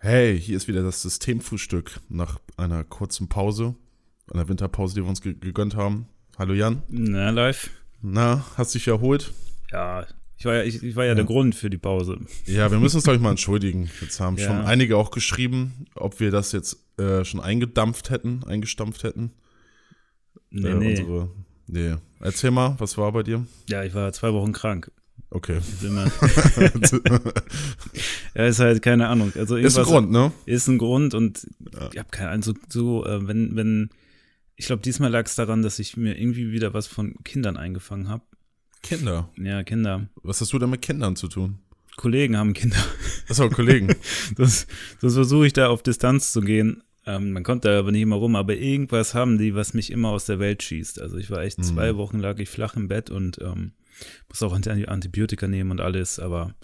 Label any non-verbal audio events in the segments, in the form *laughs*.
Hey, hier ist wieder das Systemfrühstück nach einer kurzen Pause, einer Winterpause, die wir uns ge gegönnt haben. Hallo Jan. Na, live. Na, hast dich erholt? Ja, ich war ja, ich, ich war ja, ja, der Grund für die Pause. Ja, wir müssen uns, glaube ich, mal entschuldigen. Jetzt haben ja. schon einige auch geschrieben, ob wir das jetzt äh, schon eingedampft hätten, eingestampft hätten. Nee, äh, nee. Unsere, nee. Erzähl mal, was war bei dir? Ja, ich war zwei Wochen krank. Okay. *laughs* ja, ist halt keine Ahnung. Also ist ein Grund, ne? Ist ein Grund und ja. ich habe keine Ahnung. So, so äh, wenn, wenn, ich glaube, diesmal lag es daran, dass ich mir irgendwie wieder was von Kindern eingefangen habe. Kinder? Ja, Kinder. Was hast du denn mit Kindern zu tun? Kollegen haben Kinder. Achso, Kollegen. *laughs* das, das versuche ich da auf Distanz zu gehen. Ähm, man kommt da aber nicht immer rum, aber irgendwas haben die, was mich immer aus der Welt schießt. Also ich war echt mhm. zwei Wochen lag ich flach im Bett und ähm, muss auch Antibiotika nehmen und alles, aber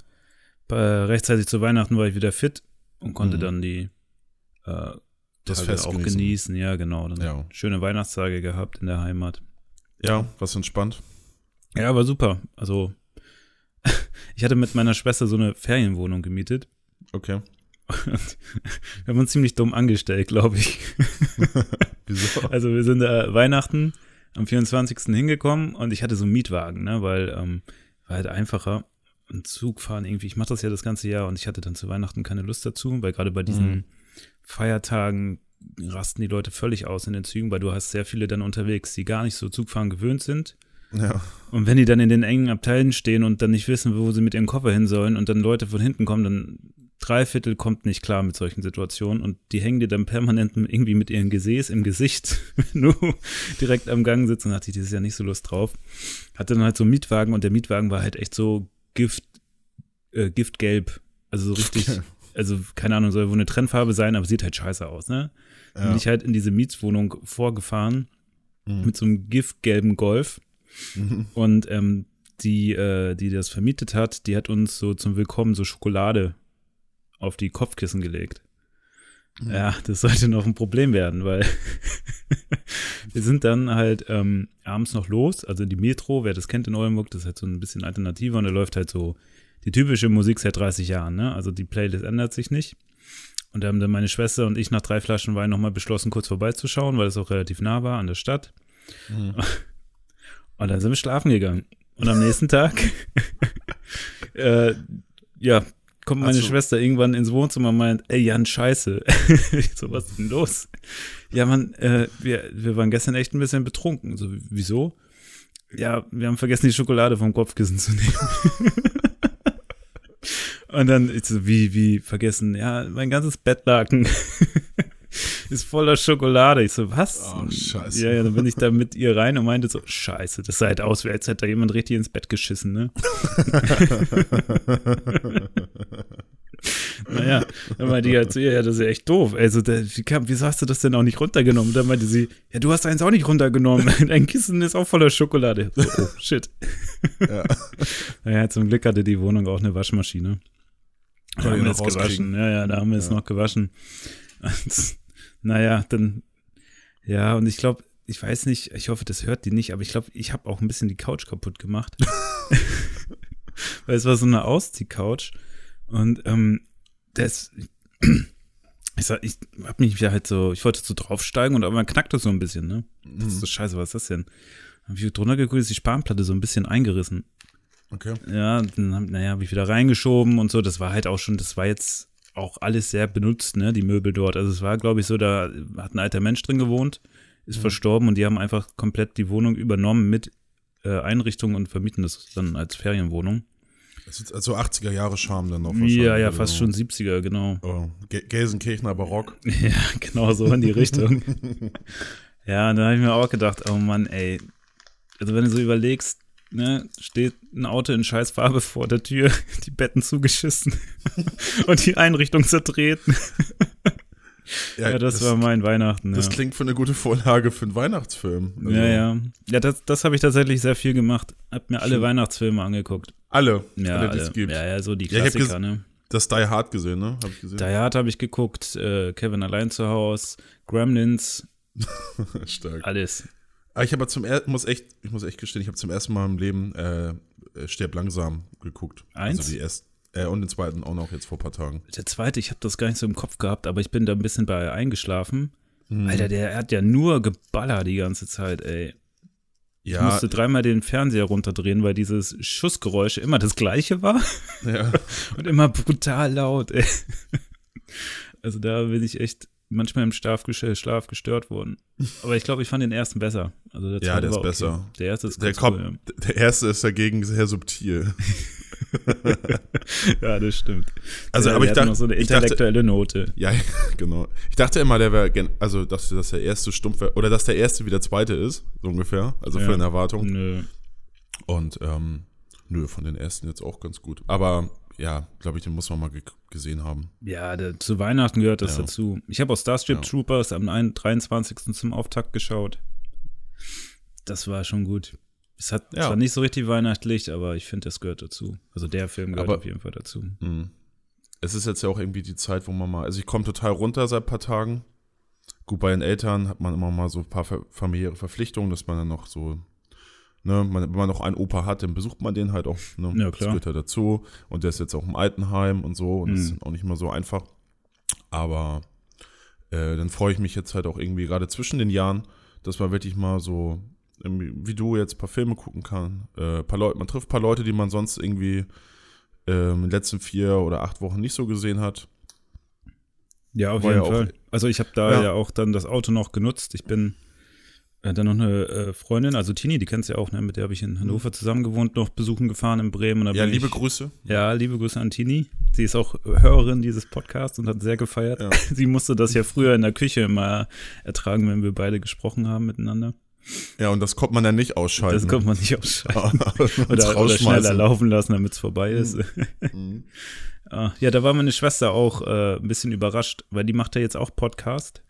rechtzeitig zu Weihnachten war ich wieder fit und konnte mhm. dann die äh, das Fest auch genießen. genießen. Ja, genau. Dann ja. schöne Weihnachtstage gehabt in der Heimat. Ja, was entspannt. Ja, war super. Also, *laughs* ich hatte mit meiner Schwester so eine Ferienwohnung gemietet. Okay. Und *laughs* wir haben uns ziemlich dumm angestellt, glaube ich. *laughs* Wieso? Also, wir sind da Weihnachten am 24. hingekommen und ich hatte so einen Mietwagen, ne, weil ähm, war halt einfacher. Und Zug fahren irgendwie, ich mache das ja das ganze Jahr und ich hatte dann zu Weihnachten keine Lust dazu, weil gerade bei diesen mhm. Feiertagen rasten die Leute völlig aus in den Zügen, weil du hast sehr viele dann unterwegs, die gar nicht so Zugfahren gewöhnt sind. Ja. Und wenn die dann in den engen Abteilen stehen und dann nicht wissen, wo sie mit ihrem Koffer hin sollen und dann Leute von hinten kommen, dann drei Viertel kommt nicht klar mit solchen Situationen und die hängen dir dann permanent irgendwie mit ihrem Gesäß im Gesicht, *laughs* wenn du direkt am Gang sitzt und hatte ich dieses Jahr nicht so Lust drauf. Hatte dann halt so einen Mietwagen und der Mietwagen war halt echt so Gift, äh, Giftgelb. Also so richtig, also keine Ahnung, soll wohl eine Trennfarbe sein, aber sieht halt scheiße aus, ne? Dann bin ich halt in diese Mietswohnung vorgefahren mhm. mit so einem giftgelben Golf. Mhm. Und ähm, die, äh, die das vermietet hat, die hat uns so zum Willkommen so Schokolade auf die Kopfkissen gelegt. Ja, das sollte noch ein Problem werden, weil *laughs* wir sind dann halt ähm, abends noch los, also die Metro, wer das kennt in Oldenburg, das ist halt so ein bisschen alternativer und da läuft halt so die typische Musik seit 30 Jahren, ne? Also die Playlist ändert sich nicht. Und da haben dann meine Schwester und ich nach drei Flaschen Wein nochmal beschlossen, kurz vorbeizuschauen, weil es auch relativ nah war an der Stadt. Mhm. *laughs* Und dann sind wir schlafen gegangen. Und am nächsten Tag, *laughs* äh, ja, kommt meine so. Schwester irgendwann ins Wohnzimmer und meint, ey Jan, scheiße. *laughs* so, was ist denn los? Ja, man, äh, wir, wir waren gestern echt ein bisschen betrunken. So, wieso? Ja, wir haben vergessen, die Schokolade vom Kopfkissen zu nehmen. *laughs* und dann, ich so, wie, wie, vergessen? Ja, mein ganzes Bettlaken *laughs* ist voller Schokolade. Ich so, was? Oh, scheiße. Ja, ja, dann bin ich da mit ihr rein und meinte so, scheiße, das sah halt aus, wie als hätte da jemand richtig ins Bett geschissen, ne? Naja, dann meinte ich halt zu ihr, ja, das ist ja echt doof. Also, da, wie kam, wieso hast du das denn auch nicht runtergenommen? Und dann meinte sie, ja, du hast eins auch nicht runtergenommen. *laughs* Dein Kissen ist auch voller Schokolade. So, oh, shit. Ja. *laughs* naja, zum Glück hatte die Wohnung auch eine Waschmaschine. Da haben wir jetzt gewaschen. Ja, ja, da haben wir es ja. noch gewaschen. Naja, dann, ja, und ich glaube, ich weiß nicht, ich hoffe, das hört die nicht, aber ich glaube, ich habe auch ein bisschen die Couch kaputt gemacht. *laughs* Weil es war so eine Auszieh-Couch. Und ähm, das, *clears throat* ich, sag, ich hab mich ja halt so, ich wollte so draufsteigen und aber knackt das so ein bisschen, ne? Das ist so mhm. scheiße, was ist das denn? Hab ich drunter geguckt, ist die Spanplatte so ein bisschen eingerissen. Okay. Ja, dann, naja, habe ich wieder reingeschoben und so. Das war halt auch schon, das war jetzt auch alles sehr benutzt, ne, die Möbel dort. Also es war, glaube ich, so, da hat ein alter Mensch drin gewohnt, ist mhm. verstorben und die haben einfach komplett die Wohnung übernommen mit äh, Einrichtung und vermieten das dann als Ferienwohnung. Also 80er Jahre Charme dann noch. Ja, ja, fast schon 70er, genau. Oh, Gelsenkirchener Barock. *laughs* ja, genau so in die Richtung. *laughs* ja, und da habe ich mir auch gedacht, oh Mann, ey. Also wenn du so überlegst, ne, steht ein Auto in scheiß Farbe vor der Tür, *laughs* die Betten zugeschissen und die Einrichtung zertreten. Ja, ja das, das, war mein Weihnachten. Das ja. klingt für eine gute Vorlage für einen Weihnachtsfilm. Also. Ja, ja. Ja, das, das habe ich tatsächlich sehr viel gemacht. Hab mir alle. Weihnachtsfilme angeguckt. Alle? Ja, alle, die es gibt. Ja, ja, so die Klassiker, ja, ne? Das Die Hard gesehen, ne? Hab ich gesehen. Die Hard habe ich geguckt, äh, Kevin allein zu Hause, Gremlins. *laughs* Stark. Alles. Aber ich habe zum ersten, muss echt, ich muss echt gestehen, ich habe zum ersten Mal im Leben äh, äh, Sterb langsam geguckt. Eins? Also die erst, Äh, und den zweiten auch noch jetzt vor ein paar Tagen. Der zweite, ich habe das gar nicht so im Kopf gehabt, aber ich bin da ein bisschen bei eingeschlafen. Mhm. Alter, der hat ja nur geballert die ganze Zeit, ey. Ich ja. musste dreimal den Fernseher runterdrehen, weil dieses Schussgeräusch immer das gleiche war. *laughs* Ja. *laughs* Und immer brutal laut, ey. *laughs* Also da bin ich echt manchmal im Schlaf, Schlaf gestört worden. Aber ich glaube, ich fand den ersten besser. Also der ja, der ist okay. besser. Der erste ist der, kommt, cool, ja. der erste ist dagegen sehr subtil. *laughs* ja, das stimmt. Also, der, aber ich dachte noch so eine intellektuelle dachte, Note. Ja, *laughs* genau. Ich dachte immer, der wäre, also dass, dass der erste stumpf wäre, oder dass der erste wie der zweite ist, so ungefähr. Also ja. für eine Erwartung. Nö. Und ähm, nö, von den ersten jetzt auch ganz gut. Aber ja, glaube ich, den muss man mal gesehen haben. Ja, der, zu Weihnachten gehört das ja. dazu. Ich habe auch Starship ja. Troopers am 23. zum Auftakt geschaut. Das war schon gut. Es hat ja. zwar nicht so richtig weihnachtlich, aber ich finde, das gehört dazu. Also der Film gehört aber, auf jeden Fall dazu. Mh. Es ist jetzt ja auch irgendwie die Zeit, wo man mal, also ich komme total runter seit ein paar Tagen. Gut, bei den Eltern hat man immer mal so ein paar familiäre Verpflichtungen, dass man dann noch so Ne, man, wenn man noch einen Opa hat, dann besucht man den halt auch. Ne? Ja, klar. Das gehört ja dazu. Und der ist jetzt auch im Altenheim und so. Und mhm. das ist auch nicht mehr so einfach. Aber äh, dann freue ich mich jetzt halt auch irgendwie gerade zwischen den Jahren, dass man wirklich mal so, wie du jetzt ein paar Filme gucken kann. Äh, paar Leute, man trifft ein paar Leute, die man sonst irgendwie äh, in den letzten vier oder acht Wochen nicht so gesehen hat. Ja, auf War jeden ja Fall. Auch, also ich habe da ja. ja auch dann das Auto noch genutzt. Ich bin hat dann noch eine äh, Freundin, also Tini, die kennst du ja auch, ne? mit der habe ich in Hannover zusammen gewohnt, noch besuchen gefahren in Bremen. ja, liebe ich, Grüße. Ja, liebe Grüße an Tini. Sie ist auch Hörerin dieses Podcasts und hat sehr gefeiert. Ja. *laughs* Sie musste das ja früher in der Küche immer ertragen, wenn wir beide gesprochen haben miteinander. Ja, und das kommt man dann nicht ausschalten. Das kommt man nicht ausschalten. *laughs* *laughs* oder, oder schneller laufen lassen, damit es vorbei ist. Mhm. *laughs* ja, da war meine Schwester auch äh, ein bisschen überrascht, weil die macht ja jetzt auch Podcast.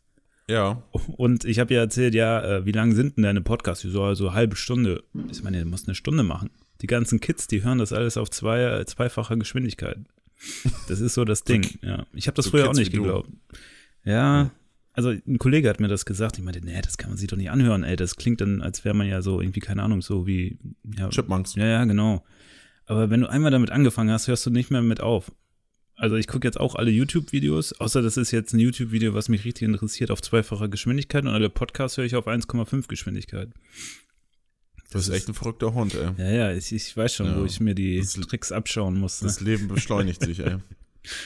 Ja. Und ich habe ja erzählt, ja, äh, wie lang sind denn deine Podcasts? So, also eine halbe Stunde. Ich meine, du musst eine Stunde machen. Die ganzen Kids, die hören das alles auf zwei, zweifacher Geschwindigkeit. Das ist so das Ding, ja. Ich habe das so früher Kids auch nicht geglaubt. Ja, also ein Kollege hat mir das gesagt. Ich meinte, nee, das kann man sich doch nicht anhören, ey. Das klingt dann, als wäre man ja so irgendwie, keine Ahnung, so wie ja, Chipmunks. Ja, ja, genau. Aber wenn du einmal damit angefangen hast, hörst du nicht mehr mit auf. Also ich gucke jetzt auch alle YouTube-Videos, außer das ist jetzt ein YouTube-Video, was mich richtig interessiert, auf zweifacher Geschwindigkeit und alle Podcasts höre ich auf 1,5 Geschwindigkeit. Das, das ist echt ein verrückter Hund, ey. Ja, ja, ich, ich weiß schon, ja, wo ich mir die Tricks abschauen muss. Ne? Das Leben *laughs* beschleunigt sich, ey.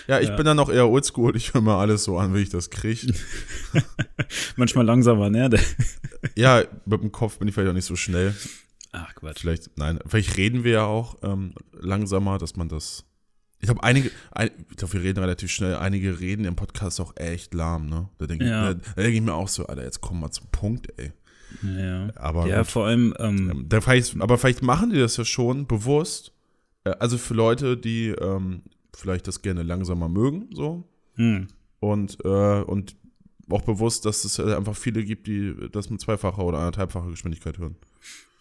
Ja, ich ja. bin dann noch eher oldschool. Ich höre mir alles so an, wie ich das kriege. *laughs* Manchmal langsamer, ne? *laughs* ja, mit dem Kopf bin ich vielleicht auch nicht so schnell. Ach, Quatsch. Vielleicht, nein, vielleicht reden wir ja auch ähm, langsamer, dass man das ich glaube, einige, ein, ich glaube, wir reden relativ schnell. Einige reden im Podcast auch echt lahm, ne? Da denke ja. ich, denk ich mir auch so, Alter, jetzt komm mal zum Punkt, ey. Ja, aber ja vor allem. Ähm, ähm, da vielleicht, aber vielleicht machen die das ja schon bewusst. Äh, also für Leute, die ähm, vielleicht das gerne langsamer mögen, so. Hm. Und, äh, und auch bewusst, dass es einfach viele gibt, die das mit zweifacher oder anderthalbfacher Geschwindigkeit hören.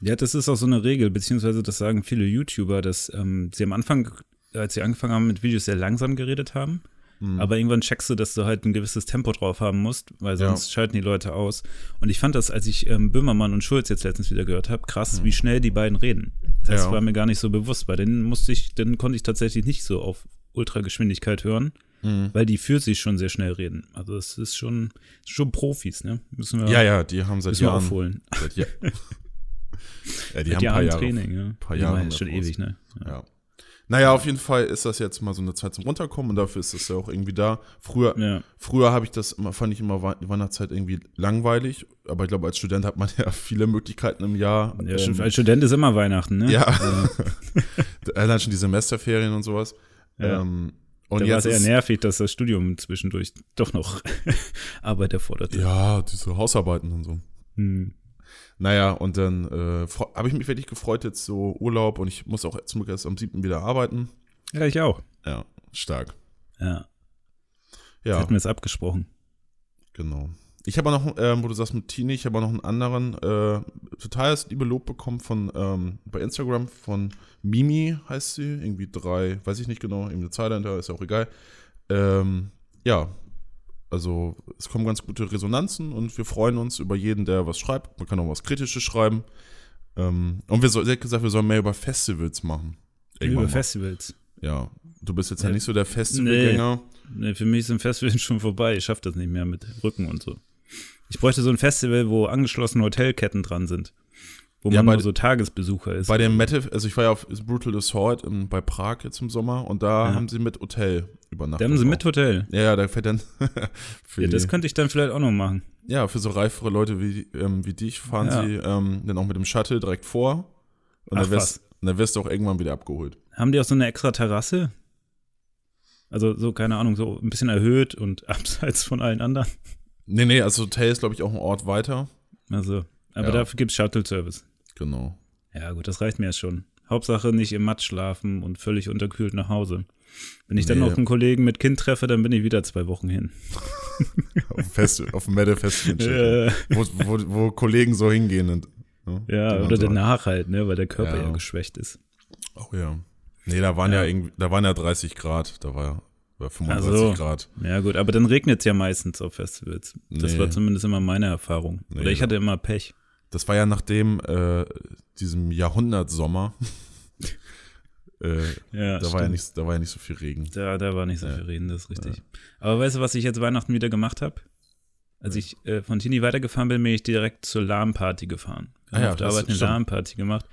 Ja, das ist auch so eine Regel, beziehungsweise das sagen viele YouTuber, dass ähm, sie am Anfang als sie angefangen haben mit Videos, sehr langsam geredet haben. Mhm. Aber irgendwann checkst du, dass du halt ein gewisses Tempo drauf haben musst, weil sonst ja. schalten die Leute aus. Und ich fand das, als ich ähm, Böhmermann und Schulz jetzt letztens wieder gehört habe, krass, mhm. wie schnell die beiden reden. Das ja. war mir gar nicht so bewusst. Bei denen musste ich, den konnte ich tatsächlich nicht so auf Ultrageschwindigkeit hören, mhm. weil die für sich schon sehr schnell reden. Also es ist schon, schon Profis, ne? Müssen wir. Ja, ja, die haben seit Jahren. aufholen. Seit, ja. *laughs* ja, die haben ein paar Jahre. Training, ja. Paar Jahre. Ja, schon ewig, ne? ja. ja. Naja, auf jeden Fall ist das jetzt mal so eine Zeit zum Runterkommen und dafür ist das ja auch irgendwie da. Früher, ja. früher habe ich das immer, fand ich immer Weihnachtszeit irgendwie langweilig, aber ich glaube, als Student hat man *laughs* ja viele Möglichkeiten im Jahr. Ja, ähm, als Student ist immer Weihnachten, ne? Ja. *laughs* ja. Dann schon die Semesterferien und sowas. Ja. Ähm, und da war es eher nervig, dass das Studium zwischendurch doch noch *laughs* Arbeit erforderte. Ja, diese Hausarbeiten und so. Hm. Naja, und dann äh, habe ich mich wirklich gefreut, jetzt so Urlaub und ich muss auch zum Glück erst am 7. wieder arbeiten. Ja, ich auch. Ja, stark. Ja. Ja. Das hätten wir es abgesprochen. Genau. Ich habe noch, äh, wo du sagst mit Tini, ich habe noch einen anderen äh, total liebe Lob bekommen von ähm, bei Instagram von Mimi heißt sie, irgendwie drei, weiß ich nicht genau, irgendwie eine Zahl dahinter, ist ja auch egal. Ähm, ja, also es kommen ganz gute Resonanzen und wir freuen uns über jeden, der was schreibt. Man kann auch was Kritisches schreiben. Ähm, und wir, hat gesagt, wir sollen mehr über Festivals machen. Irgendwann über mal. Festivals. Ja. Du bist jetzt ja Ja. nicht so der Festivalgänger. Nee, für mich sind Festivals *laughs* schon vorbei. Ich schaffe das nicht mehr mit Rücken und so. Ich bräuchte so ein Festival, wo angeschlossene Hotelketten dran sind. Wo Ja, man nur so Tagesbesucher ist. Bei dem Metal, also ich war ja auf Brutal Assault in, bei Prag jetzt im Sommer und da Ja. haben sie mit Hotel übernachtet. da haben sie mit Hotel. Ja, ja, da fährt dann *laughs* Ja, das könnte ich dann vielleicht auch noch machen. ja, für so reifere Leute wie, ähm, wie dich fahren Ja. sie ähm, dann auch mit dem Shuttle direkt vor und Ach, dann wirst, und dann wirst du auch irgendwann wieder abgeholt. Haben die auch so eine extra Terrasse? Also so, keine Ahnung, so ein bisschen erhöht und *laughs* abseits von allen anderen. Nee, nee, also Hotel ist glaube ich auch ein Ort weiter. Also, aber Ja. dafür gibt es Shuttle-Service. Genau. Ja, gut, das reicht mir jetzt schon. Hauptsache nicht im Matsch schlafen und völlig unterkühlt nach Hause. Wenn ich dann Nee. noch einen Kollegen mit Kind treffe, dann bin ich wieder zwei Wochen hin. *laughs* Auf dem, Fest, auf dem Metal Festival. Äh, wo, wo, wo Kollegen so hingehen. Und, ne, ja, oder so- danach halt, ne, weil der Körper ja, Ja. geschwächt ist. Oh ja. Nee, da waren ja, Ja. irgendwie, da waren ja 30 Grad, da war, war 35 Ach so. Grad. Ja, gut, aber dann regnet es ja meistens auf Festivals. Das Nee. war zumindest immer meine Erfahrung. Nee, oder ich hatte immer Pech. Das war ja nach dem, äh, diesem Jahrhundertsommer. *laughs* äh, Ja, da, war ja nicht, da war ja nicht so viel Regen. Da, da war nicht so viel reden, das ist richtig. Aber weißt du, was ich jetzt Weihnachten wieder gemacht habe? Als ich äh, von Tini weitergefahren bin, bin ich direkt zur LAN-Party gefahren. Wir Ah ja, auf der Arbeit eine. LAN-Party gemacht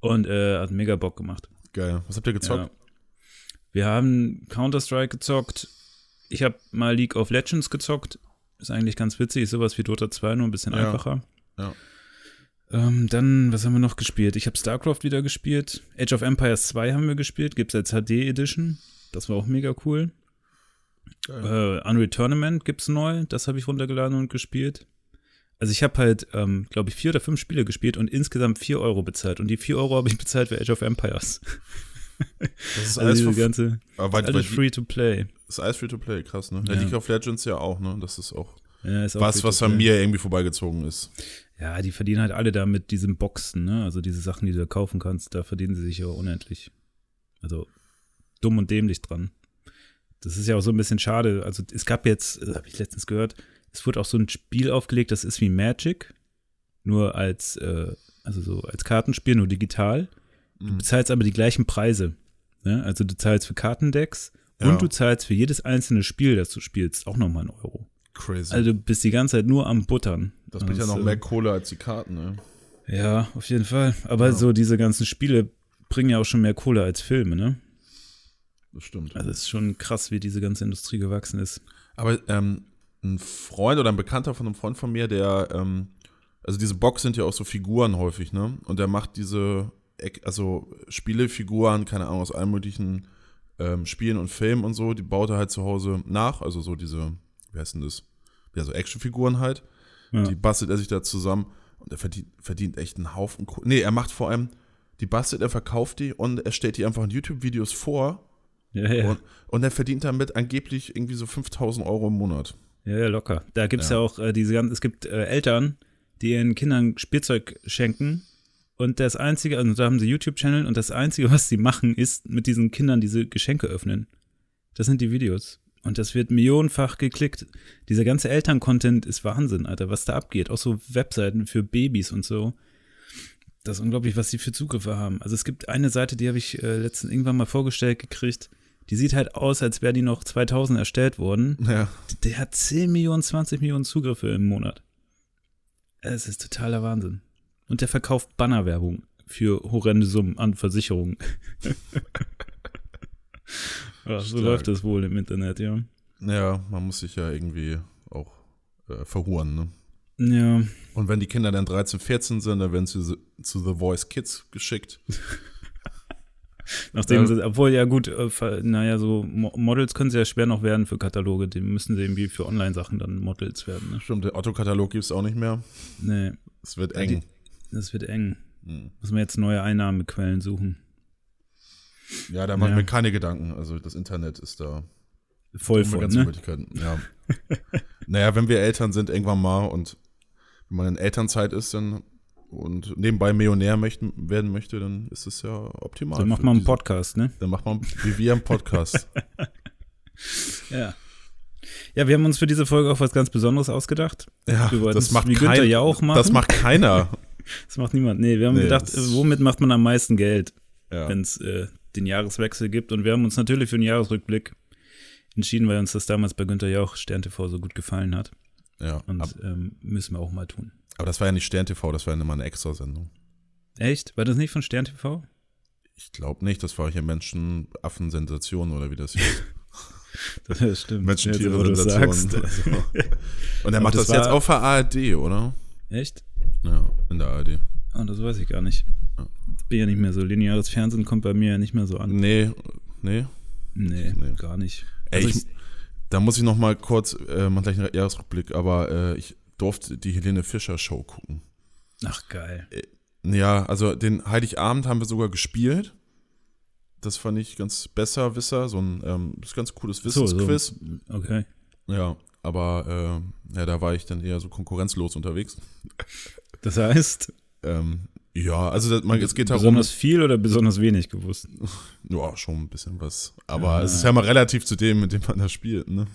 und äh, hat mega Bock gemacht. Geil. Was habt ihr gezockt? Wir haben Counter-Strike gezockt. Ich habe mal League of Legends gezockt. Ist eigentlich ganz witzig, ist sowas wie Dota 2, nur ein bisschen Ja. einfacher. Ja. Ähm, dann, was haben wir noch gespielt? Ich habe StarCraft wieder gespielt. Age of Empires 2 haben wir gespielt. Gibt's als HD Edition. Das war auch mega cool. Äh, Unreal Tournament gibt's neu. Das habe ich runtergeladen und gespielt. Also ich habe halt, ähm, glaube ich, vier oder fünf Spiele gespielt und insgesamt vier Euro bezahlt. Und die vier Euro habe ich *laughs* bezahlt für Age of Empires. Das ist Also alles, diese ganze, aber weil, weil alles die, free to play. ist alles free to play, krass, ne? Ja. League of Legends ja auch, ne? Das ist auch Ja, ist auch was, was an mir irgendwie vorbeigezogen ist. Ja, die verdienen halt alle da mit diesen Boxen, ne? Also diese Sachen, die du da kaufen kannst, da verdienen sie sich ja unendlich. Also dumm und dämlich dran. Das ist ja auch so ein bisschen schade. Also es gab jetzt, äh, habe ich letztens gehört, es wurde auch so ein Spiel aufgelegt, das ist wie Magic, nur als, äh, also so als Kartenspiel, nur digital. Du bezahlst aber die gleichen Preise. Ne? Also du zahlst für Kartendecks Ja. und du zahlst für jedes einzelne Spiel, das du spielst, auch nochmal einen Euro. Crazy. Also du bist die ganze Zeit nur am Buttern. das bringt ja noch äh, mehr Kohle als die Karten, ne? Ja, auf jeden Fall. Aber Ja. so diese ganzen Spiele bringen ja auch schon mehr Kohle als Filme, ne? Das stimmt. Also es ist schon krass, wie diese ganze Industrie gewachsen ist. Aber ähm, ein Freund oder ein Bekannter von einem Freund von mir, der, ähm, also diese Box sind ja auch so Figuren häufig, ne? Und der macht diese, also Spielefiguren, keine Ahnung, aus allen möglichen ähm, Spielen und Filmen und so, die baut er halt zu Hause nach, also so diese, wie heißt denn das? Ja, so Actionfiguren halt. Ja. Die bastelt er sich da zusammen und er verdient, verdient echt einen Haufen Kohle. Nee, er macht vor allem, die bastelt, er verkauft die und er stellt die einfach in YouTube-Videos vor Ja, ja. und, und er verdient damit angeblich irgendwie so 5000 Euro im Monat. Ja, ja, locker. Da gibt's ja, Ja. auch äh, diese ganzen, es gibt äh, Eltern, die ihren Kindern Spielzeug schenken und das einzige, also da haben sie YouTube-Channel und das einzige, was sie machen, ist mit diesen Kindern diese Geschenke öffnen. Das sind die Videos. Und das wird millionenfach geklickt. Dieser ganze Eltern-Content ist Wahnsinn, Alter, was da abgeht. Auch so Webseiten für Babys und so. Das ist unglaublich, was sie für Zugriffe haben. Also es gibt eine Seite, die habe ich äh, letztens irgendwann mal vorgestellt gekriegt. Die sieht halt aus, als wäre die noch 2000 erstellt worden. Ja. Der hat 10 Millionen, 20 Millionen Zugriffe im Monat. Es ist totaler Wahnsinn. Und der verkauft Bannerwerbung für horrende Summen an Versicherungen. *laughs* ja, so Stark. läuft das wohl im Internet, ja. Ja, man muss sich ja irgendwie auch äh, verhuren, ne? Ja, Und wenn die Kinder dann 13, 14 sind, dann werden sie zu, The Voice Kids geschickt. *laughs* nachdem sie, obwohl ja gut, äh, naja, so Mo Models können sie ja schwer noch werden für Kataloge, die müssen sie irgendwie für Online-Sachen dann Models werden, ne? Stimmt, der Otto-Katalog gibt es auch nicht mehr. Nee, Es wird eng. Das wird eng. Hm. Muss man jetzt neue Einnahmequellen suchen. Ja, da mache ich Ja. mir keine Gedanken. Also das Internet ist da Voll voll, ne? Möglichkeiten. Ja. *laughs* naja, wenn wir Eltern sind irgendwann mal und wenn man in Elternzeit ist dann und nebenbei Millionär möchten, werden möchte, dann ist es ja optimal. Dann macht man einen Podcast, ne? Dann macht man wie wir im Podcast. *laughs* Ja. Ja, wir haben uns für diese Folge auch was ganz Besonderes ausgedacht. ja, das macht wie Günther kein, ja auch machen. Das macht keiner. *laughs* *laughs* Das macht niemand. Nee, wir haben Nee, gedacht, womit macht man am meisten Geld, Ja. wenn es äh, den Jahreswechsel gibt. Und wir haben uns natürlich für den Jahresrückblick entschieden, weil uns das damals bei Günther Jauch Stern TV so gut gefallen hat. Ja. Und ab, ähm, müssen wir auch mal tun. aber das war ja nicht Stern TV, das war ja immer eine Extra-Sendung. Echt? War das nicht von Stern TV? Ich glaube nicht, das war hier Menschen, Affen, Sensation oder wie das hieß. *laughs* Das stimmt. Menschen, Tiere, wo du Sensation. sagst. Also. Und er macht das das, jetzt auch für ARD, oder? Echt? Ja, in der ARD. Oh, das weiß ich gar nicht. Ja. Ich bin ja nicht mehr so. Lineares Fernsehen kommt bei mir ja nicht mehr so an. Nee, nee. Nee, Nee. gar nicht. Ey, Also ich, da muss ich noch mal kurz, äh, mal gleich einen Jahresrückblick, aber äh, ich durfte die Helene Fischer Show gucken. ach, geil. Ja, also den Heiligabend haben wir sogar gespielt. Das fand ich ganz besser, Wisser, so ein ähm, ganz cooles So, Wissensquiz. so. Okay. Ja, aber äh, ja, da war ich dann eher so konkurrenzlos unterwegs. Das heißt, Ähm, ja, also das, man, es geht darum, besonders viel oder besonders wenig gewusst? ja, schon ein bisschen was. Aber Ah. es ist ja mal relativ zu dem, mit dem man da spielt, ne?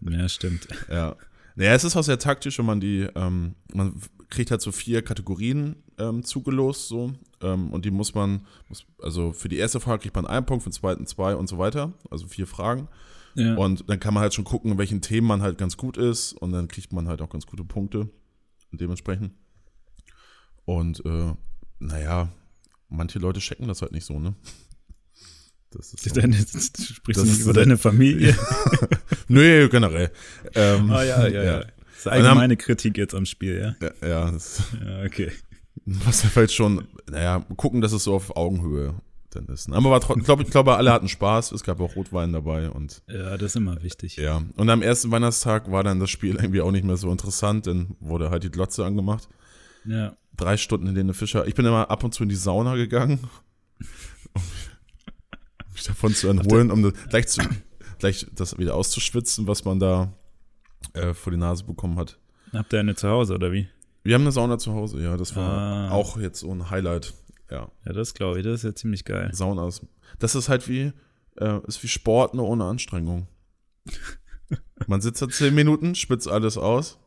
Ja, stimmt. Ja. Naja, es ist auch sehr taktisch, wenn man die, ähm, man kriegt halt so vier Kategorien ähm, zugelost, so. Ähm, und die muss man, muss, also für die erste Frage kriegt man einen Punkt, für den zweiten zwei und so weiter. Also vier Fragen. Ja. Und dann kann man halt schon gucken, in welchen Themen man halt ganz gut ist. Und dann kriegt man halt auch ganz gute Punkte dementsprechend. Und äh, naja, manche Leute checken das halt nicht so, ne? Das ist so. Deine, sprichst Das du über deine Familie? *laughs* Nö, generell. Ähm, ah, ja, ja, ja. Das ist dann- allgemeine Kritik jetzt am Spiel, ja? Ja, ja das, Ja, okay. *laughs* was ja vielleicht schon, naja, gucken, dass es so auf Augenhöhe ist. ne? Aber war trotzdem, glaub, ich glaube, alle hatten Spaß. Es gab auch Rotwein dabei und Ja, das ist immer wichtig. ja. Und am ersten Weihnachtstag war dann das Spiel irgendwie auch nicht mehr so interessant, dann wurde halt die Glotze angemacht. Ja. Drei Stunden in Helene Fischer. Ich bin immer ab und zu in die Sauna gegangen, um mich davon zu entholen, um das, gleich, zu, gleich das wieder auszuschwitzen, was man da äh, vor die Nase bekommen hat. Habt ihr eine zu Hause oder wie? Wir haben eine Sauna zu Hause, ja, das war Ah. auch jetzt so ein Highlight. Ja, Ja, das glaube ich. Das ist ja ziemlich geil. Sauna ist. Das ist halt wie, äh, ist wie Sport, nur ohne Anstrengung. *laughs* Man sitzt da zehn Minuten, spitzt alles aus.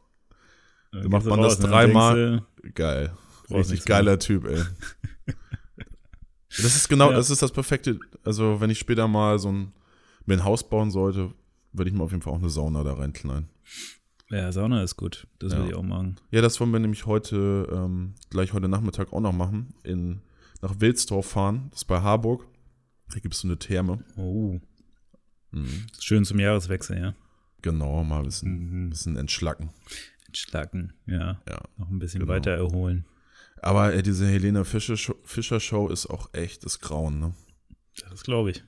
Dann macht gehst du man das raus? Dann dreimal. Geil. Richtig geiler Typ, ey. Das ist genau, Ja. das ist das perfekte. Also, wenn ich später mal so ein, mir ein Haus bauen sollte, würde ich mir auf jeden Fall auch eine Sauna da reinknallen. Ja, Sauna ist gut. Das Ja. will ich auch machen. Ja, das wollen wir nämlich heute, ähm, gleich heute Nachmittag auch noch machen. In, nach Wilsdorf fahren. Das ist bei Harburg. Da gibt es so eine Therme. Oh. Mhm. Schön zum Jahreswechsel, ja. Genau, mal ein bisschen, Mhm. bisschen entschlacken. Entschlacken, ja. Ja. Noch ein bisschen Genau. weiter erholen. Aber äh, diese Helene Fischer Show, Fischer Show ist auch echt das Grauen, ne? Das glaube ich.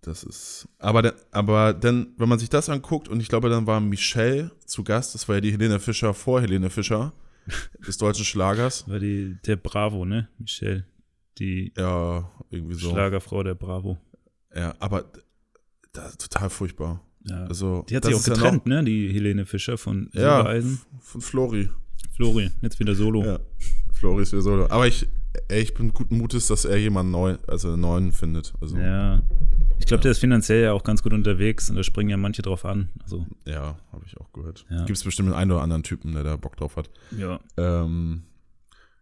Das ist. Aber, de- aber dann, wenn man sich das anguckt, und ich glaube, dann war Michelle zu Gast, das war ja die Helene Fischer vor Helene Fischer, *laughs* des deutschen Schlagers. War die, der Bravo, ne? Michelle. Die Ja, irgendwie so. Schlagerfrau der Bravo. Ja, aber das total furchtbar. Ja. Also, die hat sich auch ist ja getrennt, ne? Die Helene Fischer von Ja, Silbereisen. noch von Flori. Flori, jetzt wieder Solo. Ja, Flori ist wieder solo. Aber ich, ey, ich bin guten Mutes, dass er jemanden neu, also einen neuen findet. Also, ja, Ja. Ich glaube, der ist finanziell ja auch ganz gut unterwegs und da springen ja manche drauf an. Also, habe ich auch gehört. Ja. Gibt es bestimmt den einen oder anderen Typen, der da Bock drauf hat. ja. Ähm,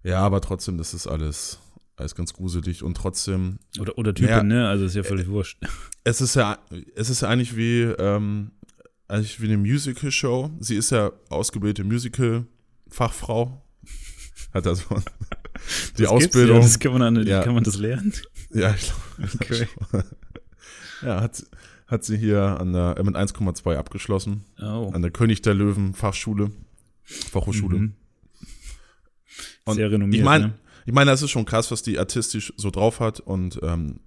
ja, aber trotzdem, das ist alles, alles ganz gruselig und trotzdem, Oder, oder Typen, Ja. ne? Also ist ja völlig wurscht. es ist ja, es ist ja eigentlich wie, ähm, eigentlich wie eine Musical-Show. Sie ist ja ausgebildete Musical-Fachfrau. Hat also die Das Ausbildung. Ja, das kann man, an, Ja. kann man das lernen? Ja, ich glaube. Okay. ja, hat, hat sie hier an der, äh, mit 1,2 abgeschlossen. Oh. An der König der Löwen Fachschule. Fachhochschule. Mhm. Sehr renommiert. ich mein- ne? Ich meine, das ist schon krass, was die artistisch so drauf hat und, ähm,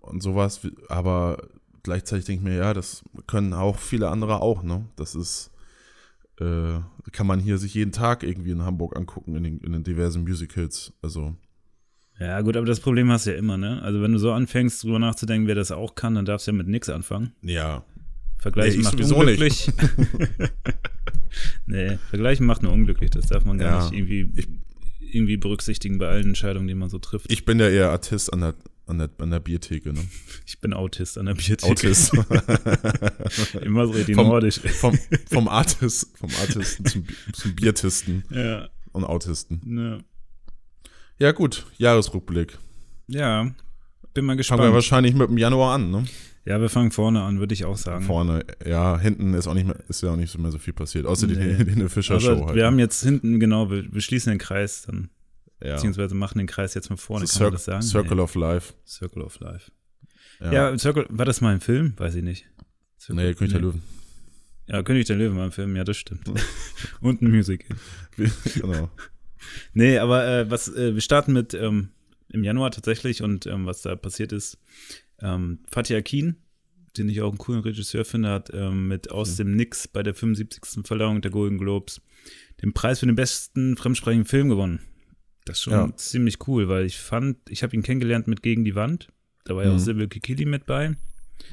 und sowas, aber gleichzeitig denke ich mir, ja, das können auch viele andere auch, ne? Das ist, äh, kann man hier sich jeden Tag irgendwie in Hamburg angucken, in den, in den diversen Musicals. Also, Ja, gut, aber das Problem hast du ja immer, ne? Also, wenn du so anfängst, drüber nachzudenken, wer das auch kann, dann darfst du ja mit nix anfangen. ja. Vergleichen Nee, macht unglücklich. *laughs* nee, Vergleichen macht nur unglücklich. Das darf man gar Ja, nicht irgendwie, ich- irgendwie berücksichtigen bei allen Entscheidungen, die man so trifft. Ich bin ja eher Artist an der, an der, an der Biertheke, ne? *laughs* Ich bin Autist an der Biertheke. Autist. *laughs* Immer so richtig Vom- nordisch. vom, vom Artist, vom Artisten zum, zum Biertisten Ja, und Autisten. ja. Ja, gut, Jahresrückblick. Ja, bin mal Fangen gespannt. wir wahrscheinlich mit dem Januar an, ne? Ja, wir fangen vorne an, würde ich auch sagen. Vorne, ja, hinten ist auch nicht mehr, ist ja auch nicht so mehr so viel passiert, außer die, Nee. die, die Fischer Also, Show halt. wir haben jetzt hinten, genau, wir, wir schließen den Kreis dann, ja. beziehungsweise machen den Kreis jetzt von vorne, So kann man das sagen? Circle Nee. of Life. Circle of Life. Ja, Ja, Circle, war das mal ein Film? Weiß ich nicht. Circle, nee, König der Löwen. Ja, König der Löwen war ein Film, ja, das stimmt. *laughs* Und ein Musical. genau. Nee, aber äh, was, äh, wir starten mit ähm, im Januar tatsächlich und ähm, was da passiert ist, ähm, Fatih Akin, den ich auch einen coolen Regisseur finde, hat ähm, mit Aus dem Nix bei der 75. Verleihung der Golden Globes den Preis für den besten fremdsprachigen Film gewonnen. Das ist schon Ja. ziemlich cool, weil ich fand, ich habe ihn kennengelernt mit Gegen die Wand. Da war ja auch Mhm. Sibyl Kikili mit bei,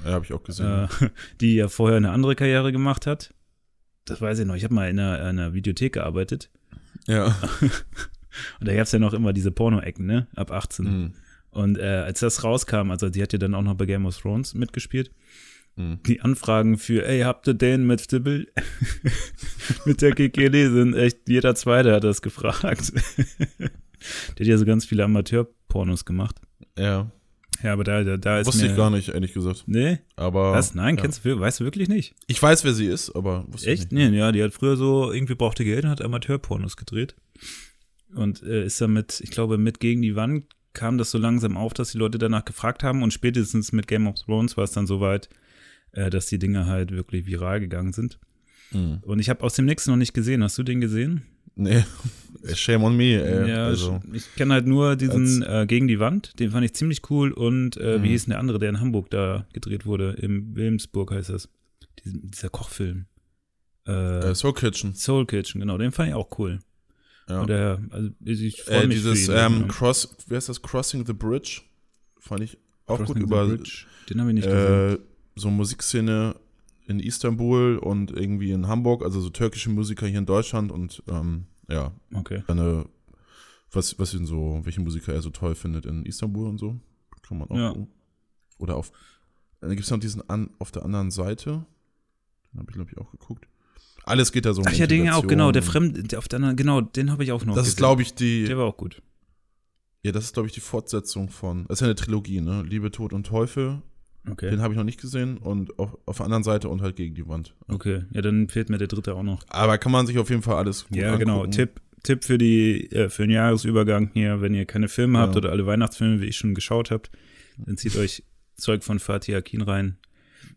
Ja, habe ich auch gesehen. äh, *laughs* die ja vorher eine andere Karriere gemacht hat. Das weiß ich noch. Ich habe mal in einer, einer Videothek gearbeitet ja. *laughs* und da gab es ja noch immer diese Porno-Ecken, ne? Ab 18. Mhm. Und äh, als das rauskam, also die hat ja dann auch noch bei Game of Thrones mitgespielt, Mhm. die Anfragen für, ey, habt ihr den mit Stibbel? *laughs* mit der Kikeli sind echt, jeder Zweite hat das gefragt. *laughs* der hat ja so ganz viele Amateur-Pornos gemacht. Ja. Ja, aber da, da, da ist Wusste mir, ich gar nicht, ehrlich gesagt. Nee? Aber. Was? Nein, ja. kennst du, weißt du wirklich nicht? Ich weiß, wer sie ist, aber wusste Echt? ich nicht. Nee, ja, die hat früher so, irgendwie brauchte Geld und hat Amateur-Pornos gedreht. Und äh, ist damit, ich glaube, mit gegen die Wand kam das so langsam auf, dass die Leute danach gefragt haben und spätestens mit Game of Thrones war es dann soweit, äh, dass die Dinge halt wirklich viral gegangen sind. Mhm. Und ich habe aus dem nächsten noch nicht gesehen. Hast du den gesehen? Nee. Shame on me, ey. ja, also, ich, kenne halt nur diesen äh, Gegen die Wand, den fand ich ziemlich cool und äh, Mhm. wie hieß denn der andere, der in Hamburg da gedreht wurde? Im Wilmsburg heißt das. Diesen, dieser Kochfilm. Äh, äh, Soul Kitchen. Soul Kitchen, genau, den fand ich auch cool. Ja. Oder, also ich freue Äh, mich dieses ihn. ähm. Cross, wie heißt das? Crossing the Bridge. Fand ich auch Crossing gut the über Bridge. Den habe ich nicht gesehen. äh, so Musikszene in Istanbul und irgendwie in Hamburg, also so türkische Musiker hier in Deutschland und ähm, ja, Okay. eine, was, was ihn so, welche Musiker er so toll findet in Istanbul und so. Kann man auch Ja. gucken. Oder auf, dann gibt es noch diesen an, auf der anderen Seite. Den habe ich, glaube ich, auch geguckt. Alles geht da so um Ach ja, den auch, genau, der. Fremde, der auf der anderen, genau, den habe ich auch noch Das gesehen. ist, glaube ich, die, Der war auch gut. ja, das ist, glaube ich, die Fortsetzung von, das ist ja eine Trilogie, ne? Liebe, Tod und Teufel. Okay. Den habe ich noch nicht gesehen und auf, auf der anderen Seite und halt gegen die Wand. Okay, ja, dann fehlt mir der dritte auch noch. Aber kann man sich auf jeden Fall alles gut Ja, genau. angucken. Tipp, Tipp für die, äh, für den Jahresübergang hier, wenn ihr keine Filme habt Ja. oder alle Weihnachtsfilme, wie ich schon geschaut habt, dann zieht *laughs* euch Zeug von Fatih Akin rein.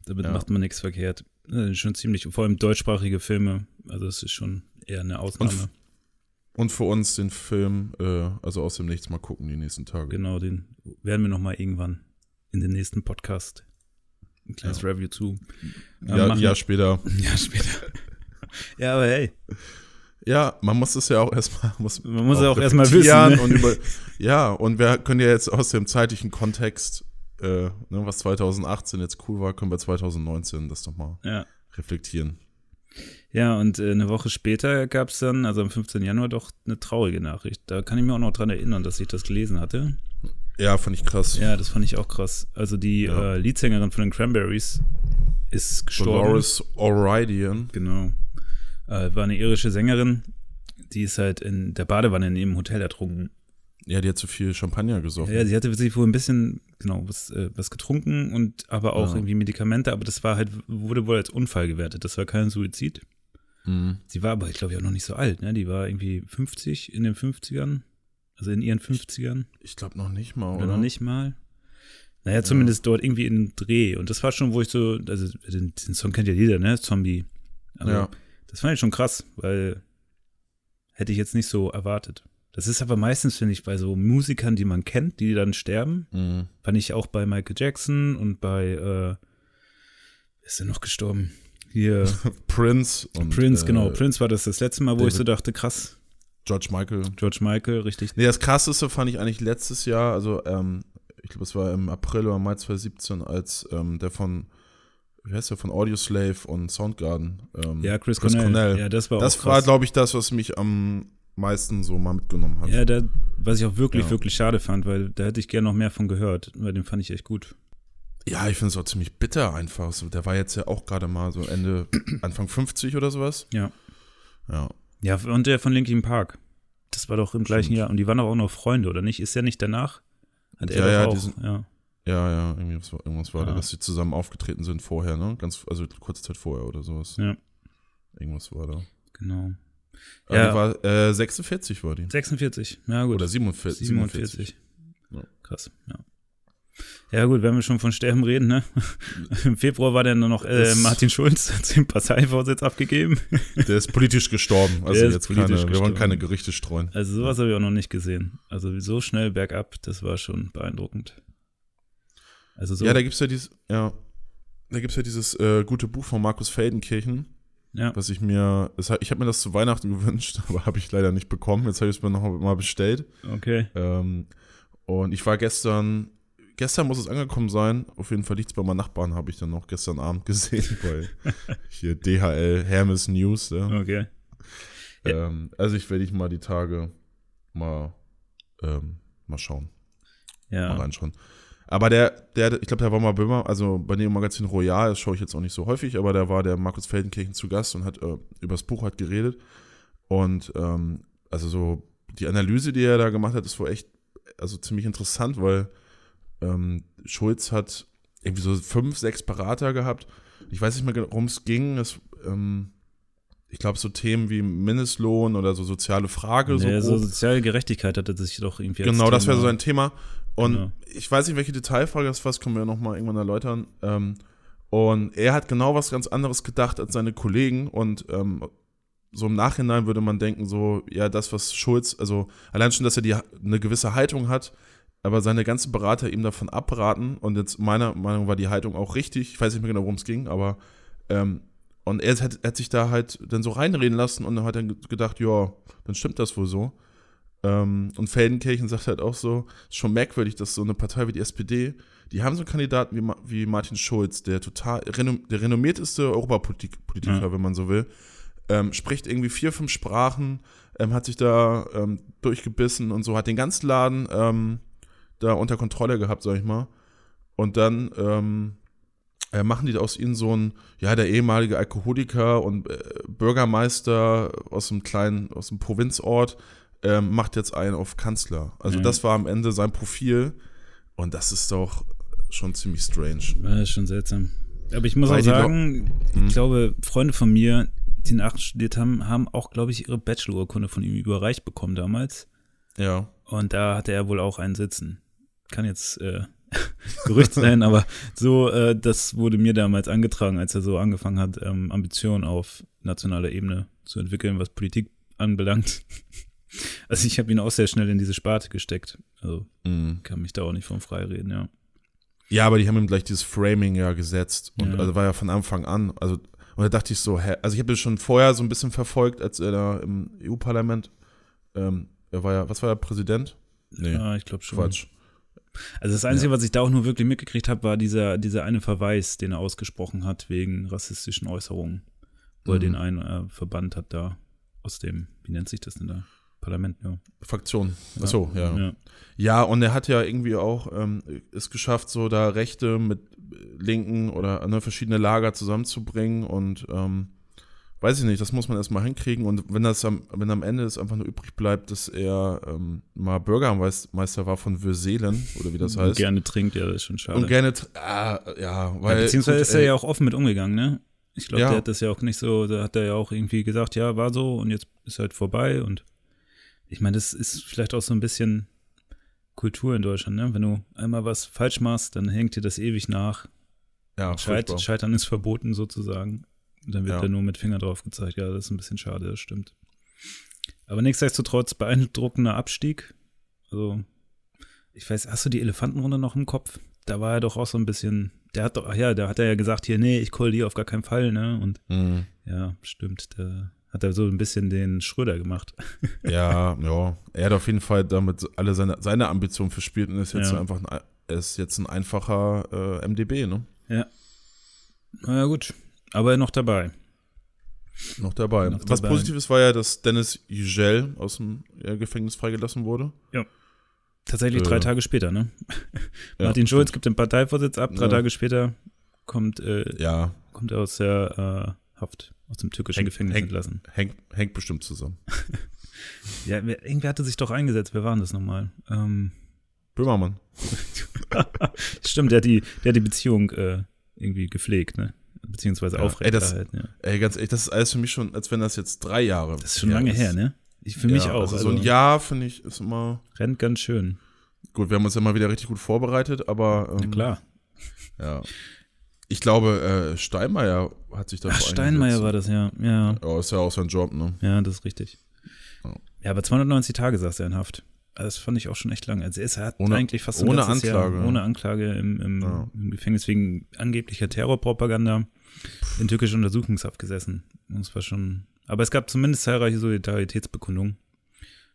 Damit Ja. macht man nichts verkehrt. Äh, schon ziemlich, vor allem deutschsprachige Filme. Also es ist schon eher eine Ausnahme. Und für uns den Film, äh, also aus dem Nichts mal gucken die nächsten Tage. Genau, den werden wir noch mal irgendwann in den nächsten Podcast ein kleines Ja. Review zu. äh, Ja, machen. ja, später. *laughs* Ja, später. ja, aber hey, Ja, man muss es ja auch erstmal. *laughs* Muss Man muss ja auch erstmal wissen, ne? Und über, ja, und wir können ja jetzt aus dem zeitlichen Kontext, äh, ne, was 2018 jetzt cool war, können wir 2019 das nochmal ja. reflektieren. Ja, und äh, eine Woche später gab es dann, also am 15. Januar, doch eine traurige Nachricht. Da kann ich mir auch noch dran erinnern, dass ich das gelesen hatte. Ja, fand ich krass. Ja, das fand ich auch krass. Also die Ja. äh, Leadsängerin von den Cranberries ist gestorben. Dolores O'Ridian. Genau. Äh, war eine irische Sängerin. Die ist halt in der Badewanne in ihrem Hotel ertrunken. Ja, die hat zu viel Champagner gesoffen. Ja, sie hatte sich wohl ein bisschen, genau, was, äh, was getrunken und aber auch Ja. irgendwie Medikamente, aber das war halt, wurde wohl als Unfall gewertet. Das war kein Suizid. Mhm. Sie war aber, ich glaube, auch noch nicht so alt, ne? Die war irgendwie 50 in den 50ern. Also in ihren 50ern. Ich glaube noch nicht mal, Oder oder? noch nicht mal. Naja, zumindest dort irgendwie in Dreh. Und das war schon, wo ich so, also den, den Song kennt ja jeder, ne? Zombie. Also, Ja. Das fand ich schon krass, weil hätte ich jetzt nicht so erwartet. Das ist aber meistens, finde ich, bei so Musikern, die man kennt, die dann sterben. Mhm. Fand ich auch bei Michael Jackson und bei, äh, ist denn noch gestorben? Hier, *laughs* Prince und Prince, äh, genau. Prince war das das letzte Mal, wo ich David- so dachte, krass, George Michael. George Michael, richtig. Nee, das krasseste fand ich eigentlich letztes Jahr, also ähm, ich glaube, es war im April oder Mai 2017, als ähm, der von, wie heißt der, von Audioslave und Soundgarden. Ähm, Ja, Chris, Cornell. Ja, das war das war, glaube ich, das, was mich am meisten so mal mitgenommen hat. Ja, da, was ich auch wirklich, Ja. wirklich schade fand, weil da hätte ich gerne noch mehr von gehört, weil den fand ich echt gut. Ja, ich finde es auch ziemlich bitter einfach. So, der war jetzt ja auch gerade mal so Ende, *clears throat* Anfang 50 oder sowas. Ja. Ja. Ja, und der von Linkin Park. Das war doch im gleichen Stimmt. Jahr. Und die waren doch auch noch Freunde, oder nicht? Ist der nicht danach? Hat er Ja, ja, auch. die sind- ja. Ja, ja, irgendwie was, irgendwas war Ja. da, dass sie zusammen aufgetreten sind vorher, ne? Ganz, also kurze Zeit vorher oder sowas. Ja. Irgendwas war da. Genau. Ja. die war, äh, 46 war die. 46, ja gut. Oder 47. 47. Ja. Krass, ja. Ja gut, wenn wir schon von Sterben reden, ne? *laughs* Im Februar war dann nur noch äh, Martin Schulz, *laughs* hat den Parteivorsitz abgegeben. *laughs* Der ist politisch gestorben. Also Der jetzt politisch keine, wir wollen gestorben. keine Gerichte streuen. Also sowas habe ich auch noch nicht gesehen. Also so schnell bergab, das war schon beeindruckend. Also so, Ja, da gibt's ja dieses, ja, da gibt's ja dieses äh, gute Buch von Markus Feldenkirchen, ja. was ich mir, ich habe mir das zu Weihnachten *laughs* gewünscht, aber habe ich leider nicht bekommen. Jetzt habe ich es mir noch mal bestellt. okay. Ähm, und ich war gestern, gestern muss es angekommen sein. Auf jeden Fall liegt es bei meinen Nachbarn, habe ich dann noch gestern Abend *laughs* gesehen, weil *laughs* hier DHL Hermes News. Ja. Okay. Ähm, also ich werde ich mal die Tage mal, ähm, mal schauen, mal Ja. reinschauen. Aber der, der, ich glaube, der war mal Böhmer, also bei dem Magazin Royal, das schaue ich jetzt auch nicht so häufig, aber da war der Markus Feldenkirchen zu Gast und hat äh, über das Buch halt geredet. Und ähm, also so die Analyse, die er da gemacht hat, ist wohl echt also ziemlich interessant, weil ähm, Schulz hat irgendwie so fünf, sechs Berater gehabt. Ich weiß nicht mehr, worum es ging. Es, ähm, ich glaube, so Themen wie Mindestlohn oder so soziale Frage. Ja, so so soziale Gerechtigkeit hatte sich doch irgendwie Genau, das wäre so ein Thema. Und Genau. ich weiß nicht, welche Detailfrage das war, das können wir ja nochmal irgendwann erläutern. Ähm, und er hat genau was ganz anderes gedacht als seine Kollegen. Und ähm, so im Nachhinein würde man denken, so, ja, das, was Schulz, also allein schon, dass er die, eine gewisse Haltung hat, aber seine ganzen Berater ihm davon abraten. Und jetzt meiner Meinung war die Haltung auch richtig. Ich weiß nicht mehr genau, worum es ging, aber ähm, und er hat, hat sich da halt dann so reinreden lassen und hat dann ge- gedacht, ja, dann stimmt das wohl so. Ähm, und Feldenkirchen sagt halt auch so, ist schon merkwürdig, dass so eine Partei wie die SPD, die haben so einen Kandidaten wie, Ma- wie Martin Schulz, der total, der renommierteste Europapolitiker, Ja. wenn man so will, ähm, spricht irgendwie vier, fünf Sprachen, ähm, hat sich da ähm, durchgebissen und so, hat den ganzen Laden ähm, da unter Kontrolle gehabt, sag ich mal. Und dann ähm, äh, machen die aus ihnen so ein, ja, der ehemalige Alkoholiker und äh, Bürgermeister aus einem kleinen, aus einem Provinzort, ähm, macht jetzt einen auf Kanzler. Also Ja. das war am Ende sein Profil und das ist doch schon ziemlich strange. Ja, ist schon seltsam. Aber ich muss Weil auch sagen, Hm. ich glaube, Freunde von mir, die nach studiert haben, haben auch, glaube ich, ihre Bachelorurkunde von ihm überreicht bekommen damals. Ja. Und da hatte er wohl auch einen sitzen. Kann jetzt äh, *laughs* Gerücht sein, aber so, äh, das wurde mir damals angetragen, als er so angefangen hat, ähm, Ambitionen auf nationaler Ebene zu entwickeln, was Politik anbelangt. Also ich habe ihn auch sehr schnell in diese Sparte gesteckt. Also Mhm. kann mich da auch nicht vom frei reden, ja. Ja, aber die haben ihm gleich dieses Framing ja gesetzt. Und Ja. also war ja von Anfang an. Also, und da dachte ich so, hä, also ich habe das schon vorher so ein bisschen verfolgt, als er da im EU-Parlament, ähm, er war ja, was war er, Präsident? Nee, Ja, ich glaube schon. Quatsch. Also das Einzige, was ich da auch nur wirklich mitgekriegt habe, war dieser, dieser eine Verweis, den er ausgesprochen hat wegen rassistischen Äußerungen, wo er Mhm. den einen äh, verbannt hat da aus dem, wie nennt sich das denn da? Parlament, ja. Fraktion. Achso, ja. ja. ja. und er hat ja irgendwie auch ähm, es geschafft, so da Rechte mit Linken oder ne, verschiedene Lager zusammenzubringen und ähm, weiß ich nicht, das muss man erstmal hinkriegen und wenn das am, wenn am Ende es einfach nur übrig bleibt, dass er ähm, mal Bürgermeister war von Würselen oder wie das Und heißt. gerne trinkt, ja, das ist schon schade. Und gerne, ah, ja, weil. ja, beziehungsweise gut, ist er ja auch offen mit umgegangen, ne? Ich glaube, Ja. der hat das ja auch nicht so, da hat er ja auch irgendwie gesagt, ja, war so und jetzt ist halt vorbei und ich meine, das ist vielleicht auch so ein bisschen Kultur in Deutschland, ne? Wenn du einmal was falsch machst, dann hängt dir das ewig nach. ja, Scheit. Scheitern ist verboten sozusagen. Und dann wird Ja. da nur mit Finger drauf gezeigt. Ja, das ist ein bisschen schade, das stimmt. Aber nichtsdestotrotz beeindruckender Abstieg. Also, ich weiß, hast du die Elefantenrunde noch im Kopf? Da war er doch auch so ein bisschen, der hat doch, ach ja, da hat er ja gesagt, hier, nee, ich kolliere auf gar keinen Fall, ne? Und Mhm. ja, stimmt, da hat er so ein bisschen den Schröder gemacht. *laughs* Ja, ja. Er hat auf jeden Fall damit alle seine, seine Ambitionen verspielt und ist jetzt Ja. einfach ein, ist jetzt ein einfacher äh, MDB, ne? Na ja, gut. Aber noch dabei. Noch dabei. Noch Was dabei. Positives war ja, dass Dennis Yücel aus dem Gefängnis freigelassen wurde. Tatsächlich Äh, drei Tage später, ne? *laughs* Ja, Martin Schulz stimmt. gibt den Parteivorsitz ab, drei Ja. Tage später kommt, äh, Ja, kommt er aus der äh, Haft, aus dem türkischen Henk- Gefängnis Henk- entlassen. hängt, hängt bestimmt zusammen. *laughs* Ja, wer, irgendwer hatte sich doch eingesetzt. Wer war denn das nochmal? Ähm, Böhmermann. *laughs* Stimmt, der hat die, der hat die Beziehung äh, irgendwie gepflegt, ne? Beziehungsweise Ja, ey, das- aufrechterhalten. Ja. Ey, ganz ehrlich, das ist alles für mich schon, als wenn das jetzt drei Jahre. Das ist schon lange her, ne? Ich, für mich ja, auch. Also, Also, so ein Jahr, finde ich, ist immer. rennt ganz schön. Gut, wir haben uns ja mal wieder richtig gut vorbereitet, aber. Ähm, Na klar. Ja. *laughs* Ich glaube, äh, Steinmeier hat sich da Ach, Steinmeier war das, ja. Ja, Ja, ist ja auch sein Job, ne? ja, das ist richtig. Ja. Ja, aber 290 Tage saß er in Haft. Das fand ich auch schon echt lang. Also er hat Ohne- eigentlich fast ohne Anklage. Jahr ohne Anklage im, im, Ja. im Gefängnis wegen angeblicher Terrorpropaganda in türkischer Untersuchungshaft gesessen. Und es war schon. Aber es gab zumindest zahlreiche Solidaritätsbekundungen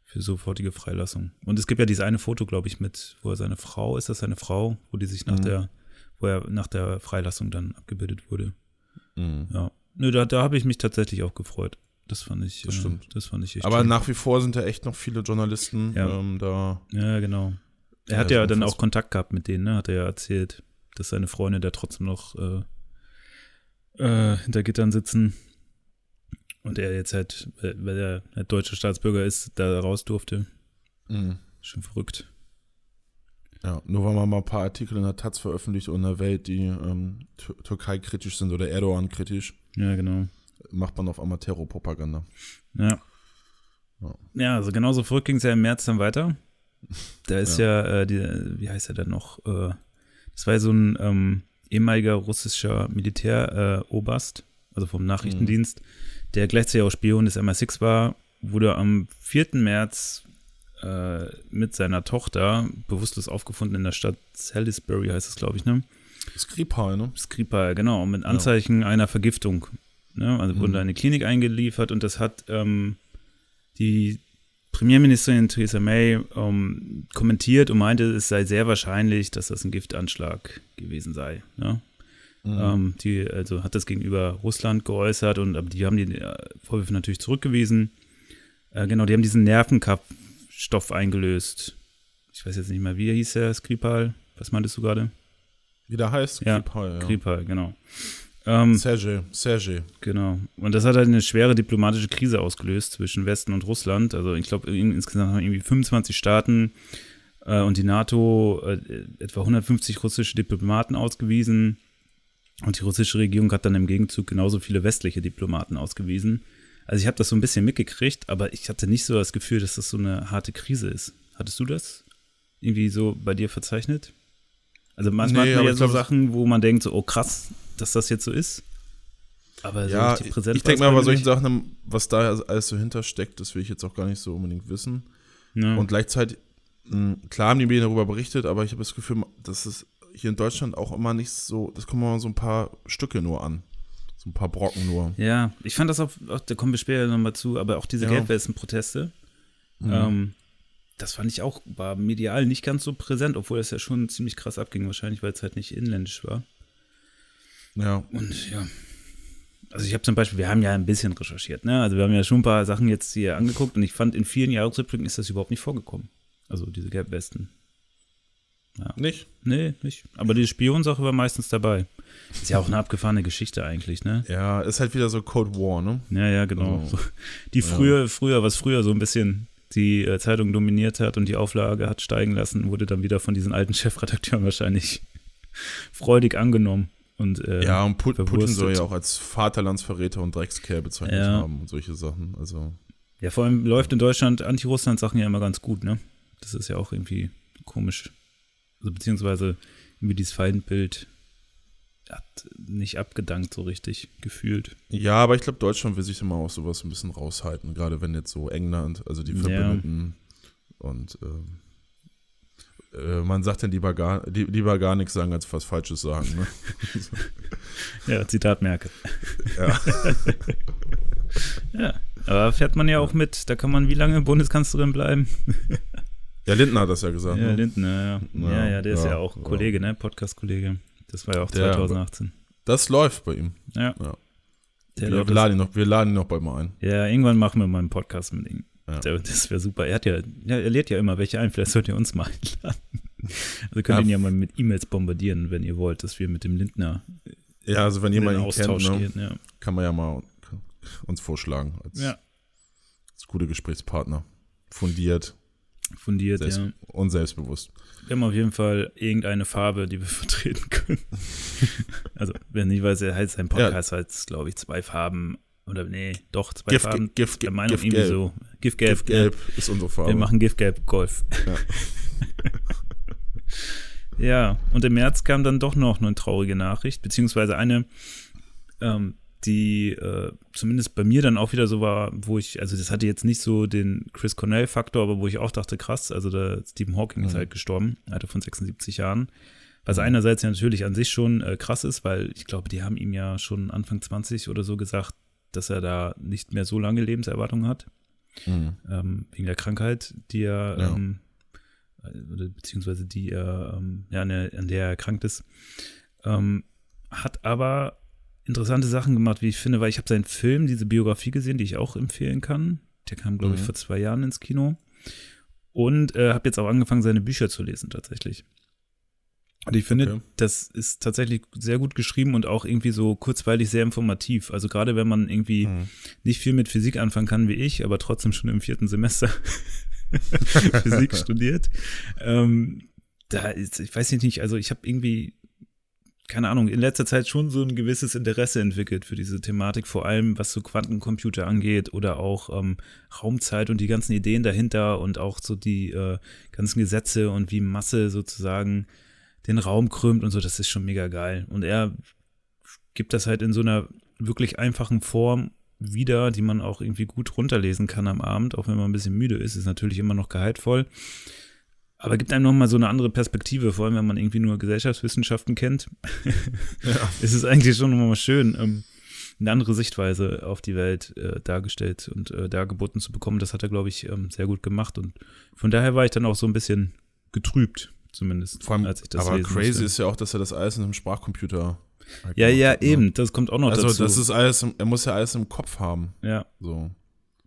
für sofortige Freilassung. Und es gibt ja dieses eine Foto, glaube ich, mit, wo er seine Frau, ist das seine Frau, wo die sich nach Mhm. der, wo er nach der Freilassung dann abgebildet wurde. Mhm. Ja. Nö, da, da habe ich mich tatsächlich auch gefreut. Das fand ich. Das äh, stimmt. Das fand ich Aber schön. nach wie vor sind ja echt noch viele Journalisten Ja. ähm, da. Ja, genau. Er Ja, hat ist ja dann auch Kontakt gehabt mit denen, ne? Hat er ja erzählt, dass seine Freunde da trotzdem noch äh, äh, hinter Gittern sitzen. Und er jetzt halt, äh, weil er halt deutscher Staatsbürger ist, da raus durfte. Mhm. Schon verrückt. Ja, nur weil man mal ein paar Artikel in der Taz veröffentlicht und in der Welt, die ähm, Tür- Türkei kritisch sind oder Erdogan kritisch, Ja, genau. macht man auf einmal Terrorpropaganda. Ja. Ja. Ja, also genauso verrückt ging es ja im März dann weiter. Da ist ja, äh, die, wie heißt er denn noch? Äh, das war ja so ein ähm, ehemaliger russischer Militäroberst, also vom Nachrichtendienst, der gleichzeitig auch Spion des MI6 war, wurde am 4. März äh, mit seiner Tochter bewusstlos aufgefunden in der Stadt Salisbury, heißt es, glaube ich, ne? Skripal, ne? Skripal, genau, mit Anzeichen einer Vergiftung. Ne? Also wurde Mhm. in eine Klinik eingeliefert und das hat ähm, die Premierministerin Theresa May ähm, kommentiert und meinte, es sei sehr wahrscheinlich, dass das ein Giftanschlag gewesen sei. Ne? Mhm. Ähm, die also hat das gegenüber Russland geäußert und aber die haben die äh, Vorwürfe natürlich zurückgewiesen. Äh, genau, die haben diesen Nervenkampfstoff eingelöst. Ich weiß jetzt nicht mehr, wie hieß der, Skripal? Was meintest du gerade? Wie der heißt? Ja, Skripal, ja. Skripal, genau. Ähm, Sergej, Sergej. Genau. Und das hat halt eine schwere diplomatische Krise ausgelöst zwischen Westen und Russland. Also ich glaube, insgesamt haben irgendwie 25 Staaten äh, und die NATO äh, etwa 150 russische Diplomaten ausgewiesen. Und die russische Regierung hat dann im Gegenzug genauso viele westliche Diplomaten ausgewiesen. Also ich habe das so ein bisschen mitgekriegt, aber ich hatte nicht so das Gefühl, dass das so eine harte Krise ist. Hattest du das irgendwie so bei dir verzeichnet? Also manchmal Nee, hat man ja so glaub, Sachen, wo man denkt so, oh krass, dass das jetzt so ist. Aber so Ja, richtig ich, denke mal, bei solchen Sachen, was da alles so hintersteckt, das will ich jetzt auch gar nicht so unbedingt wissen. Ja. Und gleichzeitig, mh, klar haben die Medien darüber berichtet, aber ich habe das Gefühl, dass es hier in Deutschland auch immer nicht so, das kommen immer so ein paar Stücke nur an. So ein paar Brocken nur. ja, ich fand das auch, auch da kommen wir später nochmal zu, aber auch diese Ja. Gelbwesten-Proteste, Mhm. ähm, das fand ich auch, war medial nicht ganz so präsent, obwohl das ja schon ziemlich krass abging, wahrscheinlich, weil es halt nicht inländisch war. ja. Und ja. Also ich habe zum Beispiel, wir haben ja ein bisschen recherchiert, ne? Also wir haben ja schon ein paar Sachen jetzt hier angeguckt und ich fand, in vielen Jahresrückblicken ist das überhaupt nicht vorgekommen. Also diese Gelbwesten. Nicht? Nee, nicht. Aber die Spionsache war meistens dabei. Ist ja auch eine abgefahrene Geschichte eigentlich, ne? Ja, ist halt wieder so Cold War, ne? Ja, ja, genau. So, *laughs* die früher, früher, was früher so ein bisschen die äh, Zeitung dominiert hat und die Auflage hat steigen lassen, wurde dann wieder von diesen alten *laughs* Chefredakteuren wahrscheinlich *laughs* freudig angenommen. Und, äh, Ja, und Put Putin verwurstet. soll ja auch als Vaterlandsverräter und Dreckskerl bezeichnet Ja. haben und solche Sachen. Also, ja, vor allem läuft in Deutschland Anti-Russland-Sachen ja immer ganz gut, ne? Das ist ja auch irgendwie komisch. Also beziehungsweise irgendwie dieses Feindbild hat nicht abgedankt so richtig gefühlt. ja, aber ich glaube, Deutschland will sich immer auch sowas ein bisschen raushalten, gerade wenn jetzt so England, also die Ja. Verbündeten und ähm, äh, man sagt dann lieber gar, li lieber gar nichts sagen, als was Falsches sagen. Ne? *laughs* Ja, Zitat Merkel. Ja. *laughs* Ja, aber fährt man ja auch mit, da kann man wie lange Bundeskanzlerin bleiben? *laughs* ja, Lindner hat das ja gesagt. Ja, ne? Lindner, ja. Ja, Ja, ja, der ist ja, ja, auch ja. Kollege, ne? Podcast-Kollege. Das war ja auch Der- 2018. Das läuft bei ihm. Ja. Ja. Der wir, laden ihn noch, wir laden ihn noch bald mal ein. ja, irgendwann machen wir mal einen Podcast mit ihm. Ja. Das wäre super. Er hat ja, ja, er lädt ja immer welche ein, vielleicht sollt ihr uns mal *laughs* einladen. Also könnt Ja. ihr ihn ja mal mit E-Mails bombardieren, wenn ihr wollt, dass wir mit dem Lindner Ja, also wenn jemand ihn Austausch kennt, ne. Ja. kann man ja mal uns vorschlagen als, Ja. als gute Gesprächspartner. Fundiert. Fundiert, Selbst ja. Und selbstbewusst. Wir haben auf jeden Fall irgendeine Farbe, die wir *laughs* vertreten können. also, wer nicht weiß, er heißt sein Podcast halt, glaube ich, zwei Farben. Oder nee, doch, zwei Gif, Farben. Gif, der Gif, Meinung Gif, irgendwie Gelb. so. Gif Gelb. Gif Gelb ist unsere Ja. Farbe. Wir machen Gif Gelb Golf. Ja. *laughs* Ja, und im März kam dann doch noch eine traurige Nachricht, beziehungsweise eine, ähm, die äh, zumindest bei mir dann auch wieder so war, wo ich, also das hatte jetzt nicht so den Chris Cornell-Faktor, aber wo ich auch dachte, krass, also der Stephen Hawking ist Mhm. halt gestorben, Alter von 76 Jahren. Was einerseits ja natürlich an sich schon äh, krass ist, weil ich glaube, die haben ihm ja schon Anfang 20 oder so gesagt, dass er da nicht mehr so lange Lebenserwartung hat Mhm. ähm, wegen der Krankheit, die er, Ja. ähm, äh, beziehungsweise die er, ähm, ja, an der, an der er erkrankt ist, ähm, hat aber interessante Sachen gemacht, wie ich finde, weil ich habe seinen Film, diese Biografie gesehen, die ich auch empfehlen kann. Der kam, glaube ich, Mhm. vor zwei Jahren ins Kino. Und äh, habe jetzt auch angefangen, seine Bücher zu lesen, tatsächlich. Und ich finde, Okay. das ist tatsächlich sehr gut geschrieben und auch irgendwie so kurzweilig sehr informativ. Also gerade wenn man irgendwie Mhm. nicht viel mit Physik anfangen kann wie ich, aber trotzdem schon im vierten Semester *laughs* Physik *laughs* studiert. Ähm, da ist, ich weiß nicht, also ich habe irgendwie, keine Ahnung, in letzter Zeit schon so ein gewisses Interesse entwickelt für diese Thematik, vor allem was so Quantencomputer angeht oder auch ähm, Raumzeit und die ganzen Ideen dahinter und auch so die äh, ganzen Gesetze und wie Masse sozusagen den Raum krümmt und so, das ist schon mega geil. Und er gibt das halt in so einer wirklich einfachen Form wieder, die man auch irgendwie gut runterlesen kann am Abend, auch wenn man ein bisschen müde ist, ist natürlich immer noch gehaltvoll. Aber gibt einem nochmal so eine andere Perspektive, vor allem wenn man irgendwie nur Gesellschaftswissenschaften kennt. *laughs* Ja. *laughs* ist es eigentlich schon nochmal schön, ähm, eine andere Sichtweise auf die Welt äh, dargestellt und äh, dargeboten zu bekommen. Das hat er, glaube ich, ähm, sehr gut gemacht. Und von daher war ich dann auch so ein bisschen getrübt, zumindest, Vor allem, als ich das aber crazy musste. ist ja auch, dass er das alles in einem Sprachcomputer halt Ja, ja, hat, ne? eben. Das kommt auch noch Also dazu. das ist alles, er muss ja alles im Kopf haben. ja, So.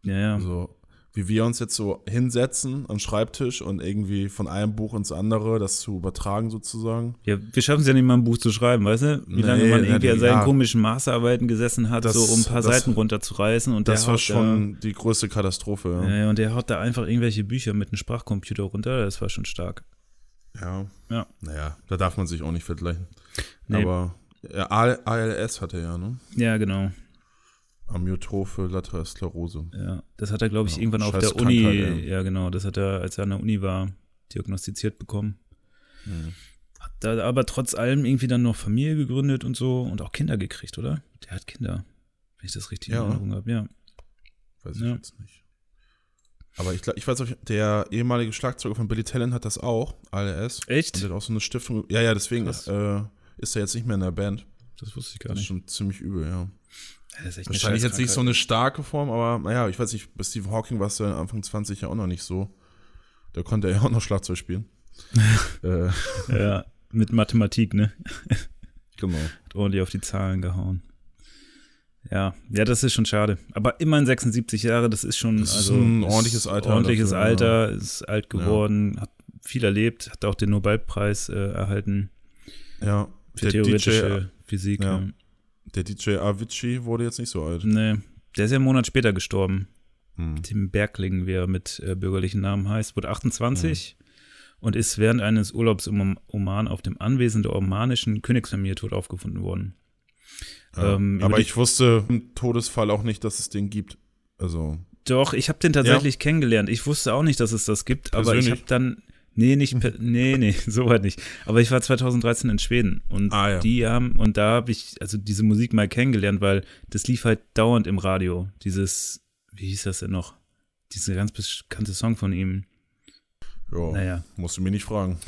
ja, ja. Also, wie wir uns jetzt so hinsetzen am Schreibtisch und irgendwie von einem Buch ins andere das zu übertragen sozusagen. Ja, wir schaffen es ja nicht mal ein Buch zu schreiben, weißt du? Wie lange Nee, man nee, irgendwie an nee, seinen ja. komischen Masterarbeiten gesessen hat, Das- so um ein paar das- Seiten runterzureißen. Und Das war schon die größte Katastrophe. Da, Ja. ja, und der haut da einfach irgendwelche Bücher mit einem Sprachcomputer runter. Das war schon stark. ja. Ja. Naja, da darf man sich auch nicht vergleichen. Nee. Aber ja, AL ALS hatte er ja, ne? Ja, genau. Amyotrophe Lateral Sklerose. Ja, das hat er, glaube ich, Ja, irgendwann auf der Uni, Krankheit, ja genau, das hat er, als er an der Uni war, diagnostiziert bekommen. Hm. Hat da aber trotz allem irgendwie dann noch Familie gegründet und so und auch Kinder gekriegt, oder? Der hat Kinder, wenn ich das richtig Ja, in Erinnerung habe, ja. Weiß ich Ja. jetzt nicht. Aber ich, ich weiß auch, der ehemalige Schlagzeuger von Billy Talent hat das auch, ALS. Und Echt? der hat auch so eine Stiftung. Ja, ja, deswegen äh, ist er jetzt nicht mehr in der Band. Das wusste ich gar Das ist nicht. schon ziemlich übel, ja. Das ist Wahrscheinlich jetzt nicht so eine starke Form, aber naja, ich weiß nicht, bei Stephen Hawking war es ja Anfang 20 ja auch noch nicht so. Da konnte er ja auch noch Schlagzeug spielen. *laughs* äh, Ja, mit Mathematik, ne? *laughs* genau. Hat ordentlich auf die Zahlen gehauen. Ja, ja, das ist schon schade. Aber immerhin 76 Jahre, das ist schon Das ist also ein ist ordentliches Alter Ordentliches dafür, Alter, ist alt geworden, hat viel erlebt, hat auch den Nobelpreis äh, erhalten Ja, für theoretische Physik. ja. Ja. Der DJ Avicii wurde jetzt nicht so alt. Nee, der ist ja einen Monat später gestorben. Hm. Tim Bergling, wie er mit äh, bürgerlichen Namen heißt, wurde 28 und ist während eines Urlaubs im Om- Oman auf dem Anwesen der omanischen Königsfamilie tot aufgefunden worden. Ja. Ähm, aber ich wusste im Todesfall auch nicht, dass es den gibt. Also, Doch, ich habe den tatsächlich kennengelernt. Ich wusste auch nicht, dass es das gibt, aber ich Persönlich? habe dann nee, nicht nee, nee, *laughs* soweit nicht. Aber ich war 2013 in Schweden und Ah, ja. die haben und da habe ich also diese Musik mal kennengelernt, weil das lief halt dauernd im Radio. Dieses wie hieß das denn noch? Dieser ganz bekannte Song von ihm. Ja, Naja. musst du mir nicht fragen.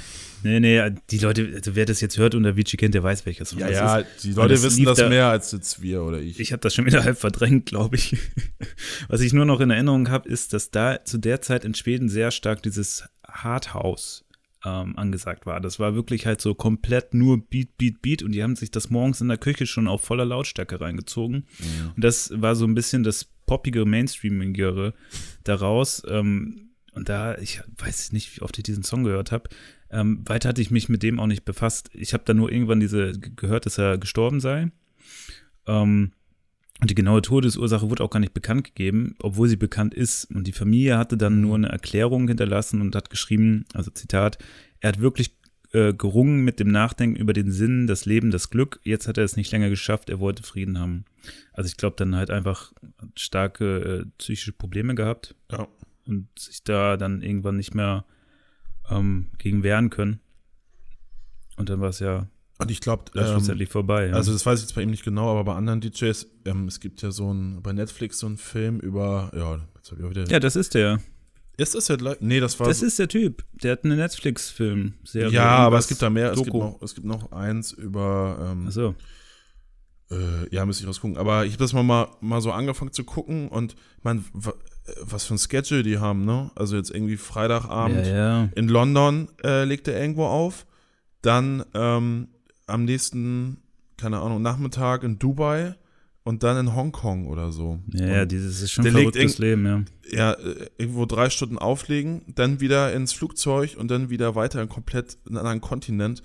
Nee, nee, die Leute, also wer das jetzt hört und Avicii kennt, der weiß, welcher Song Ja, ja, ist. die Leute das wissen das da- mehr als jetzt wir oder ich. Ich habe das schon wieder *laughs* halb verdrängt, glaube ich. Was ich nur noch in Erinnerung habe, ist, dass da zu der Zeit in Schweden sehr stark dieses Hardhouse ähm, angesagt war. Das war wirklich halt so komplett nur Beat, Beat, Beat und die haben sich das morgens in der Küche schon auf voller Lautstärke reingezogen. Mhm. Und das war so ein bisschen das poppige, mainstreamigere daraus. Ähm, und da, ich weiß nicht, wie oft ich diesen Song gehört habe. Ähm, weiter hatte ich mich mit dem auch nicht befasst. Ich habe da nur irgendwann diese gehört, dass er gestorben sei. Ähm, Und die genaue Todesursache wurde auch gar nicht bekannt gegeben, obwohl sie bekannt ist. Und die Familie hatte dann nur eine Erklärung hinterlassen und hat geschrieben, also Zitat, er hat wirklich äh, gerungen mit dem Nachdenken über den Sinn, das Leben, das Glück. Jetzt hat er es nicht länger geschafft, er wollte Frieden haben. Also ich glaube, dann halt einfach starke äh, psychische Probleme gehabt Ja. Und sich da dann irgendwann nicht mehr ähm, gegen wehren können. Und dann war es ja Und ich glaube, ähm, schlussendlich vorbei. Ja. also das weiß ich jetzt bei ihm nicht genau, aber bei anderen DJs, ähm, es gibt ja so ein, bei Netflix so einen Film über, ja, jetzt hab ich auch wieder. ja, das ist der. Ist das ja, li- nee, das war Das so, ist der Typ. Der hat eine Netflix-Film-Serie. ja, aber es gibt da mehr, es gibt noch, es gibt noch eins über, ähm, Achso. Äh, ja, müsste ich rausgucken. Aber ich habe das mal, mal, mal so angefangen zu gucken und äh, was für ein Schedule die haben, ne? Also jetzt irgendwie Freitagabend Ja, ja. in London äh, legt er irgendwo auf. Dann ähm, am nächsten, keine Ahnung, Nachmittag in Dubai und dann in Hongkong oder so. Ja, ja, dieses ist schon ein verrücktes Leben, ja. ja, äh, irgendwo drei Stunden auflegen, dann wieder ins Flugzeug und dann wieder weiter in komplett in einen anderen Kontinent.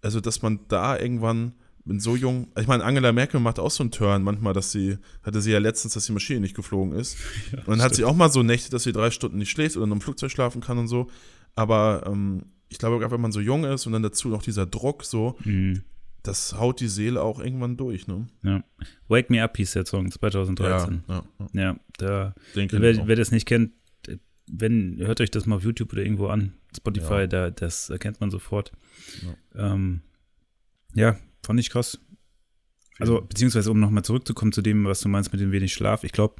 Also, dass man da irgendwann mit so jung, ich meine, Angela Merkel macht auch so einen Turn manchmal, dass sie, hatte sie ja letztens, dass die Maschine nicht geflogen ist. *laughs* und dann hat sie auch mal so Nächte, dass sie drei Stunden nicht schläft oder in einem Flugzeug schlafen kann und so. Aber ähm, ich glaube, gerade wenn man so jung ist und dann dazu noch dieser Druck, so, Mhm. das haut die Seele auch irgendwann durch, ne? ja. Wake Me Up hieß der Song 2013. Ja, ja, Ja, da, denke ich wer, wer das nicht kennt, wenn, hört euch das mal auf YouTube oder irgendwo an. Spotify, Ja. da, das erkennt man sofort. Ja, ähm, ja fand ich krass. Also, beziehungsweise, um nochmal zurückzukommen zu dem, was du meinst mit dem wenig Schlaf. Ich glaube,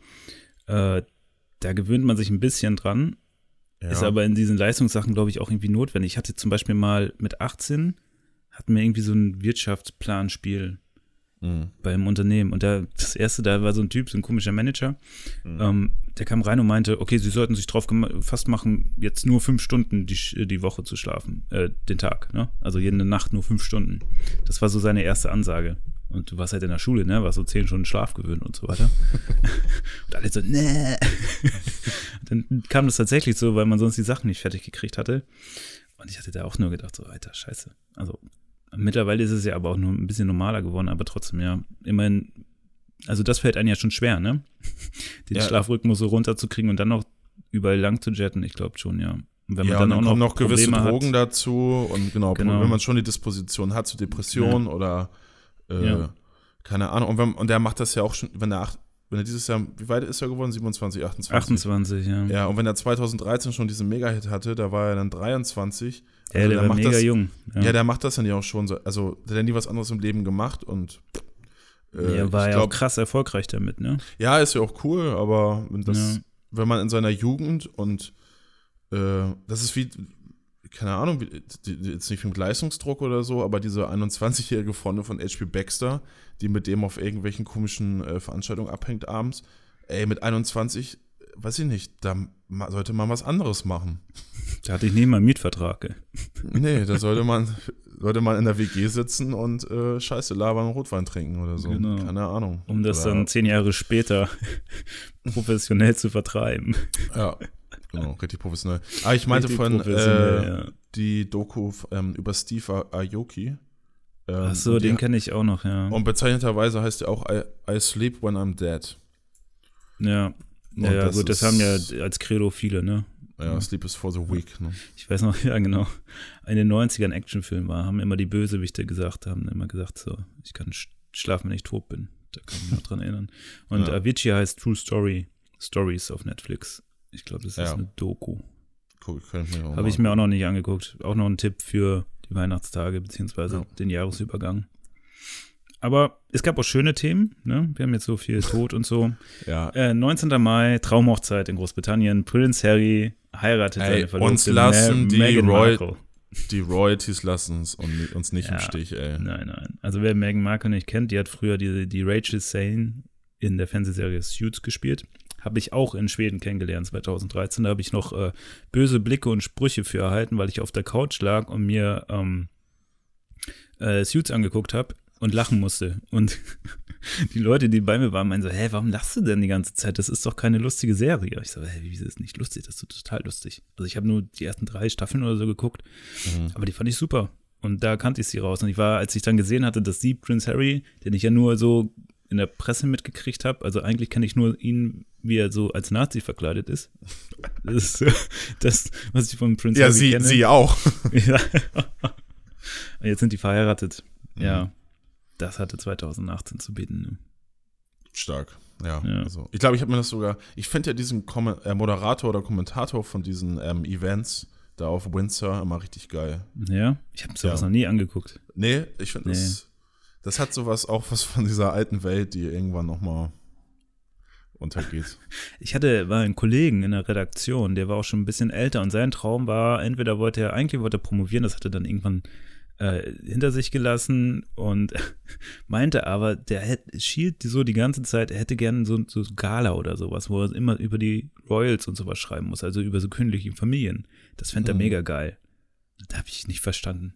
äh, da gewöhnt man sich ein bisschen dran, ja. ist aber in diesen Leistungssachen, glaube ich, auch irgendwie notwendig. Ich hatte zum Beispiel mal mit 18, hatten wir irgendwie so ein Wirtschaftsplanspiel Mhm. beim Unternehmen. Und da, das erste, da war so ein Typ, so ein komischer Manager, Mhm. ähm, der kam rein und meinte, okay, Sie sollten sich drauf gefasst machen, jetzt nur fünf Stunden die, die Woche zu schlafen, äh, den Tag, ne? Also jede Nacht nur fünf Stunden. Das war so seine erste Ansage. Und du warst halt in der Schule, ne? Warst so zehn Stunden Schlaf gewöhnt und so weiter. *laughs* und alle so, nee. *laughs* Dann kam das tatsächlich so, weil man sonst die Sachen nicht fertig gekriegt hatte. Und ich hatte da auch nur gedacht, so, Alter, scheiße. Also mittlerweile ist es ja aber auch nur ein bisschen normaler geworden, aber trotzdem, ja, immerhin, also das fällt einem ja schon schwer, ne? *laughs* Den Ja. Schlafrhythmus so runterzukriegen und dann noch überall lang zu jetten, ich glaube schon, ja. Und wenn ja, und dann kommen noch gewisse Probleme Drogen hat, dazu und genau, Genau. wenn man schon die Disposition hat zu Depressionen oder äh, Ja. keine Ahnung. Und, wenn, und der macht das ja auch schon, wenn er, acht, wenn er dieses Jahr, wie weit ist er geworden? 27, 28? 28, ja. Ja, und wenn er 2013 schon diesen Mega-Hit hatte, da war er dann 23. Ja, Also der war macht mega das, jung. Ja. der macht das dann ja auch schon so. Also, der hat ja nie was anderes im Leben gemacht und äh, ja, war ja auch krass erfolgreich damit, ne? ja, ist ja auch cool, aber wenn das, Ja. wenn man in seiner Jugend und äh, das ist wie, keine Ahnung, jetzt nicht mit Leistungsdruck oder so, aber diese 21-jährige Freundin von H.P. Baxter, die mit dem auf irgendwelchen komischen äh, Veranstaltungen abhängt abends, ey, mit 21, weiß ich nicht, da sollte man was anderes machen. Da hatte ich nie mal einen Mietvertrag, ey. Nee, da sollte man, sollte man in der WG sitzen und äh, Scheiße labern und Rotwein trinken oder so. Genau. Keine Ahnung. um das oder, dann zehn Jahre später *laughs* professionell zu vertreiben. Ja, genau, richtig professionell. Aber ich meinte von äh, ja. die Doku ähm, über Steve Aoki. Ähm, Ach so, den kenne ich auch noch, ja. Und bezeichneterweise heißt er auch I, I sleep when I'm dead. Ja, Und ja, das gut, das haben ja als Credo viele, ne? Ja. Sleep is for the weak. Ne? Ich weiß noch, *laughs* ja genau, in den 90ern Actionfilm war, haben immer die Bösewichte gesagt, haben immer gesagt, so, ich kann sch schlafen, wenn ich tot bin. Da kann ich mich noch dran erinnern. Und Ja. Avicii heißt True Story, Stories auf Netflix. Ich glaube, das ist Ja. eine Doku. Guck, kann ich mir auch Habe ich mir auch noch nicht angeguckt. Auch noch ein Tipp für die Weihnachtstage beziehungsweise Ja. den Jahresübergang. Aber es gab auch schöne Themen. Ne? Wir haben jetzt so viel *laughs* Tod und so. Ja, Äh, 19. Mai, Traumhochzeit in Großbritannien. Prince Harry heiratet Ey, seine Verlobte uns lassen Ma- die Meghan Roy- Markle. die Royalties lassen uns, und- uns nicht im Ja. Stich, ey. Nein, nein. Also wer Meghan Markle nicht kennt, die hat früher die, die Rachel Sane in der Fernsehserie Suits gespielt. Habe ich auch in Schweden kennengelernt 2013. Da habe ich noch äh, böse Blicke und Sprüche für erhalten, weil ich auf der Couch lag und mir ähm, äh, Suits angeguckt habe und lachen musste. Und *laughs* die Leute, die bei mir waren, meinen so, hä, warum lachst du denn die ganze Zeit? Das ist doch keine lustige Serie. Ich so, hä, wie ist das nicht lustig? Das ist total lustig. Also ich habe nur die ersten drei Staffeln oder so geguckt, Mhm. aber die fand ich super. Und da kannte ich sie raus. Und ich war, als ich dann gesehen hatte, dass sie Prince Harry, den ich ja nur so in der Presse mitgekriegt habe. Also eigentlich kenne ich nur ihn, wie er so als Nazi verkleidet ist. *laughs* Das ist so das, was ich von Prince Ja, sie, kenne. sie auch. *laughs* Ja. Jetzt sind die verheiratet. Mhm. Ja. Das hatte 2018 zu bieten. Ne? Stark. Ja, Ja. Also, ich glaube, ich habe mir das sogar. Ich finde ja diesen Kom äh, Moderator oder Kommentator von diesen ähm, Events da auf Windsor immer richtig geil. Ja, ich habe sowas Ja. noch nie angeguckt. Nee, ich finde Nee. das. Das hat sowas auch was von dieser alten Welt, die irgendwann nochmal untergeht. Ich hatte, war ein Kollegen in der Redaktion, der war auch schon ein bisschen älter und sein Traum war, entweder wollte er, eigentlich wollte er promovieren, das hat er dann irgendwann äh, hinter sich gelassen und *laughs* meinte aber, der hätte, schielt so die ganze Zeit, er hätte gerne so, so Gala oder sowas, wo er immer über die Royals und sowas schreiben muss, also über so königliche Familien. Das fände er Mhm. mega geil. Das habe ich nicht verstanden.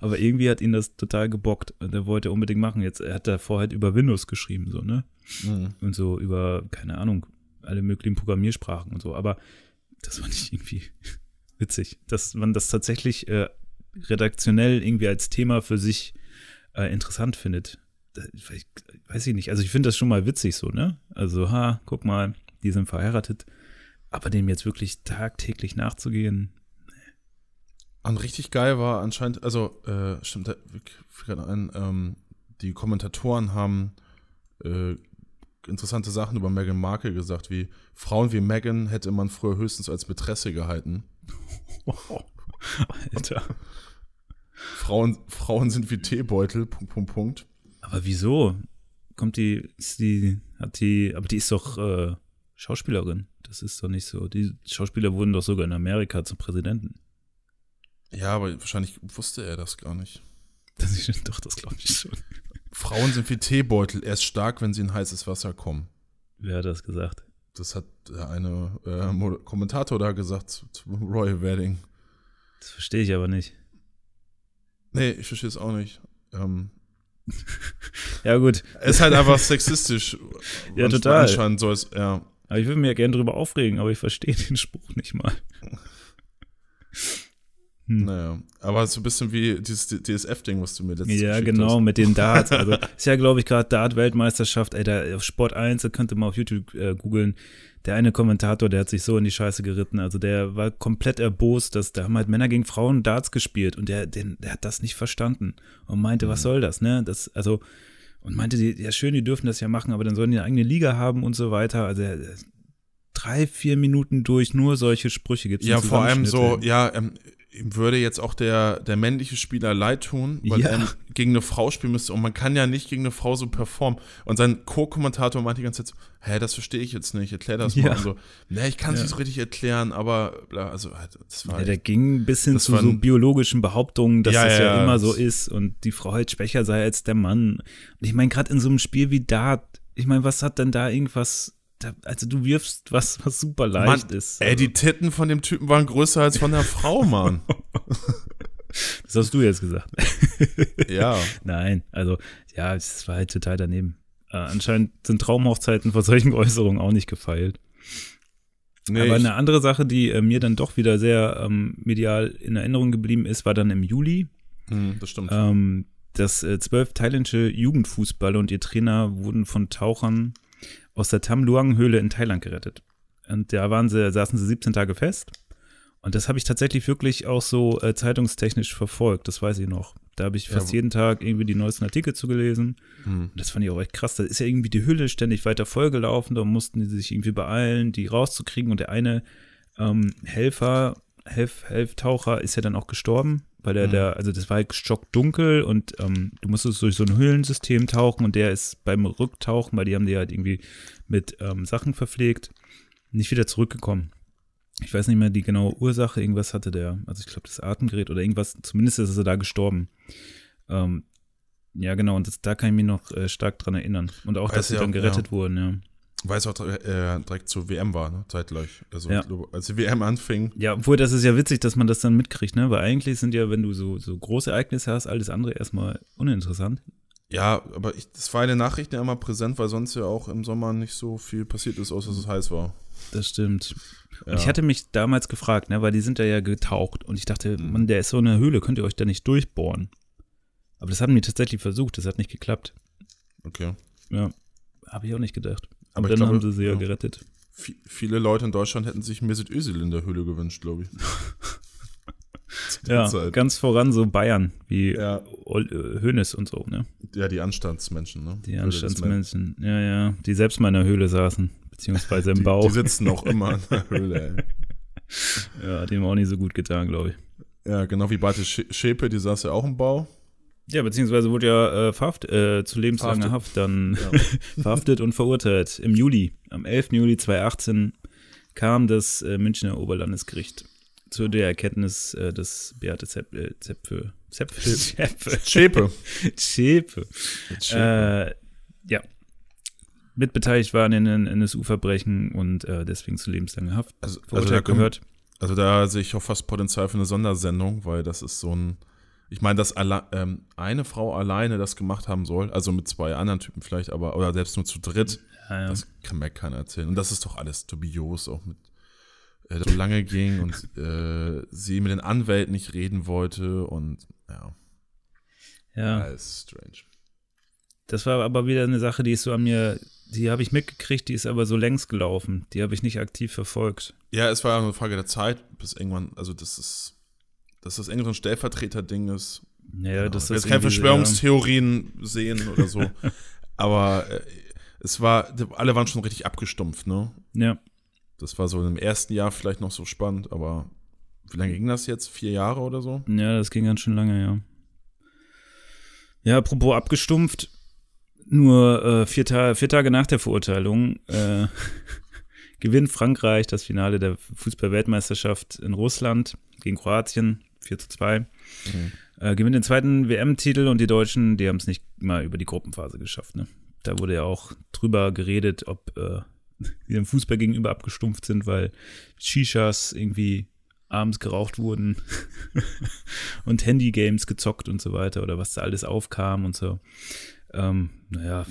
Aber irgendwie hat ihn das total gebockt und er wollte unbedingt machen. Jetzt, er hat davor halt über Windows geschrieben, so, ne? Mhm. und so über, keine Ahnung, alle möglichen Programmiersprachen und so. Aber das fand ich irgendwie *laughs* witzig, dass man das tatsächlich äh, redaktionell irgendwie als Thema für sich äh, interessant findet. Da, ich, weiß ich nicht. Also ich finde das schon mal witzig so, ne? Also, ha, guck mal, die sind verheiratet. Aber dem jetzt wirklich tagtäglich nachzugehen, Und richtig geil war anscheinend, also, äh, stimmt, da gerade ein, ähm, die Kommentatoren haben äh, interessante Sachen über Meghan Markle gesagt, wie Frauen wie Meghan hätte man früher höchstens als Mätresse gehalten. *laughs* Alter. Frauen, Frauen sind wie Teebeutel, Punkt, Punkt, Punkt. Aber wieso? Kommt die, ist die, hat die, aber die ist doch äh, Schauspielerin. Das ist doch nicht so. Die Schauspieler wurden doch sogar in Amerika zum Präsidenten. Ja, aber wahrscheinlich wusste er das gar nicht. Das *laughs* ist, doch, das glaube ich schon. Frauen sind wie Teebeutel, erst stark, wenn sie in heißes Wasser kommen. Wer hat das gesagt? Das hat eine äh, Kommentator da gesagt zu, zu Royal Wedding. Das verstehe ich aber nicht. Nee, ich verstehe es auch nicht. Ähm, *laughs* Ja, gut. es ist halt einfach sexistisch. *laughs* Ja, total. Anscheinend soll es, ja. Aber ich würde mir ja gerne drüber aufregen, aber ich verstehe den Spruch nicht mal. Hm. Naja, aber so ein bisschen wie dieses DSF-Ding, was du mir letztens Ja, genau, hast. mit den Darts. *laughs* Also ist ja, glaube ich, gerade Dart-Weltmeisterschaft, ey, da auf Sport 1, da könnt ihr mal auf YouTube äh, googeln. Der eine Kommentator, der hat sich so in die Scheiße geritten. Also der war komplett erbost, dass da haben halt Männer gegen Frauen Darts gespielt und der, der, der hat das nicht verstanden und meinte, was soll das, ne? Das, also, und meinte, die, ja schön, die dürfen das ja machen, aber dann sollen die eine eigene Liga haben und so weiter. Also drei, vier Minuten durch nur solche Sprüche gibt's Ja, im vor allem so, ja, ähm, ihm würde jetzt auch der, der männliche Spieler leid tun, weil Ja. er gegen eine Frau spielen müsste und man kann ja nicht gegen eine Frau so performen. Und sein Co-Kommentator meinte die ganze Zeit so, hä, das verstehe ich jetzt nicht, erklär das Ja. mal. Und so, ne, ich kann es Ja. nicht so richtig erklären, aber, bla, also, halt, das war Ja, der ging bis hin zu so biologischen Behauptungen, dass das ja, immer so ist und die Frau halt schwächer sei als der Mann. Und ich meine, gerade in so einem Spiel wie Dart, ich meine, was hat denn da irgendwas, da, also du wirfst was, was super leicht Mann, ist. Ey, Also, die Titten von dem Typen waren größer als von der Frau, Mann. *laughs* das hast du jetzt gesagt. *laughs* ja. Nein, also ja, es war halt total daneben. Äh, anscheinend sind Traumhochzeiten vor solchen Äußerungen auch nicht gefeilt. Nee, Aber eine andere Sache, die äh, mir dann doch wieder sehr ähm, medial in Erinnerung geblieben ist, war dann im Juli. hm, das stimmt. Ähm, dass äh, zwölf thailändische Jugendfußballer und ihr Trainer wurden von Tauchern aus der Tham Luang-Höhle in Thailand gerettet. Und da waren sie, saßen sie 17 Tage fest. Und das habe ich tatsächlich wirklich auch so äh, zeitungstechnisch verfolgt, das weiß ich noch. Da habe ich Ja, fast wo- jeden Tag irgendwie die neuesten Artikel zugelesen. Hm. Und das fand ich auch echt krass. Da ist ja irgendwie die Hülle ständig weiter vollgelaufen. Da mussten die sich irgendwie beeilen, die rauszukriegen. Und der eine ähm, Helfer, Helf, Helftaucher ist ja dann auch gestorben, weil er Mhm. da, also das war halt stockdunkel und ähm, du musstest durch so ein Höhlensystem tauchen und der ist beim Rücktauchen, weil die haben die halt irgendwie mit ähm, Sachen verpflegt, nicht wieder zurückgekommen. Ich weiß nicht mehr die genaue Ursache, irgendwas hatte der, also ich glaube das Atemgerät oder irgendwas, zumindest ist er da gestorben. Ähm, ja, genau, und das, da kann ich mich noch äh, stark dran erinnern. Und auch, Weiß dass sie ja dann gerettet wurden, ja. Weil es auch äh, direkt zur WM war, ne? zeitgleich. Also Ja. als die WM anfing, Ja, obwohl das ist ja witzig, dass man das dann mitkriegt, ne? Weil eigentlich sind ja, wenn du so, so große Ereignisse hast, alles andere erstmal uninteressant. Ja, aber ich, das war in den Nachrichten ja immer präsent, weil sonst ja auch im Sommer nicht so viel passiert ist, außer dass es heiß war. Das stimmt. Ja. Ich hatte mich damals gefragt, ne, weil die sind da ja getaucht und ich dachte, Mhm. Mann, der ist so eine Höhle, könnt ihr euch da nicht durchbohren? Aber das hatten die tatsächlich versucht, das hat nicht geklappt. Okay. Ja, habe ich auch nicht gedacht. Aber dann glaube, haben sie sie ja, ja. gerettet. Vi- viele Leute in Deutschland hätten sich Mesut Özil in der Höhle gewünscht, glaube ich. *laughs* Ja, Zeit. ganz voran so Bayern, wie Ja. Ol- äh, Hönes und so, ne? ja, die Anstandsmenschen, ne? Die Höhle Anstandsmenschen. Ja, ja, die selbst mal in der Höhle saßen, beziehungsweise im Die, Bau. die sitzen auch immer in der Höhle, ey. *laughs* ja, dem auch nicht so gut getan, glaube ich. Ja, genau wie Barte Sch- Schäpe, die saß ja auch im Bau. Ja, beziehungsweise wurde ja äh, verhaft, äh, zu lebenslanger. Haft dann *laughs* verhaftet und verurteilt. Im Juli, am 11. Juli 2018 kam das äh, Münchner Oberlandesgericht zu der Erkenntnis, äh, dass Beate Zepp, äh, Zepfe, Zepfe, Zepfe, Schäpe. *laughs* Zschäpe, äh, ja, mitbeteiligt waren in einem NSU-Verbrechen und äh, deswegen zu lebenslanger Haft Also, also, da gehört. also da sehe ich auch fast Potenzial für eine Sondersendung, weil das ist so ein, ich meine, dass alle, ähm, eine Frau alleine das gemacht haben soll, also mit zwei anderen Typen vielleicht, aber, oder selbst nur zu dritt, Ja, ja. das kann mir keiner erzählen. Und das ist doch alles dubios, auch mit, äh, so lange ging und *laughs* äh, sie mit den Anwälten nicht reden wollte und ja, ja. alles strange. Das war aber wieder eine Sache, die ist so an mir, die habe ich mitgekriegt, die ist aber so längs gelaufen. Die habe ich nicht aktiv verfolgt. Ja, es war ja eine Frage der Zeit, bis irgendwann, also das ist, dass das irgendwie so ein Stellvertreter-Ding ist. Naja, das ist Jetzt keine Verschwörungstheorien sehen oder so. *laughs* aber äh, es war, alle waren schon richtig abgestumpft, ne? Ja, Das war so im ersten Jahr vielleicht noch so spannend, aber wie lange ging das jetzt? Vier Jahre oder so? ja, ja, das ging ganz schön lange, ja. Ja, apropos abgestumpft, nur äh, vier, Ta vier Tage nach der Verurteilung äh, *laughs* gewinnt Frankreich das Finale der Fußball-Weltmeisterschaft in Russland gegen Kroatien, 4 zu 2. Mhm. Äh, gewinnt den zweiten WM-Titel und die Deutschen, die haben es nicht mal über die Gruppenphase geschafft. Ne? Da wurde ja auch drüber geredet, ob äh, *laughs* die dem Fußball gegenüber abgestumpft sind, weil Shishas irgendwie abends geraucht wurden *laughs* und Handygames gezockt und so weiter oder was da alles aufkam und so. Ähm, naja,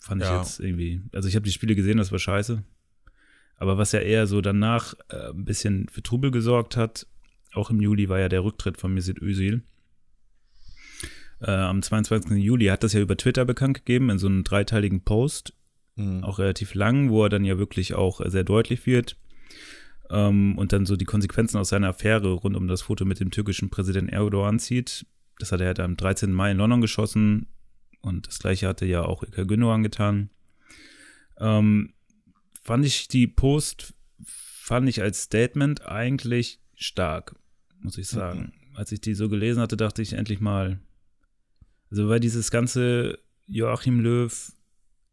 fand ich Ja. jetzt irgendwie. Also ich habe die Spiele gesehen, das war scheiße. Aber was ja eher so danach äh, ein bisschen für Trubel gesorgt hat, auch im Juli war ja der Rücktritt von Mesut Özil. Äh, am 22. Juli hat das ja über Twitter bekannt gegeben, in so einem dreiteiligen Post, Mhm. auch relativ lang, wo er dann ja wirklich auch sehr deutlich wird. Ähm, und dann so die Konsequenzen aus seiner Affäre rund um das Foto mit dem türkischen Präsidenten Erdogan zieht. Das hat er halt am 13. Mai in London geschossen und das gleiche hatte ja auch Ilkay Gündogan getan. Ähm, fand ich die Post, fand ich als Statement eigentlich stark, muss ich sagen. Als ich die so gelesen hatte, dachte ich endlich mal, also weil dieses ganze Joachim Löw,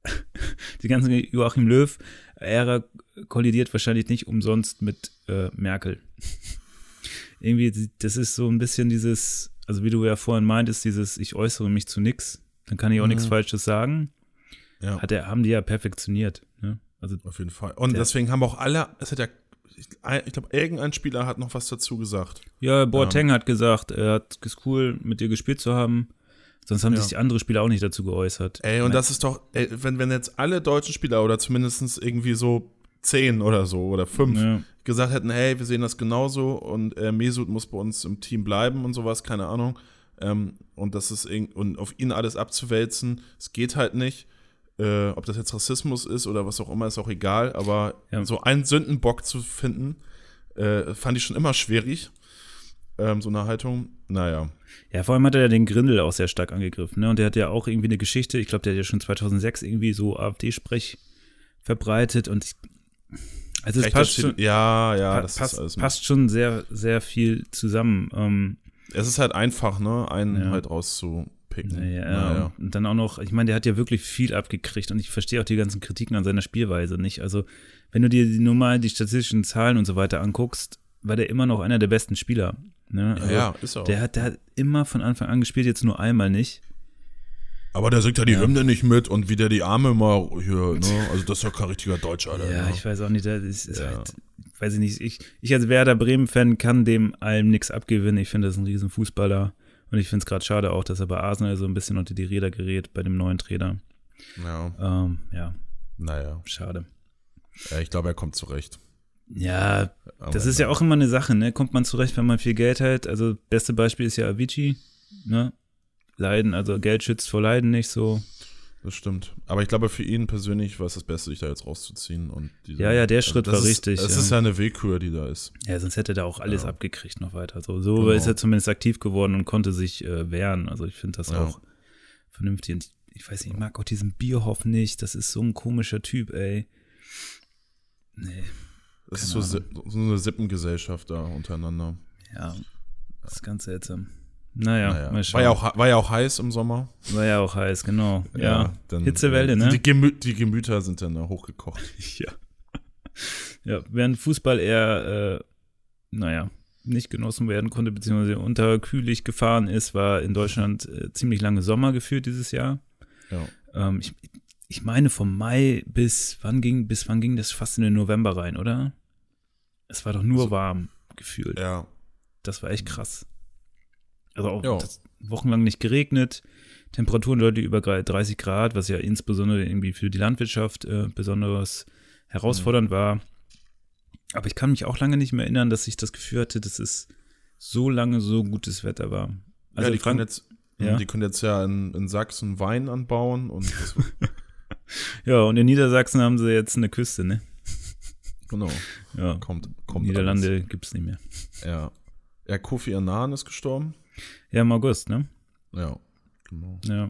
*laughs* die ganze Joachim Löw-Ära kollidiert wahrscheinlich nicht umsonst mit äh, Merkel. *laughs* Irgendwie, das ist so ein bisschen dieses, also wie du ja vorhin meintest, dieses, ich äußere mich zu nix, dann kann ich auch Mhm. nichts Falsches sagen. Ja, Hat er, haben die ja perfektioniert. Ne? Also auf jeden Fall. Und deswegen haben auch alle, es hat ja, ich, glaube, irgendein Spieler hat noch was dazu gesagt. Ja, Boateng hat gesagt, er hat es cool, mit dir gespielt zu haben. Sonst haben Ja. sich die andere Spieler auch nicht dazu geäußert. Ey, und das ist doch, ey, wenn, wenn jetzt alle deutschen Spieler oder zumindest irgendwie so zehn oder so oder fünf Ja, gesagt hätten, hey, wir sehen das genauso und äh, Mesut muss bei uns im Team bleiben und sowas, keine Ahnung. Ähm, und das ist und auf ihn alles abzuwälzen, es geht halt nicht. Äh, ob das jetzt Rassismus ist oder was auch immer, ist auch egal. Aber Ja. so einen Sündenbock zu finden, äh, fand ich schon immer schwierig. Ähm, so eine Haltung, naja. ja, vor allem hat er ja den Grindel auch sehr stark angegriffen. Ne? Und der hat ja auch irgendwie eine Geschichte, ich glaube, der hat ja schon 2006 irgendwie so AfD-Sprech verbreitet. Und ich, also es passt das schon, ja, ja, pa- das passt, passt schon sehr, sehr viel zusammen. Ähm, Es ist halt einfach, ne, einen Ja. halt rauszupicken. Naja, Naja. und dann auch noch, ich meine, der hat ja wirklich viel abgekriegt und ich verstehe auch die ganzen Kritiken an seiner Spielweise nicht. Also, wenn du dir die, nur mal die statistischen Zahlen und so weiter anguckst, war der immer noch einer der besten Spieler. Ne? Ja, Also, ja, ist auch. Der hat, der hat immer von Anfang an gespielt, jetzt nur einmal nicht. Aber der singt ja die Ja. Hymne nicht mit und wie der die Arme immer hier, ne? Also das ist ja kein richtiger Deutscher, Alter. Ja, ne? ich weiß auch nicht, das ist, ist Ja. halt, weiß ich nicht, ich, ich als Werder Bremen-Fan kann dem allem nichts abgewinnen. Ich finde, das ist ein riesen Fußballer. Und ich finde es gerade schade auch, dass er bei Arsenal so ein bisschen unter die Räder gerät bei dem neuen Trainer. ja. Ähm, ja, Naja. schade. Ja, ich glaube, er kommt zurecht. Ja, Aber Das ist ja auch immer eine Sache, ne? Kommt man zurecht, wenn man viel Geld hat? Also, beste Beispiel ist ja Avicii, ne? Leiden, also Geld schützt vor Leiden nicht so. Das stimmt. Aber ich glaube, für ihn persönlich war es das Beste, sich da jetzt rauszuziehen. Und diese, Ja, ja, der Schritt das war ist, richtig, Es ja. ist ja eine Willkür, die da ist. Ja, sonst hätte er auch alles Ja. abgekriegt noch weiter. So, so Genau. ist er zumindest aktiv geworden und konnte sich äh, wehren. Also ich finde das Ja. auch vernünftig. Und ich, weiß nicht, ich mag auch diesen Bierhoff nicht. Das ist so ein komischer Typ, ey. Nee, Es ist so, so eine Sippengesellschaft da untereinander. ja. Das ist ganz seltsam. Naja, Naja. mal schauen. War, ja auch, war ja auch heiß im Sommer. War ja auch heiß, genau. Ja, dann, Hitzewelle, ne? Die, Gemü die Gemüter sind dann da hochgekocht. *laughs* ja. Ja, während Fußball eher, äh, naja, nicht genossen werden konnte, beziehungsweise unterkühlig gefahren ist, war in Deutschland äh, ziemlich lange Sommer geführt dieses Jahr. Ja. Ähm, ich, ich meine vom Mai bis wann ging, bis wann ging das fast in den November rein, oder? Es war doch nur So- warm gefühlt. ja. Das war echt krass. Also auch wochenlang nicht geregnet, Temperaturen deutlich über 30 Grad, was ja insbesondere irgendwie für die Landwirtschaft äh, besonders herausfordernd war. Aber ich kann mich auch lange nicht mehr erinnern, dass ich das Gefühl hatte, dass es so lange so gutes Wetter war. Also ja, die, Frank- können jetzt, Ja. die können jetzt ja in, in Sachsen Wein anbauen und *laughs* ja, und in Niedersachsen haben sie jetzt eine Küste, ne? genau, Ja, kommt, kommt Niederlande gibt's nicht mehr. Ja. Ja, Kofi Annan ist gestorben. Ja, im August, ne? Ja, genau. Ja.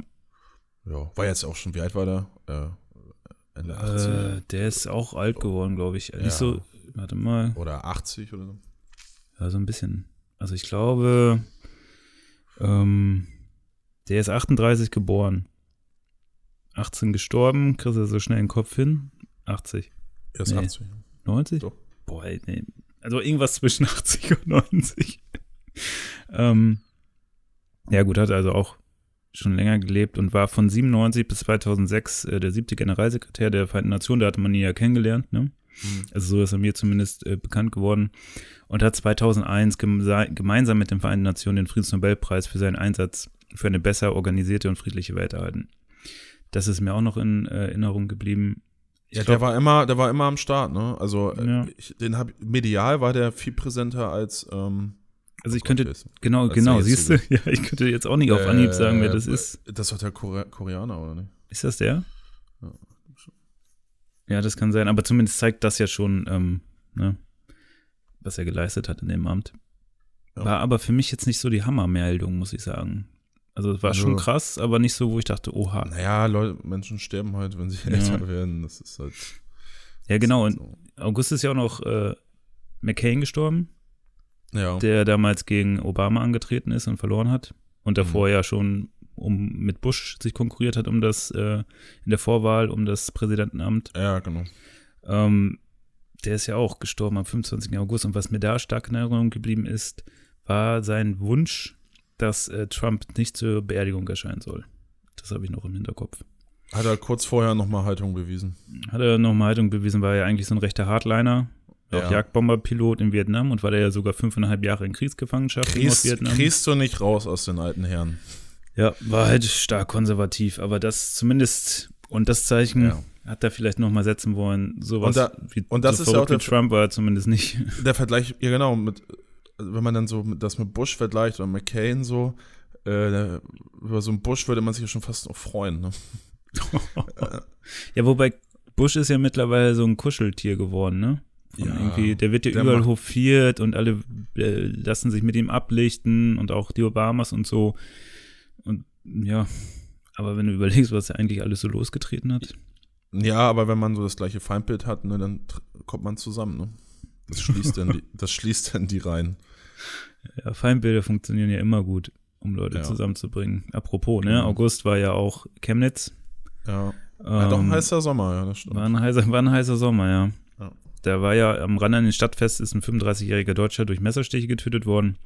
Ja, war jetzt auch schon, wie alt war der? Äh, Ende 80 Äh, der ist auch alt geworden, glaube ich. Ja. Nicht so, warte mal. oder 80 oder so. Ja, so ein bisschen. Also ich glaube, ähm, der ist 38 geboren. 18 gestorben, kriegst du so schnell den Kopf hin? 80. Er ist Nee. 80. 90? Doch. Boah, nee. Also irgendwas zwischen *laughs* 80 und 90. *laughs* ähm, ja gut, hat also auch schon länger gelebt und war von 97 bis 2006 äh, der siebte Generalsekretär der Vereinten Nationen. Da hatte man ihn ja kennengelernt, ne? Mhm. Also so ist er mir zumindest äh, bekannt geworden und hat 2001 gemse- gemeinsam mit den Vereinten Nationen den Friedensnobelpreis für seinen Einsatz für eine besser organisierte und friedliche Welt erhalten. Das ist mir auch noch in äh, Erinnerung geblieben. Ja, glaub- der war immer, der war immer am Start, ne? Also äh, Ja. ich, den hab, medial war der viel präsenter als ähm, also ich könnte Genau, Als genau, jetzt siehst du? *laughs* Ja, ich könnte jetzt auch nicht auf Anhieb sagen, wer das Äh, ist. Das war der Kore Koreaner, oder nicht? Ist das der? Ja. Ja, das kann sein, aber zumindest zeigt das ja schon, ähm, ne, was er geleistet hat in dem Amt. Ja. War aber für mich jetzt nicht so die Hammermeldung, muss ich sagen. Also es war Also- schon krass, aber nicht so, wo ich dachte, oha. Naja, Leute, Menschen sterben halt, wenn sie Ja. älter werden. Das ist halt. Ja, genau. Und So. August ist ja auch noch äh, McCain gestorben, Ja. der damals gegen Obama angetreten ist und verloren hat. Und davor Mhm. ja schon um mit Bush sich konkurriert hat um das, äh, in der Vorwahl, um das Präsidentenamt. ja, genau. Ähm, der ist ja auch gestorben am 25. August. Und was mir da stark in Erinnerung geblieben ist, war sein Wunsch, dass äh, Trump nicht zur Beerdigung erscheinen soll. Das habe ich noch im Hinterkopf. Hat er kurz vorher nochmal Haltung bewiesen. Hat er nochmal Haltung bewiesen, war ja eigentlich so ein rechter Hardliner, auch Ja. Jagdbomberpilot in Vietnam und war der ja sogar fünfeinhalb Jahre in Kriegsgefangenschaft in Kriegst, Vietnam. kriegst du nicht raus aus den alten Herren. Ja, war halt stark konservativ, aber das zumindest und das Zeichen Ja. hat er vielleicht nochmal setzen wollen. Sowas Und da- wie, und das so ist ja auch der- Trump war er zumindest nicht. *laughs* Der Vergleich, ja genau, mit, also wenn man dann so das mit Bush vergleicht oder McCain so, äh, über so einen Bush würde man sich ja schon fast noch freuen. Ne? *laughs* Ja, wobei Bush ist ja mittlerweile so ein Kuscheltier geworden, ne? Ja, irgendwie, der wird ja der überall hofiert und alle äh, lassen sich mit ihm ablichten und auch die Obamas und so. Und ja, aber wenn du überlegst, was er eigentlich alles so losgetreten hat. Ja, aber wenn man so das gleiche Feindbild hat, ne, dann kommt man zusammen. Ne? Das schließt dann die, das schließt dann die Reihen. Ja, Feindbilder funktionieren ja immer gut, um Leute Ja. zusammenzubringen. Apropos, ne? Genau. August war ja auch Chemnitz. Ja, ja doch ein Ähm, heißer Sommer, ja, das stimmt. War ein heißer, war ein heißer Sommer, ja. Ja. Da war ja am Rand an den Stadtfest ist ein 35-jähriger Deutscher durch Messerstiche getötet worden.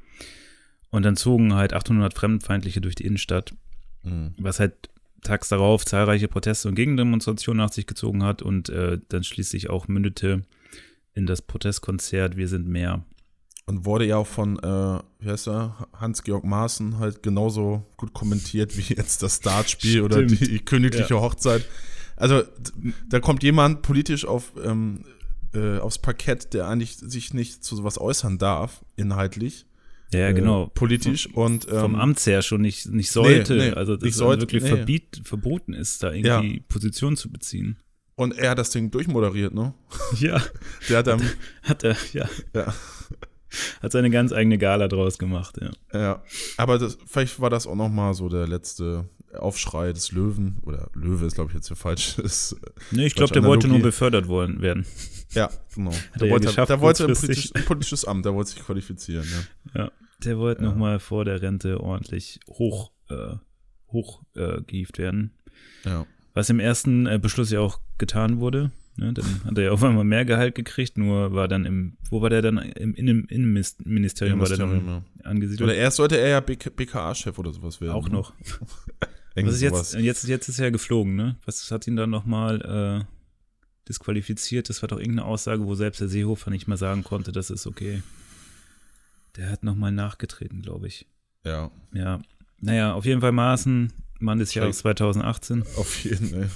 Und dann zogen halt 800 Fremdenfeindliche durch die Innenstadt, Mhm. was halt tags darauf zahlreiche Proteste und Gegendemonstrationen nach sich gezogen hat und äh, dann schließlich auch mündete in das Protestkonzert Wir sind mehr. Und wurde ja auch von, äh, wie heißt er, Hans-Georg Maaßen halt genauso gut kommentiert wie jetzt das Dartspiel oder die königliche Hochzeit. Also da kommt jemand politisch auf, ähm, äh, aufs Parkett, der eigentlich sich nicht zu sowas äußern darf, inhaltlich. Ja, ja, genau. politisch und ähm, Vom Amts her schon nicht, nicht sollte. nee, also, dass es sollte, wirklich nee. verbiet, verboten ist, da irgendwie Position zu beziehen. und er hat das Ding durchmoderiert, ne? *laughs* Ja, Der hat dann, hat er, ja. ja, *laughs* Hat seine ganz eigene Gala draus gemacht, ja. ja. Aber das, vielleicht war das auch noch mal so der letzte Aufschrei des Löwen oder Löwe ist glaube ich jetzt der falsche *laughs* ist. Nee, ich glaube, der wollte nur befördert wollen, werden. Ja, genau. er Der ja wollte, geschafft, der wollte ein, kurzfristig. politisch, ein politisches Amt, der wollte sich qualifizieren, ja. Ja. Der wollte Ja. noch nochmal vor der Rente ordentlich hoch, äh, hoch äh, gehievt werden. Ja. Was im ersten äh, Beschluss ja auch getan wurde. Ne? Dann hat er ja auf einmal mehr Gehalt gekriegt, nur war dann im, wo war der dann? Im Innen Innenministerium war der Ministerium, dann angesiedelt. Oder erst sollte er ja BK BKA-Chef oder sowas werden. auch ne? noch. *laughs* Irgend Was ist sowas. jetzt, jetzt, jetzt ist er geflogen, ne? Was hat ihn dann nochmal äh, disqualifiziert? Das war doch irgendeine Aussage, wo selbst der Seehofer nicht mehr sagen konnte, das ist okay. Der hat nochmal nachgetreten, glaube ich. Ja, Ja. Naja, auf jeden Fall Maaßen, Mann des Jahres 2018. auf jeden Fall.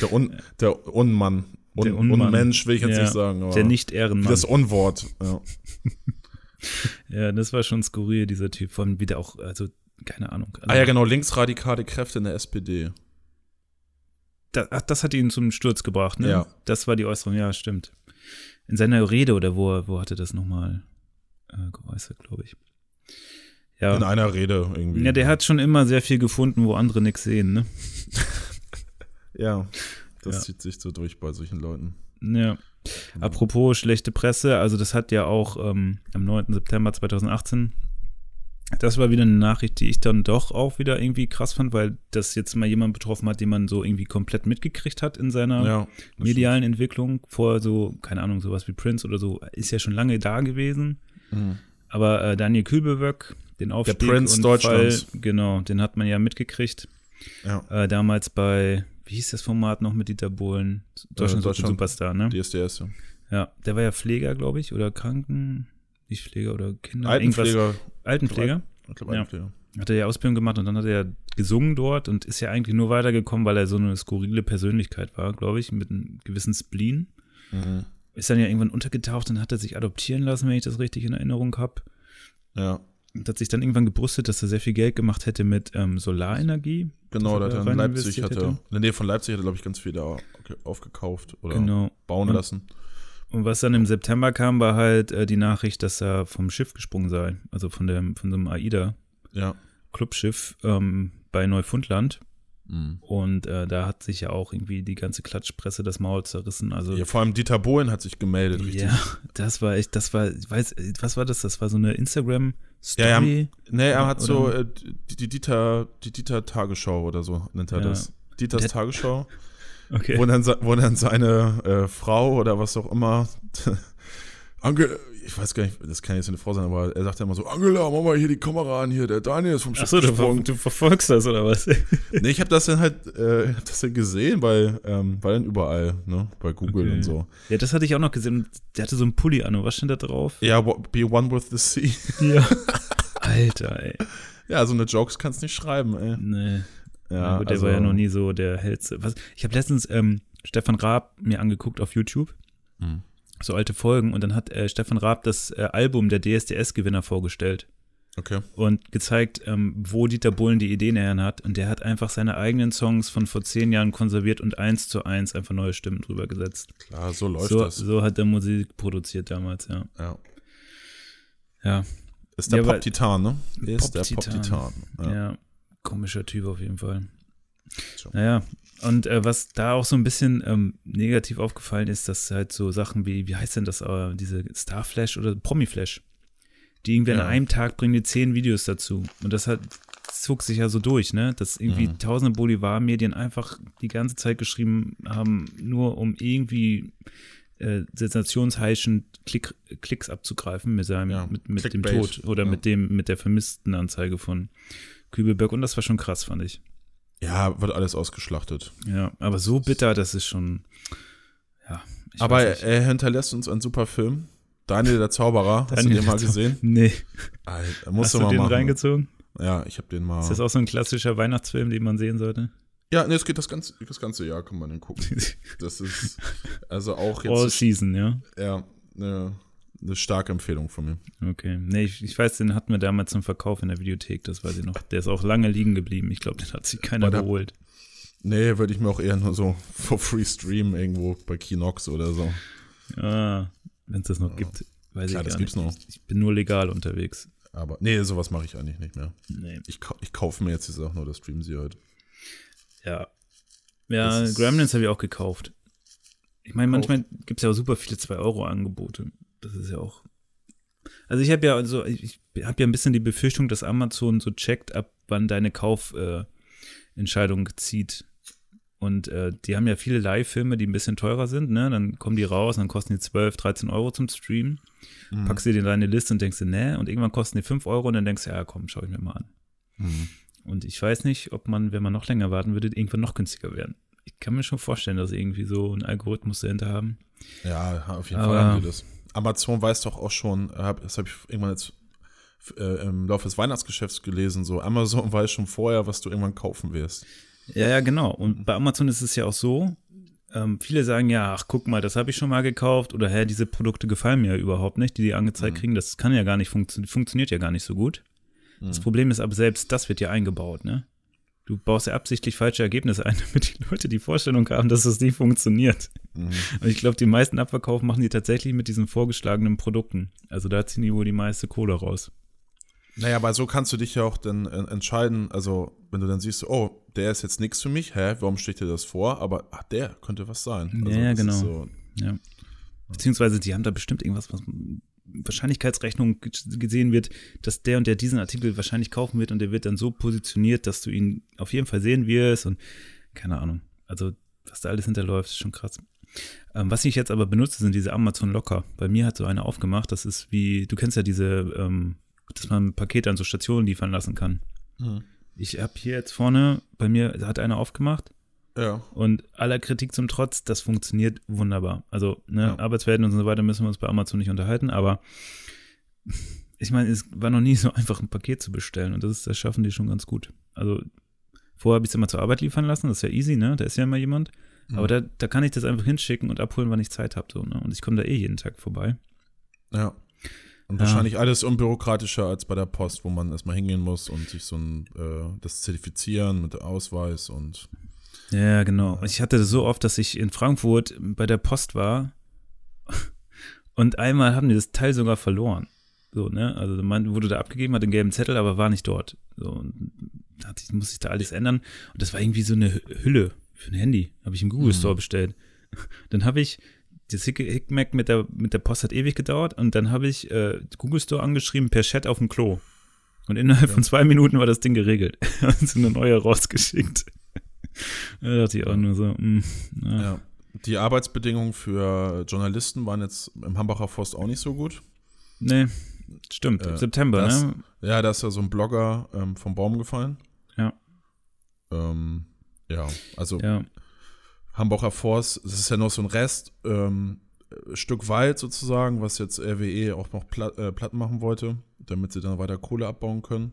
Der, Un, der Unmann. Un, Der Unmann. Unmensch will ich jetzt Ja, nicht sagen. Der Nicht-Ehrenmann. Das Unwort. Ja. *laughs* Ja, das war schon skurril, dieser Typ. Von wieder auch, also, keine Ahnung. Also, Ah ja, genau, linksradikale Kräfte in der SPD. das, ach, das hat ihn zum Sturz gebracht, ne? Ja. Das war die Äußerung, ja, stimmt. In seiner Rede oder wo, wo hatte das nochmal äh, geäußert, glaube ich. Ja. In einer Rede irgendwie. ja, der hat schon immer sehr viel gefunden, wo andere nichts sehen, ne? *laughs* Ja, das Ja. zieht sich so durch bei solchen Leuten. Ja. Apropos schlechte Presse, also das hat ja auch ähm, am 9. September 2018, das war wieder eine Nachricht, die ich dann doch auch wieder irgendwie krass fand, weil das jetzt mal jemand betroffen hat, den man so irgendwie komplett mitgekriegt hat in seiner Ja. medialen Entwicklung. Vor so, keine Ahnung, sowas wie Prince oder so, ist ja schon lange da gewesen. stimmt. Mhm. Aber äh, Daniel Kübelböck, den Aufstieg Prince und Deutschlands. Fall, genau, den hat man ja mitgekriegt. Ja, Äh, damals bei, wie hieß das Format noch mit Dieter Bohlen? Deutschland, sucht den Deutschland. Superstar, ne? DSDS. Ja. Ja, der war ja Pfleger, glaube ich, oder Kranken, nicht Pfleger oder Kinder. Altenpfleger. Altenpfleger. Ich glaube, Ja. Altenpfleger. Hat er ja Ausbildung gemacht und dann hat er gesungen dort und ist ja eigentlich nur weitergekommen, weil er so eine skurrile Persönlichkeit war, glaube ich, mit einem gewissen Spleen. Mhm. Ist dann ja irgendwann untergetaucht und hat er sich adoptieren lassen, wenn ich das richtig in Erinnerung habe. Ja, Und hat sich dann irgendwann gebrüstet, dass er sehr viel Geld gemacht hätte mit ähm, Solarenergie. genau, da hat er in Leipzig, investiert hat er, hätte. in der Nähe von Leipzig hat er, glaube ich, ganz viel da aufgekauft oder Genau. bauen Und- lassen. Und was dann im September kam, war halt äh, die Nachricht, dass er vom Schiff gesprungen sei. Also von, dem, von so einem AIDA-Clubschiff Ja. ähm, bei Neufundland. Mhm. Und äh, da hat sich ja auch irgendwie die ganze Klatschpresse das Maul zerrissen. Also ja. Vor allem Dieter Bohlen hat sich gemeldet, richtig. ja, das war echt, das war, ich weiß, was war das? Das war so eine Instagram-Story. Ja, ja, Nee, er hat Oder- so äh, die, die Dieter, die Dieter Tagesschau oder so nennt er Ja. das. Dieters Der- Tagesschau, Okay. wo dann, wo dann seine äh, Frau oder was auch immer, *laughs* Angela, ich weiß gar nicht, das kann jetzt eine Frau sein, aber er sagt ja immer so, Angela, mach mal hier die Kamera an, hier, der Daniel ist vom Schiff Achso, du, ver du verfolgst das oder was? *laughs* Nee, ich habe das dann halt, äh, hab das dann gesehen, weil, ähm, weil dann überall, ne, bei Google Okay. und so. ja, das hatte ich auch noch gesehen. Der hatte so einen Pulli an. Und was stand da drauf? Ja, be one with the sea. Ja. *laughs* Alter, ey. Ja, so eine Jokes kannst nicht schreiben, ey. Nee. Ja, gut, der also- war ja noch nie so der hellste. Was, ich habe letztens ähm, Stefan Raab mir angeguckt auf YouTube, Hm. so alte Folgen, und dann hat äh, Stefan Raab das äh, Album der DSDS-Gewinner vorgestellt Okay. und gezeigt, ähm, wo Dieter Bohlen die Ideen her hat. Und der hat einfach seine eigenen Songs von vor zehn Jahren konserviert und eins zu eins einfach neue Stimmen drüber gesetzt. Klar, so läuft So, das. so hat er Musik produziert damals, ja. Ja. Ja, Ist der Ja, Pop-Titan, ne? Ist der Pop-Titan. Pop-Titan. ja. Ja. Komischer Typ auf jeden Fall. So. Naja, und äh, was da auch so ein bisschen ähm, negativ aufgefallen ist, dass halt so Sachen wie, wie heißt denn das, äh, diese Starflash oder Promiflash, die irgendwie Ja. an einem Tag bringen die zehn Videos dazu. Und das hat zog sich ja so durch, ne? Dass irgendwie Mhm. tausende Boulevardmedien einfach die ganze Zeit geschrieben haben, nur um irgendwie äh, sensationsheischend Klick, Klicks abzugreifen mit seinem, Ja, mit, mit dem Tod oder ja. mit dem, mit der vermissten Anzeige von Kübelberg. Und das war schon krass, fand ich. Ja, wird alles ausgeschlachtet. Ja, aber so bitter, das ist schon. Ja. ich Aber er hinterlässt uns einen super Film. Daniel der Zauberer, hast Daniel du den mal gesehen? *laughs* Nee. Alter, musst Hast du mal den machen. reingezogen? Ja, ich habe den mal. Ist das auch so ein klassischer Weihnachtsfilm, den man sehen sollte? ja, nee, es geht das ganze, das ganze Jahr, kann man den gucken. *laughs* Das ist also auch All jetzt Season, ja. ja, eine, eine starke Empfehlung von mir. Okay. Nee, ich, ich weiß, den hatten wir damals zum Verkauf in der Videothek, das weiß ich noch. Der ist auch lange liegen geblieben. Ich glaube, den hat sich keiner der- geholt. Nee, würde ich mir auch eher nur so *laughs* for free streamen irgendwo bei Kinox oder so. Ja, wenn es das noch gibt, weiß Klar, ich das gar gibt's nicht. noch. Ich bin nur legal unterwegs. Aber nee, sowas mache ich eigentlich nicht mehr. Nee. Ich, ich kaufe mir jetzt die Sachen oder stream sie halt. Ja. Ja, Gremlins habe ich auch gekauft. Ich meine, manchmal gibt es ja auch super viele 2-Euro-Angebote. Das ist ja auch. Also ich habe ja also, ich habe ja ein bisschen die Befürchtung, dass Amazon so checkt, ab wann deine Kaufentscheidung äh, zieht. Und äh, die haben ja viele Live-Filme, die ein bisschen teurer sind, ne? Dann kommen die raus, dann kosten die 12, 13 Euro zum Streamen. Mhm. Packst du dir in deine Liste und denkst dir, ne? Und irgendwann kosten die 5 Euro und dann denkst du, ja komm, schau ich mir mal an. Mhm. Und ich weiß nicht, ob man, wenn man noch länger warten würde, irgendwann noch günstiger werden. Ich kann mir schon vorstellen, dass sie irgendwie so einen Algorithmus dahinter haben. Ja, auf jeden Aber- Fall haben die das. Amazon weiß doch auch schon, hab, das habe ich irgendwann jetzt äh, im Laufe des Weihnachtsgeschäfts gelesen, so Amazon *laughs* weiß schon vorher, was du irgendwann kaufen wirst. Ja, ja, genau. Und bei Amazon ist es ja auch so, ähm, viele sagen ja, ach guck mal, das habe ich schon mal gekauft oder hä, diese Produkte gefallen mir ja überhaupt nicht, die die angezeigt Mhm. kriegen. Das kann ja gar nicht funktionieren, funktioniert ja gar nicht so gut. Das Mhm. Problem ist aber selbst, das wird ja eingebaut, ne? Du baust ja absichtlich falsche Ergebnisse ein, *laughs* damit die Leute die Vorstellung haben, dass es nicht funktioniert. Mhm. Und ich glaube, die meisten Abverkauf machen die tatsächlich mit diesen vorgeschlagenen Produkten. Also da ziehen die wohl die meiste Kohle raus. Naja, aber so kannst du dich ja auch dann äh, entscheiden, also wenn du dann siehst, oh, der ist jetzt nichts für mich, hä, warum steht dir das vor? Aber ach, der könnte was sein. Also, Ja, das genau. So, Ja. Beziehungsweise die haben da bestimmt irgendwas, was Wahrscheinlichkeitsrechnung ge- gesehen wird, dass der und der diesen Artikel wahrscheinlich kaufen wird und der wird dann so positioniert, dass du ihn auf jeden Fall sehen wirst und keine Ahnung. Also was da alles hinterläuft, ist schon krass. Ähm, was ich jetzt aber benutze, sind diese Amazon Locker. Bei mir hat so eine aufgemacht, das ist wie, du kennst ja diese, ähm, dass man Pakete an so Stationen liefern lassen kann. Mhm. Ich habe hier jetzt vorne, bei mir hat einer aufgemacht ja. und aller Kritik zum Trotz, das funktioniert wunderbar. Also, ne, Ja. Arbeitswelten und so weiter müssen wir uns bei Amazon nicht unterhalten, aber ich meine, es war noch nie so einfach, ein Paket zu bestellen und das, ist, das schaffen die schon ganz gut. Also, vorher habe ich es immer zur Arbeit liefern lassen, das ist ja easy, ne? Da ist ja immer jemand. Mhm. Aber da, da kann ich das einfach hinschicken und abholen, wann ich Zeit habe. So, ne? Und ich komme da eh jeden Tag vorbei. Ja. Und Ja. wahrscheinlich alles unbürokratischer als bei der Post, wo man erstmal hingehen muss und sich so ein, äh, das zertifizieren mit Ausweis und Ja, genau. Ich hatte das so oft, dass ich in Frankfurt bei der Post war *laughs* und einmal haben die das Teil sogar verloren. So, ne? Also man wurde da abgegeben, hat den gelben Zettel, aber war nicht dort. So, und da ich, musste ich da alles ändern. Und das war irgendwie so eine Hülle für ein Handy. Habe ich im Google Mhm. Store bestellt. *laughs* Dann habe ich das Hick- Hickmack mit der, mit der Post hat ewig gedauert und dann habe ich äh, Google Store angeschrieben per Chat auf dem Klo. Und innerhalb von zwei Minuten war das Ding geregelt. *laughs* Und so eine neue rausgeschickt. Da dachte ich auch nur so, mh, na, Ja. Die Arbeitsbedingungen für Journalisten waren jetzt im Hambacher Forst auch nicht so gut. nee, stimmt. Äh, September, das- ne? Ja, da ist ja so ein Blogger ähm, vom Baum gefallen. Ja. Ähm, ja, also Ja, Hambacher Forst, das ist ja noch so ein Rest, ähm, äh, Stück Wald sozusagen, was jetzt RWE auch noch platt, äh, platt machen wollte, damit sie dann weiter Kohle abbauen können.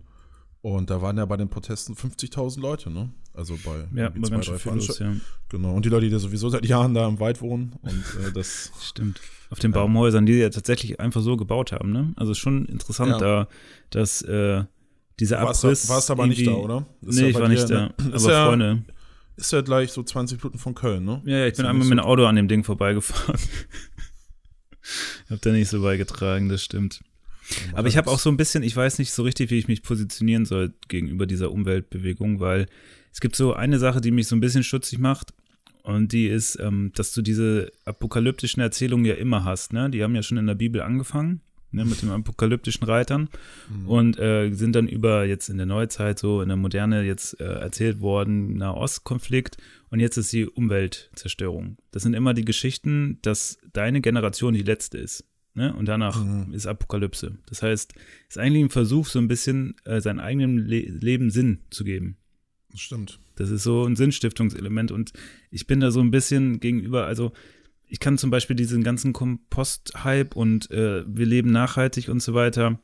Und da waren ja bei den Protesten 50.000 Leute, ne? Also bei ja, schön viel los, Veranstalt- ja. Genau. Und die Leute, die sowieso seit Jahren da im Wald wohnen. Und äh, *laughs* das, Stimmt. Auf den Baumhäusern, die ja tatsächlich einfach so gebaut haben, ne? Also schon interessant Ja. da, dass äh, dieser warst, Abriss. du- warst aber nicht da, oder? Ist Nee, ja ich bei war dir nicht da. in- Aber Ist ja, Freunde. ist ja gleich so 20 Minuten von Köln, ne? Ja, ja, ich Ist bin einmal mit dem Auto an dem Ding vorbeigefahren. *laughs* hab da nicht so beigetragen, das stimmt. Aber ich habe auch so ein bisschen, ich weiß nicht so richtig, wie ich mich positionieren soll gegenüber dieser Umweltbewegung, weil es gibt so eine Sache, die mich so ein bisschen stutzig macht. Und die ist, ähm, dass du diese apokalyptischen Erzählungen ja immer hast. Ne? Die haben ja schon in der Bibel angefangen, ne? mit den apokalyptischen Reitern. Mhm. Und äh, sind dann über jetzt in der Neuzeit, so in der Moderne jetzt äh, erzählt worden, Nahostkonflikt. Und jetzt ist die Umweltzerstörung. Das sind immer die Geschichten, dass deine Generation die letzte ist. Ne? Und danach Mhm. ist Apokalypse. Das heißt, es ist eigentlich ein Versuch, so ein bisschen äh, seinem eigenen Le Leben Sinn zu geben. Stimmt. Das ist so ein Sinnstiftungselement. Und ich bin da so ein bisschen gegenüber, also ich kann zum Beispiel diesen ganzen Kompost-Hype und äh, wir leben nachhaltig und so weiter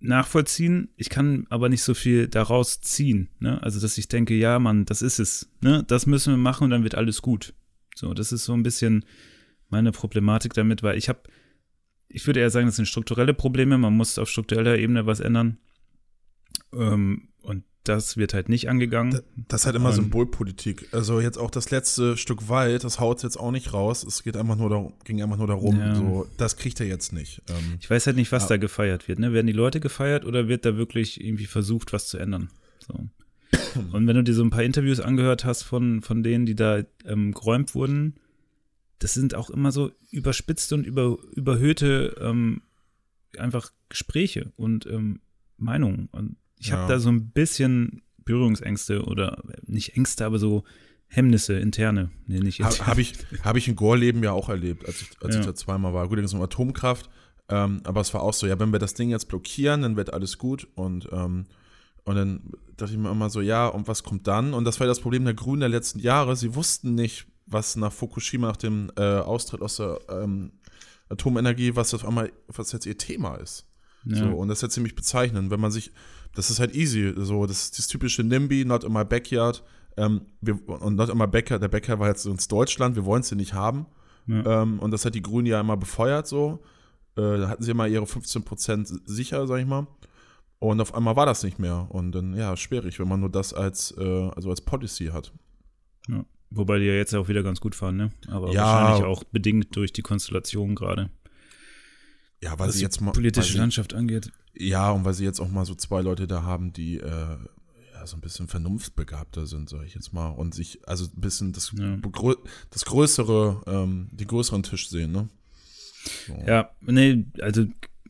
nachvollziehen. Ich kann aber nicht so viel daraus ziehen. Ne? Also, dass ich denke, ja, Mann, das ist es. Ne? Das müssen wir machen und dann wird alles gut. So, das ist so ein bisschen meine Problematik damit, weil ich habe ich würde eher sagen, das sind strukturelle Probleme. Man muss auf struktureller Ebene was ändern. Ähm, und das wird halt nicht angegangen. Das ist halt immer um, Symbolpolitik. Also jetzt auch das letzte Stück Wald, das haut jetzt auch nicht raus. Es geht einfach nur darum, ging einfach nur darum, ja. so, das kriegt er jetzt nicht. Ähm, ich weiß halt nicht, was ja. da gefeiert wird. Ne? Werden die Leute gefeiert oder wird da wirklich irgendwie versucht, was zu ändern? So. *coughs* Und wenn du dir so ein paar Interviews angehört hast von, von denen, die da ähm, geräumt wurden, das sind auch immer so überspitzte und über, überhöhte ähm, einfach Gespräche und ähm, Meinungen. Und ich ja. habe da so ein bisschen Berührungsängste oder nicht Ängste, aber so Hemmnisse, interne, nenne ich jetzt. Habe ich, hab ich in Gorleben ja auch erlebt, als ich, als ja. ich da zweimal war. Gut, da ging es um Atomkraft, ähm, aber es war auch so, ja, wenn wir das Ding jetzt blockieren, dann wird alles gut und ähm, und dann dachte ich mir immer so, ja, und was kommt dann? Und das war das Problem der Grünen der letzten Jahre. Sie wussten nicht, was nach Fukushima, nach dem äh, Austritt aus der ähm, Atomenergie, was auf einmal, was jetzt ihr Thema ist. Ja. So, und das ist ja ziemlich bezeichnend, wenn man sich, das ist halt easy, so, das ist das typische NIMBY, not in my backyard. Ähm, wir, und not in my backyard, der Bäcker war jetzt uns Deutschland, wir wollen es hier nicht haben. Ja. Ähm, und das hat die Grünen ja immer befeuert, so. Äh, da hatten sie immer ihre 15% sicher, sag ich mal. Und auf einmal war das nicht mehr. Und dann, ja, schwierig, wenn man nur das als, äh, also als Policy hat. Ja. Wobei die ja jetzt auch wieder ganz gut fahren, ne? Aber ja, wahrscheinlich auch bedingt durch die Konstellation gerade. Ja, weil sie jetzt mal. Politische Landschaft angeht. Ja, und weil sie jetzt auch mal so zwei Leute da haben, die äh, ja, so ein bisschen vernunftbegabter sind, sag ich jetzt mal. Und sich, also ein bisschen das, ja. das größere, ähm, den größeren Tisch sehen, ne? So. Ja, nee, also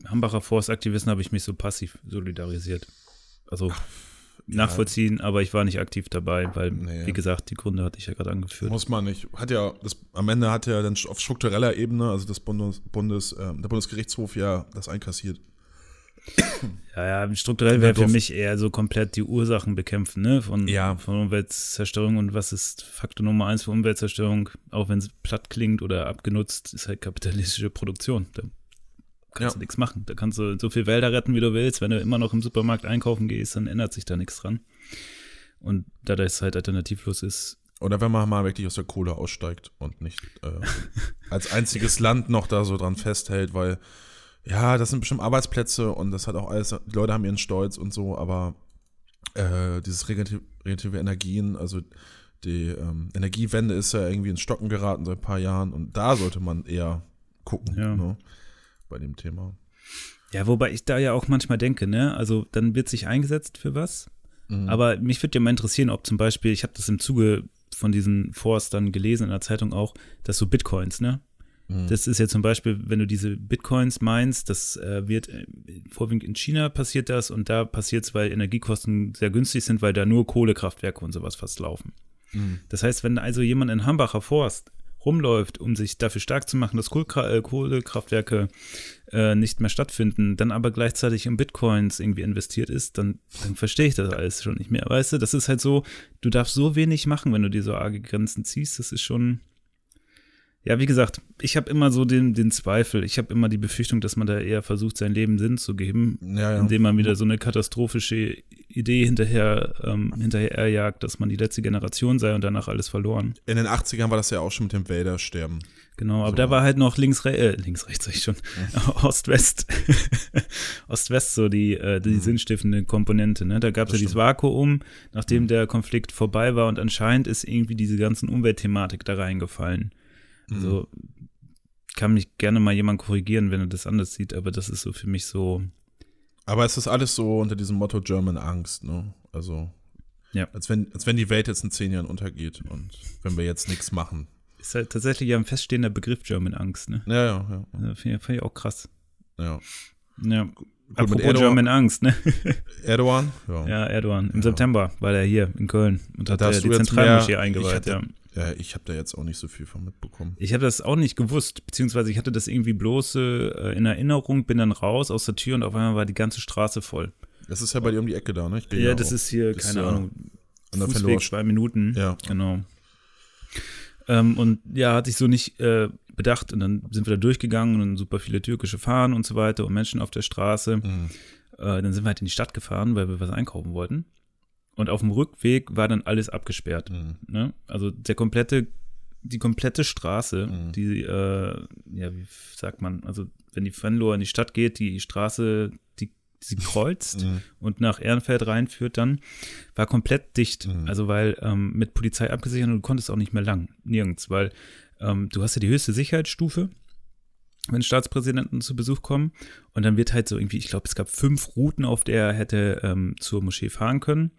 Hambacher Forstaktivisten habe ich mich so passiv solidarisiert. Also Ach, nachvollziehen, ja. aber ich war nicht aktiv dabei, weil, nee. wie gesagt, die Gründe hatte ich ja gerade angeführt. Muss man nicht. Hat ja, das, am Ende hat ja dann auf struktureller Ebene, also das Bundes, Bundes äh, der Bundesgerichtshof ja das einkassiert. Ja, ja, strukturell wäre für mich eher so komplett die Ursachen bekämpfen, ne? Von, ja. von Umweltzerstörung und was ist Faktor Nummer eins für Umweltzerstörung, auch wenn es platt klingt oder abgenutzt, ist halt kapitalistische Produktion. Da kannst ja. du nichts machen. Da kannst du so viel Wälder retten, wie du willst. Wenn du immer noch im Supermarkt einkaufen gehst, dann ändert sich da nichts dran. Und da das halt alternativlos ist. Oder wenn man mal wirklich aus der Kohle aussteigt und nicht äh, *laughs* als einziges Land noch da so dran festhält, weil ja, das sind bestimmt Arbeitsplätze und das hat auch alles, die Leute haben ihren Stolz und so, aber äh, dieses regenerative, Energien, also die ähm, Energiewende ist ja irgendwie ins Stocken geraten seit ein paar Jahren und da sollte man eher gucken. Ja. Ne? bei dem Thema. Ja, wobei ich da ja auch manchmal denke, ne, also dann wird sich eingesetzt für was. Mhm. Aber mich würde ja mal interessieren, ob zum Beispiel, ich habe das im Zuge von diesen dann gelesen in der Zeitung auch, dass so Bitcoins, ne? Mhm. Das ist ja zum Beispiel, wenn du diese Bitcoins meinst, das äh, wird äh, vorwiegend in China passiert das und da passiert es, weil Energiekosten sehr günstig sind, weil da nur Kohlekraftwerke und sowas fast laufen. Mhm. Das heißt, wenn also jemand in Hambacher Forst rumläuft, um sich dafür stark zu machen, dass äh, Kohlekraftwerke äh, nicht mehr stattfinden, dann aber gleichzeitig in Bitcoins irgendwie investiert ist, dann, dann verstehe ich das alles schon nicht mehr. Weißt du, das ist halt so, du darfst so wenig machen, wenn du dir so arge Grenzen ziehst, das ist schon, ja, wie gesagt, ich habe immer so den, den Zweifel, ich habe immer die Befürchtung, dass man da eher versucht, sein Leben Sinn zu geben, ja, ja. indem man wieder so eine katastrophische Idee hinterher, ähm, hinterher erjagt, dass man die letzte Generation sei und danach alles verloren. In den 80ern war das ja auch schon mit dem Wäldersterben. Genau, aber so. da war halt noch links, re äh, links, rechts, sag ich schon, ja. *laughs* Ost-West, *laughs* Ost-West so die, äh, die mhm. sinnstiftende Komponente. Ne? Da gab es ja dieses Vakuum, nachdem mhm. der Konflikt vorbei war und anscheinend ist irgendwie diese ganzen Umweltthematik da reingefallen. Also mhm. kann mich gerne mal jemand korrigieren, wenn er das anders sieht, aber das ist so für mich so. Aber es ist alles so unter diesem Motto German Angst, ne? Also, ja. als, wenn, als wenn die Welt jetzt in zehn Jahren untergeht und wenn wir jetzt nichts machen. Ist halt tatsächlich ja ein feststehender Begriff German Angst, ne? Ja, ja, ja. ja Finde ich, auch krass. Ja. Ja. Gut, Apropos Erdogan, German Angst, ne? *laughs* Erdogan? Ja, ja Erdogan. Im ja. September war er hier in Köln und hat die Zentralmoschee eingeweiht, ja. Ja, ich habe da jetzt auch nicht so viel von mitbekommen. Ich habe das auch nicht gewusst, beziehungsweise ich hatte das irgendwie bloß äh, in Erinnerung, bin dann raus aus der Tür und auf einmal war die ganze Straße voll. Das ist ja bei dir um die Ecke da, ne? ja, ja das ist hier, das keine ist, Ahnung, an der Fußweg, zwei Minuten. Ja. Genau. Ähm, und ja, hatte ich so nicht äh, bedacht und dann sind wir da durchgegangen und super viele türkische Fahnen und so weiter und Menschen auf der Straße. Mhm. Äh, dann sind wir halt in die Stadt gefahren, weil wir was einkaufen wollten. Und auf dem Rückweg war dann alles abgesperrt. Mhm. Ne? Also der komplette die komplette Straße, Mhm. die, äh, ja, wie sagt man, also wenn die Venloer in die Stadt geht, die Straße, die sie kreuzt Mhm. und nach Ehrenfeld reinführt dann, war komplett dicht. Mhm. Also weil ähm, mit Polizei abgesichert und du konntest auch nicht mehr lang, nirgends, weil ähm, du hast ja die höchste Sicherheitsstufe, wenn Staatspräsidenten zu Besuch kommen und dann wird halt so irgendwie, ich glaube, es gab fünf Routen, auf der er hätte ähm, zur Moschee fahren können.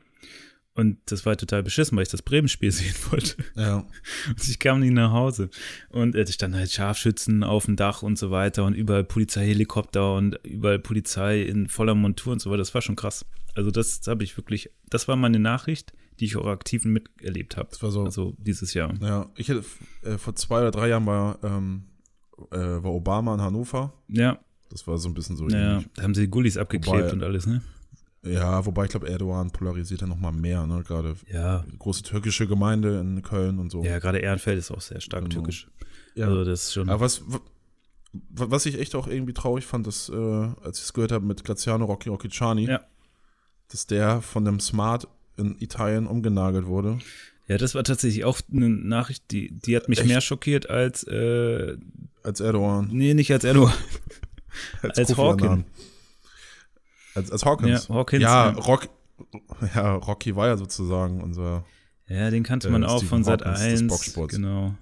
Und das war halt total beschissen, weil ich das Bremen-Spiel *laughs* sehen wollte. Ja. Und ich kam nicht nach Hause. Und äh, da standen halt Scharfschützen auf dem Dach und so weiter und überall Polizeihelikopter und überall Polizei in voller Montur und so weiter. Das war schon krass. Also das habe ich wirklich, das war meine Nachricht, die ich auch aktiv miterlebt habe. Das war so. Also dieses Jahr. Ja, ich hätte äh, vor zwei oder drei Jahren war, ähm, äh, war Obama in Hannover. Ja, Das war so ein bisschen so ja, ähnlich. da haben sie Gullis abgeklebt Wobei- und alles, ne? Ja, wobei ich glaube, Erdogan polarisiert ja noch mal mehr, ne? Gerade Ja, große türkische Gemeinde in Köln und so. ja, gerade Ehrenfeld ist auch sehr stark Genau. türkisch. Ja. Also das ist schon. Aber was, wa- was ich echt auch irgendwie traurig fand, dass, äh, als ich es gehört habe mit Graziano Rocchi Rocchiciani, Ja. dass der von dem Smart in Italien umgenagelt wurde. ja, das war tatsächlich auch eine Nachricht, die, die hat mich Echt? mehr schockiert als, äh, Als Erdogan. nee, nicht als Erdogan. *laughs* als Kofi Hawkin. Als, als Hawkins. Ja, Hawkins, Ja, ja. Rock, ja, Rocky war ja sozusagen unser. Ja, den kannte man Äh, auch Stephen von Sat Hawkins des 1. Boxsports. Genau.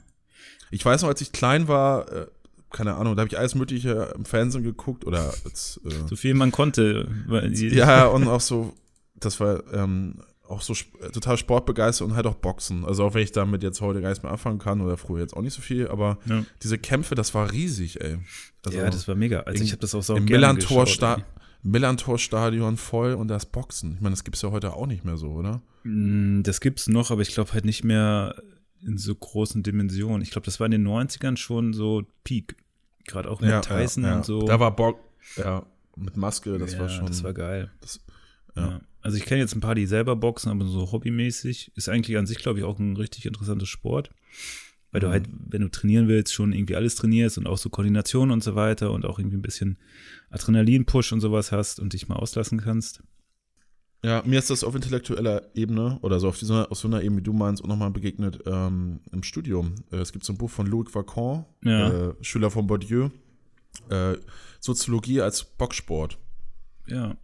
Ich weiß noch, als ich klein war, äh, keine Ahnung, da habe ich alles Mögliche im Fernsehen geguckt oder als, äh, So viel man konnte. Ja, und auch so, das war ähm, auch so sp- total sportbegeistert und halt auch Boxen. Also auch wenn ich damit jetzt heute gar nichts mehr anfangen kann oder früher jetzt auch nicht so viel, aber Ja. diese Kämpfe, das war riesig, ey. Also ja, das war mega. Also im- ich habe das auch so im Millantor geschaut, Sta Millantor-Stadion voll und das Boxen. Ich meine, das gibt's ja heute auch nicht mehr so, oder? Mm, Das gibt's noch, aber ich glaube halt nicht mehr in so großen Dimensionen. Ich glaube, das war in den 90ern schon so Peak. Gerade auch mit Tyson und so. Da war Bock, ja, mit Maske, das ja, war schon. Das war geil. ja. Ja. Also ich kenne jetzt ein paar, die selber boxen, aber so hobbymäßig. Ist eigentlich an sich, glaube ich, auch ein richtig interessantes Sport. Weil du Mhm. halt, wenn du trainieren willst, schon irgendwie alles trainierst und auch so Koordination und so weiter und auch irgendwie ein bisschen Adrenalin-Push und sowas hast und dich mal auslassen kannst. Ja, mir ist das auf intellektueller Ebene oder so auf, dieser, auf so einer Ebene, wie du meinst, auch nochmal begegnet ähm, im Studium. Äh, es gibt so ein Buch von Louis Vacan, Ja. äh, Schüler von Bourdieu, äh, Soziologie als Boxsport. Ja.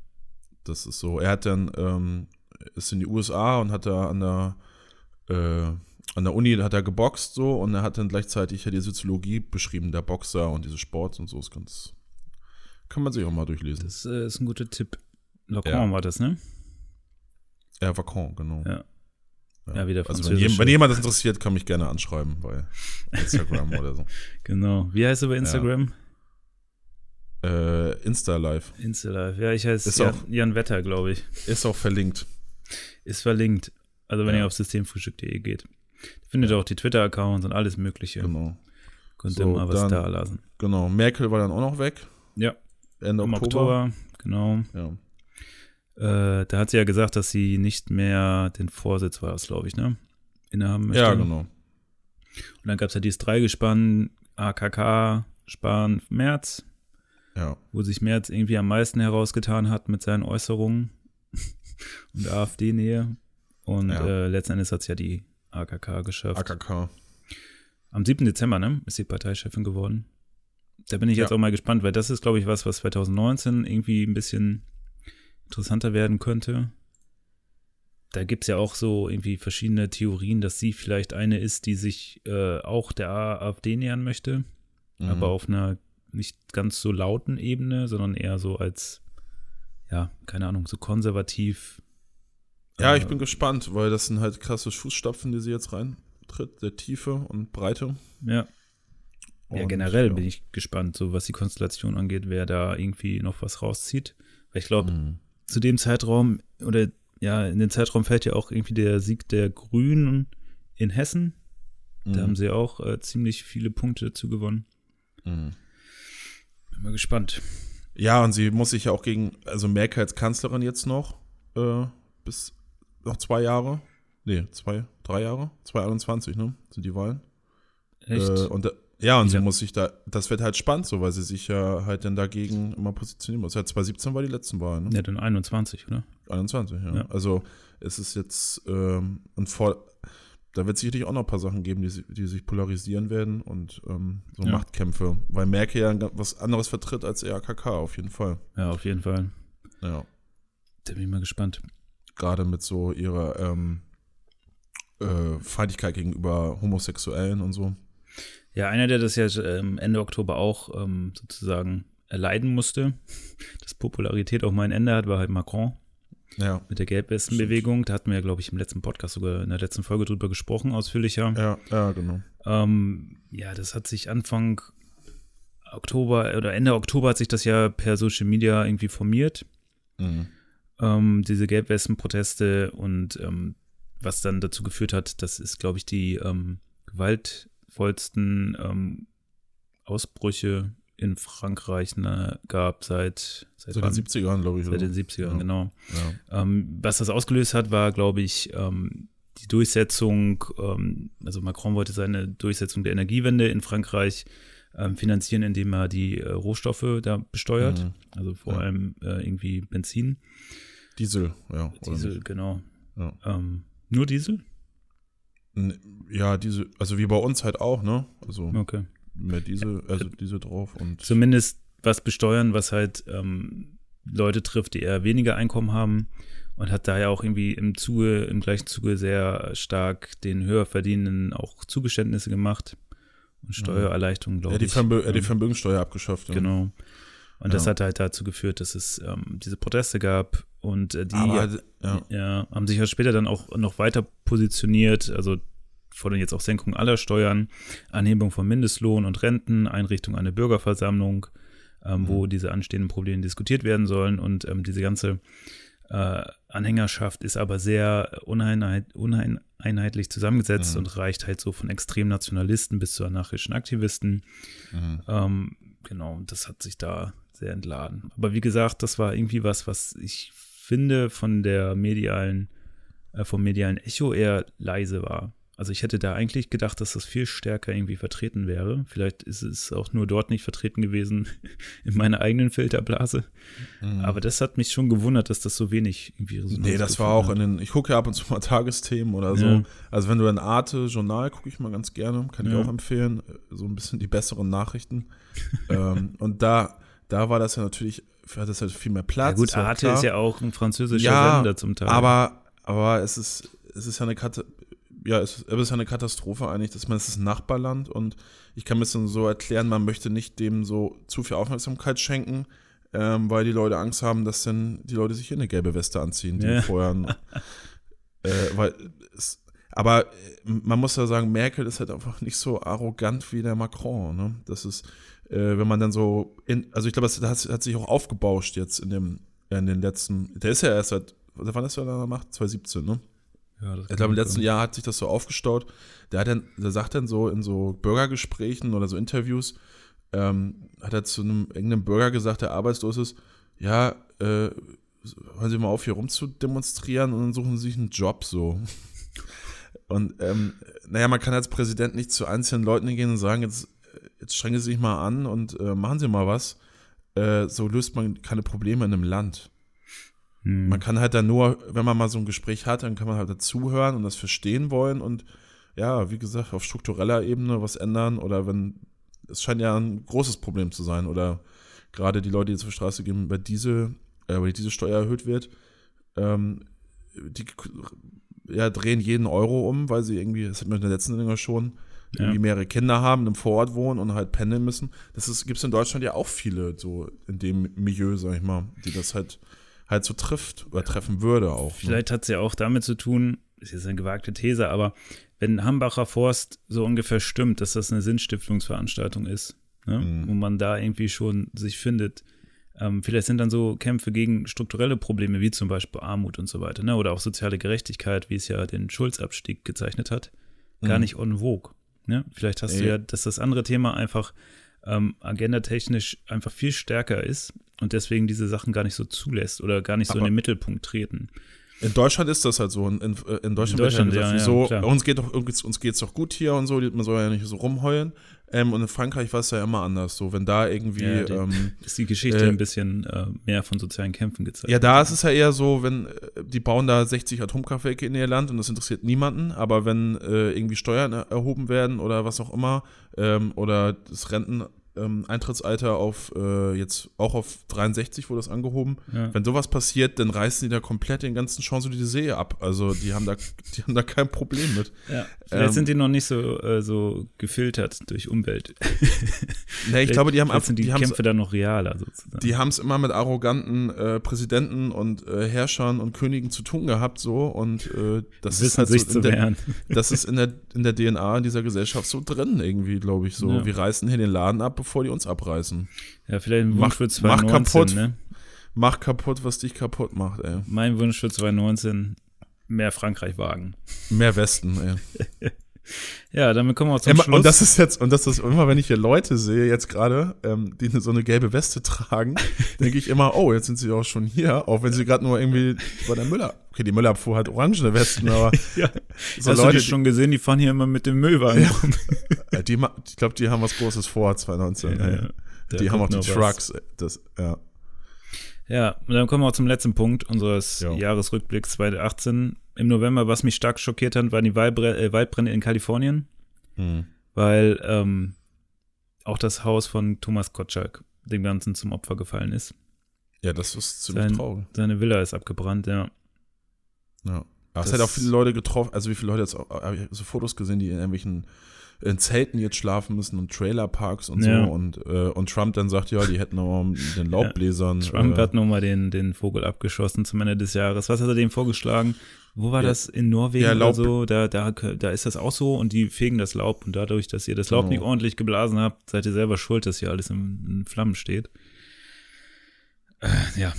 Das ist so, er hat dann, ähm, ist in die USA und hat da an der, äh, an der Uni hat er geboxt so und er hat dann gleichzeitig ja die Soziologie beschrieben, der Boxer und diese Sports und so. Ist ganz, kann man sich auch mal durchlesen. Das äh, ist ein guter Tipp. Lacan Ja. war das, ne? Ja, Vacan, genau. Ja. Ja, wieder Also wenn, französische- jem- wenn jemand das interessiert, kann mich gerne anschreiben bei Instagram oder so. *laughs* Genau. Wie heißt du bei Instagram? Äh, Insta Live. Instalive. Ja, ich heiße Jan, auch- Jan Wetter, glaube ich. Ist auch verlinkt. Ist verlinkt. Also wenn Ja. ihr auf systemfrühstück.de geht. Findet ihr auch die Twitter-Accounts und alles Mögliche. Genau. Könnt So, ihr mal was dann- da lassen. Genau. Merkel war dann auch noch weg. Ja, Ende im Oktober. Oktober, genau. Ja. Äh, da hat sie ja gesagt, dass sie nicht mehr den Vorsitz war, glaube ich, ne? Innehaben möchte. ja, genau. Und dann gab es ja dieses Dreigespann, AKK, Spahn, Merz, Ja. wo sich Merz irgendwie am meisten herausgetan hat mit seinen Äußerungen *laughs* und AfD-Nähe. Und Ja. äh, letzten Endes hat es ja die AKK geschafft. AKK. Am 7. Dezember, ne, ist sie Parteichefin geworden. Da bin ich jetzt Ja. auch mal gespannt, weil das ist, glaube ich, was, was 2019 irgendwie ein bisschen interessanter werden könnte. Da gibt es ja auch so irgendwie verschiedene Theorien, dass sie vielleicht eine ist, die sich äh, auch der AfD nähern möchte, Mhm. aber auf einer nicht ganz so lauten Ebene, sondern eher so als, ja, keine Ahnung, so konservativ. Ja, äh, ich bin gespannt, weil das sind halt krasse Fußstapfen, die sie jetzt reintritt, der Tiefe und Breite. Ja, ja, generell ja. bin ich gespannt, so was die Konstellation angeht, wer da irgendwie noch was rauszieht. Weil ich glaube, Mhm. zu dem Zeitraum oder ja, in den Zeitraum fällt ja auch irgendwie der Sieg der Grünen in Hessen. Da Mhm. haben sie auch äh, ziemlich viele Punkte dazu gewonnen. Mhm. Bin mal gespannt. Ja, und sie muss sich ja auch gegen, also Merkel als Kanzlerin jetzt noch, äh, bis noch zwei Jahre. Nee, zwei, drei Jahre? 2021, ne? Sind die Wahlen. Echt? Äh, und da, ja, und sie muss sich da, das wird halt spannend so, weil sie sich ja halt dann dagegen immer positionieren muss. Ja, 2017 war die letzten Wahlen, ne? ja, dann 21, oder? 21, ja. Ja. Also es ist jetzt ähm, und vor, da wird es sicherlich auch noch ein paar Sachen geben, die, die sich polarisieren werden und ähm, so Ja. Machtkämpfe, weil Merkel ja was anderes vertritt als der AKK, auf jeden Fall. Ja, auf jeden Fall. Ja. Da bin ich mal gespannt. Gerade mit so ihrer ähm, äh, Feindlichkeit gegenüber Homosexuellen und so. Ja, einer, der das ja ähm, Ende Oktober auch ähm, sozusagen erleiden musste, *laughs* dass Popularität auch mal ein Ende hat, war halt Macron Ja. mit der Gelbwestenbewegung. Da hatten wir, glaube ich, im letzten Podcast sogar in der letzten Folge drüber gesprochen, ausführlicher. Ja, ja, genau. Ähm, ja, das hat sich Anfang Oktober oder Ende Oktober hat sich das ja per Social Media irgendwie formiert, Mhm. ähm, diese Gelbwesten-Proteste und ähm, was dann dazu geführt hat, dass es, glaube ich, die ähm, gewaltvollsten ähm, Ausbrüche in Frankreich ne, gab seit, seit, Seit den wann? 70ern, glaube ich. seit den oder? 70ern, Ja. genau. Ja. Ähm, was das ausgelöst hat, war, glaube ich, ähm, die Durchsetzung, ähm, also Macron wollte seine Durchsetzung der Energiewende in Frankreich ähm, finanzieren, indem er die äh, Rohstoffe da besteuert, Mhm. also vor Ja. allem äh, irgendwie Benzin, Diesel, ja. Diesel, genau. Ähm, nur Diesel? Ja, diese, also wie bei uns halt auch, ne? Also Okay. mehr Diesel, also Diesel drauf und Zumindest was besteuern, was halt ähm, Leute trifft, die eher weniger Einkommen haben und hat daher auch irgendwie im Zuge, im gleichen Zuge sehr stark den Höherverdienenden auch Zugeständnisse gemacht und Steuererleichterungen, glaube ja, die, ich. Vermö äh, die Vermögenssteuer abgeschafft. ja. Genau. Und das Ja. hat halt dazu geführt, dass es ähm, diese Proteste gab und äh, die Aber, ja, ja, haben sich ja später dann auch noch weiter positioniert, also fordern jetzt auch Senkung aller Steuern, Anhebung von Mindestlohn und Renten, Einrichtung einer Bürgerversammlung, ähm, wo diese anstehenden Probleme diskutiert werden sollen und ähm, diese ganze äh, Anhängerschaft ist aber sehr uneinheit, uneinheitlich zusammengesetzt Mhm. und reicht halt so von extremen Nationalisten bis zu anarchischen Aktivisten. mhm. Ähm, genau, und das hat sich da sehr entladen. Aber wie gesagt, das war irgendwie was, was ich finde von der medialen, äh, vom medialen Echo eher leise war. Also ich hätte da eigentlich gedacht, dass das viel stärker irgendwie vertreten wäre. Vielleicht ist es auch nur dort nicht vertreten gewesen *laughs* in meiner eigenen Filterblase. Mhm. Aber das hat mich schon gewundert, dass das so wenig irgendwie Resonanz Nee, das war auch hat. in den, ich gucke ja ab und zu mal *laughs* Tagesthemen oder so. Ja. Also wenn du ein Arte-Journal gucke ich mal ganz gerne, kann ich Ja. auch empfehlen. So ein bisschen die besseren Nachrichten. *laughs* ähm, und da, da war das ja natürlich, hat das halt viel mehr Platz. Ja gut, ja Arte klar. ist ja auch ein französischer Ja, Sender zum Teil. Aber, aber es ist, es ist ja eine Kata ja, es, es ist ja eine Katastrophe eigentlich, dass man es ist ein Nachbarland und ich kann mir das dann so erklären, man möchte nicht dem so zu viel Aufmerksamkeit schenken, ähm, weil die Leute Angst haben, dass dann die Leute sich hier eine gelbe Weste anziehen, die Ja. vorher. *laughs* äh, weil es, aber äh, man muss ja sagen, Merkel ist halt einfach nicht so arrogant wie der Macron. Ne? Das ist, äh, wenn man dann so, in, also ich glaube, das hat, hat sich auch aufgebauscht jetzt in dem, in den letzten, der ist ja erst seit, wann ist er da gemacht? 2017, ne? ja, das Ich glaube, im letzten sein. Jahr hat sich das so aufgestaut. Der, hat dann, der sagt dann so in so Bürgergesprächen oder so Interviews, ähm, hat er zu einem irgendeinem Bürger gesagt, der arbeitslos ist, ja, äh, hören Sie mal auf, hier rumzudemonstrieren und dann suchen Sie sich einen Job so. *laughs* Und ähm, naja, man kann als Präsident nicht zu einzelnen Leuten hingehen und sagen, jetzt, jetzt strengen Sie sich mal an und äh, machen Sie mal was. Äh, so löst man keine Probleme in einem Land. Hm. Man kann halt dann nur, wenn man mal so ein Gespräch hat, dann kann man halt dazuhören und das verstehen wollen und ja, wie gesagt, auf struktureller Ebene was ändern oder wenn, es scheint ja ein großes Problem zu sein oder gerade die Leute, die zur Straße gehen, bei Diesel, äh, weil diese Steuer erhöht wird, ähm, die ja, drehen jeden Euro um, weil sie irgendwie, das hatten wir in der letzten Sendung schon, Ja. irgendwie mehrere Kinder haben, im Vorort wohnen und halt pendeln müssen. Das gibt es in Deutschland ja auch viele, so in dem Milieu, sag ich mal, die das halt halt so trifft oder treffen würde auch. Ne? Vielleicht hat es ja auch damit zu tun, ist jetzt eine gewagte These, aber wenn Hambacher Forst so ungefähr stimmt, dass das eine Sinnstiftungsveranstaltung ist, ne? Mhm. wo man da irgendwie schon sich findet, ähm, vielleicht sind dann so Kämpfe gegen strukturelle Probleme, wie zum Beispiel Armut und so weiter, ne? oder auch soziale Gerechtigkeit, wie es ja den Schulzabstieg gezeichnet hat, gar Mhm. nicht en vogue. Ne? Vielleicht hast du Nee. ja, dass das andere Thema einfach ähm, agendatechnisch einfach viel stärker ist und deswegen diese Sachen gar nicht so zulässt oder gar nicht so in den Mittelpunkt treten. In Deutschland ist das halt so. In, in, in Deutschland, Deutschland, wird ja, gesagt, ja, wieso, klar. uns geht doch uns geht's doch gut hier und so, man soll ja nicht so rumheulen. Ähm, und in Frankreich war es ja immer anders. So, wenn da irgendwie, Ja, die- ähm, Ist die Geschichte Äh, ein bisschen äh, mehr von sozialen Kämpfen gezeigt. ja, da ist es ja eher so, wenn äh, die bauen da 60 Atomkraftwerke in ihr Land und das interessiert niemanden, aber wenn äh, irgendwie Steuern er erhoben werden oder was auch immer, ähm, oder das Renteneintrittsalter ähm, Eintrittsalter auf äh, jetzt auch auf 63 wurde das angehoben, Ja. wenn sowas passiert, dann reißen die da komplett den ganzen Champs-Élysées ab. Also die haben da, *laughs* die haben da kein Problem mit. Ja, vielleicht Ähm, sind die noch nicht so, äh, so gefiltert durch Umwelt. *laughs* Nee, ich glaube, die haben einfach, die, die Kämpfe dann noch realer sozusagen. die haben es immer mit arroganten äh, Präsidenten und äh, Herrschern und Königen zu tun gehabt so und äh, das ist wissen halt sich so zu in der, wehren. das ist in der in der DNA dieser Gesellschaft so drin irgendwie, glaube ich so. Ja. Wir reißen hier den Laden ab, bevor die uns abreißen. Ja, vielleicht ein Mach- Wunsch für mach 2019, kaputt. ne? Mach kaputt, was dich kaputt macht, ey. Mein Wunsch für 2019, mehr Frankreich wagen. Mehr Westen, ey. *laughs* Ja, damit kommen wir auch zum Immer, Schluss. und das ist jetzt, und das ist immer, wenn ich hier Leute sehe, jetzt gerade, ähm, die so eine gelbe Weste tragen, *laughs* denke ich immer, oh, jetzt sind sie auch schon hier, auch wenn sie gerade nur irgendwie bei der Müller. Okay, die Müllabfuhr hat orangene Westen, *laughs* aber ja. so Hast du Leute, die schon gesehen? Die fahren hier immer mit dem Müllwagen rum. die, *laughs* äh, die, ich glaube, die haben was Großes vor 2019. ey. Da die haben auch die was. Trucks. ey. Das, ja. Ja, und dann kommen wir auch zum letzten Punkt unseres Jo. Jahresrückblicks 2018. Im November, was mich stark schockiert hat, waren die Waldbre äh, Waldbrände in Kalifornien, Hm. weil ähm, auch das Haus von Thomas Kotschak dem Ganzen zum Opfer gefallen ist. ja, das ist ziemlich Sein, traurig. seine Villa ist abgebrannt, ja. Ja. Es Das- hat auch viele Leute getroffen, also wie viele Leute jetzt auch, ich so Fotos gesehen, die in irgendwelchen in Zelten jetzt schlafen müssen und Trailerparks und Ja. so und, äh, und Trump dann sagt, ja, die hätten aber den Laubbläsern. Trump äh, hat nochmal den, den Vogel abgeschossen zum Ende des Jahres. Was hat er dem vorgeschlagen? Wo war Ja. das? In Norwegen Ja, oder Laub- so? Da, da, da ist das auch so und die fegen das Laub und dadurch, dass ihr das Laub Genau. nicht ordentlich geblasen habt, seid ihr selber schuld, dass hier alles in, in Flammen steht. Äh, ja,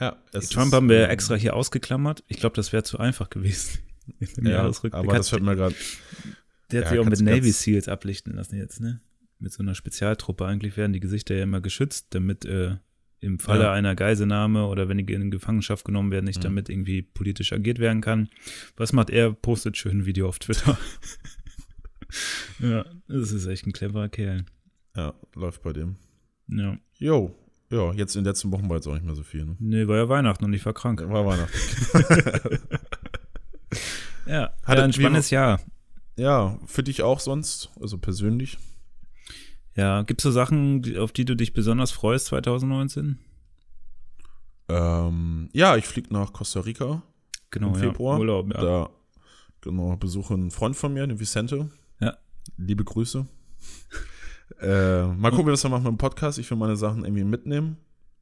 ja, Trump ist, haben wir ähm, extra hier ausgeklammert. Ich glaube, das wäre zu einfach gewesen. *laughs* Im Ja, Jahresrückblick. aber das fällt mir gerade. Der hat ja, sich auch mit Navy Seals ablichten lassen jetzt, ne? Mit so einer Spezialtruppe. Eigentlich werden die Gesichter ja immer geschützt, damit äh, im Falle Ja. einer Geiselnahme oder wenn die in Gefangenschaft genommen werden, nicht Mhm. damit irgendwie politisch agiert werden kann. Was macht er? Postet schön ein Video auf Twitter. *laughs* *laughs* ja, das ist echt ein cleverer Kerl. Ja, läuft bei dem. Ja. Jo. Ja, jetzt in den letzten Wochen war jetzt auch nicht mehr so viel. Ne? Nee, war ja Weihnachten und ich war krank. War Weihnachten. *laughs* Ja, Hattet- ja ein spannendes Jahr. Ja, für dich auch sonst, also persönlich. Ja, gibt's so Sachen, auf die du dich besonders freust 2019? Ähm, ja, ich fliege nach Costa Rica Genau, im ja. Februar. Urlaub, ja. Da, genau, besuche einen Freund von mir, den Vicente. Ja. Liebe Grüße. *laughs* äh, mal gucken, was wir machen mit dem Podcast. Ich will meine Sachen irgendwie mitnehmen.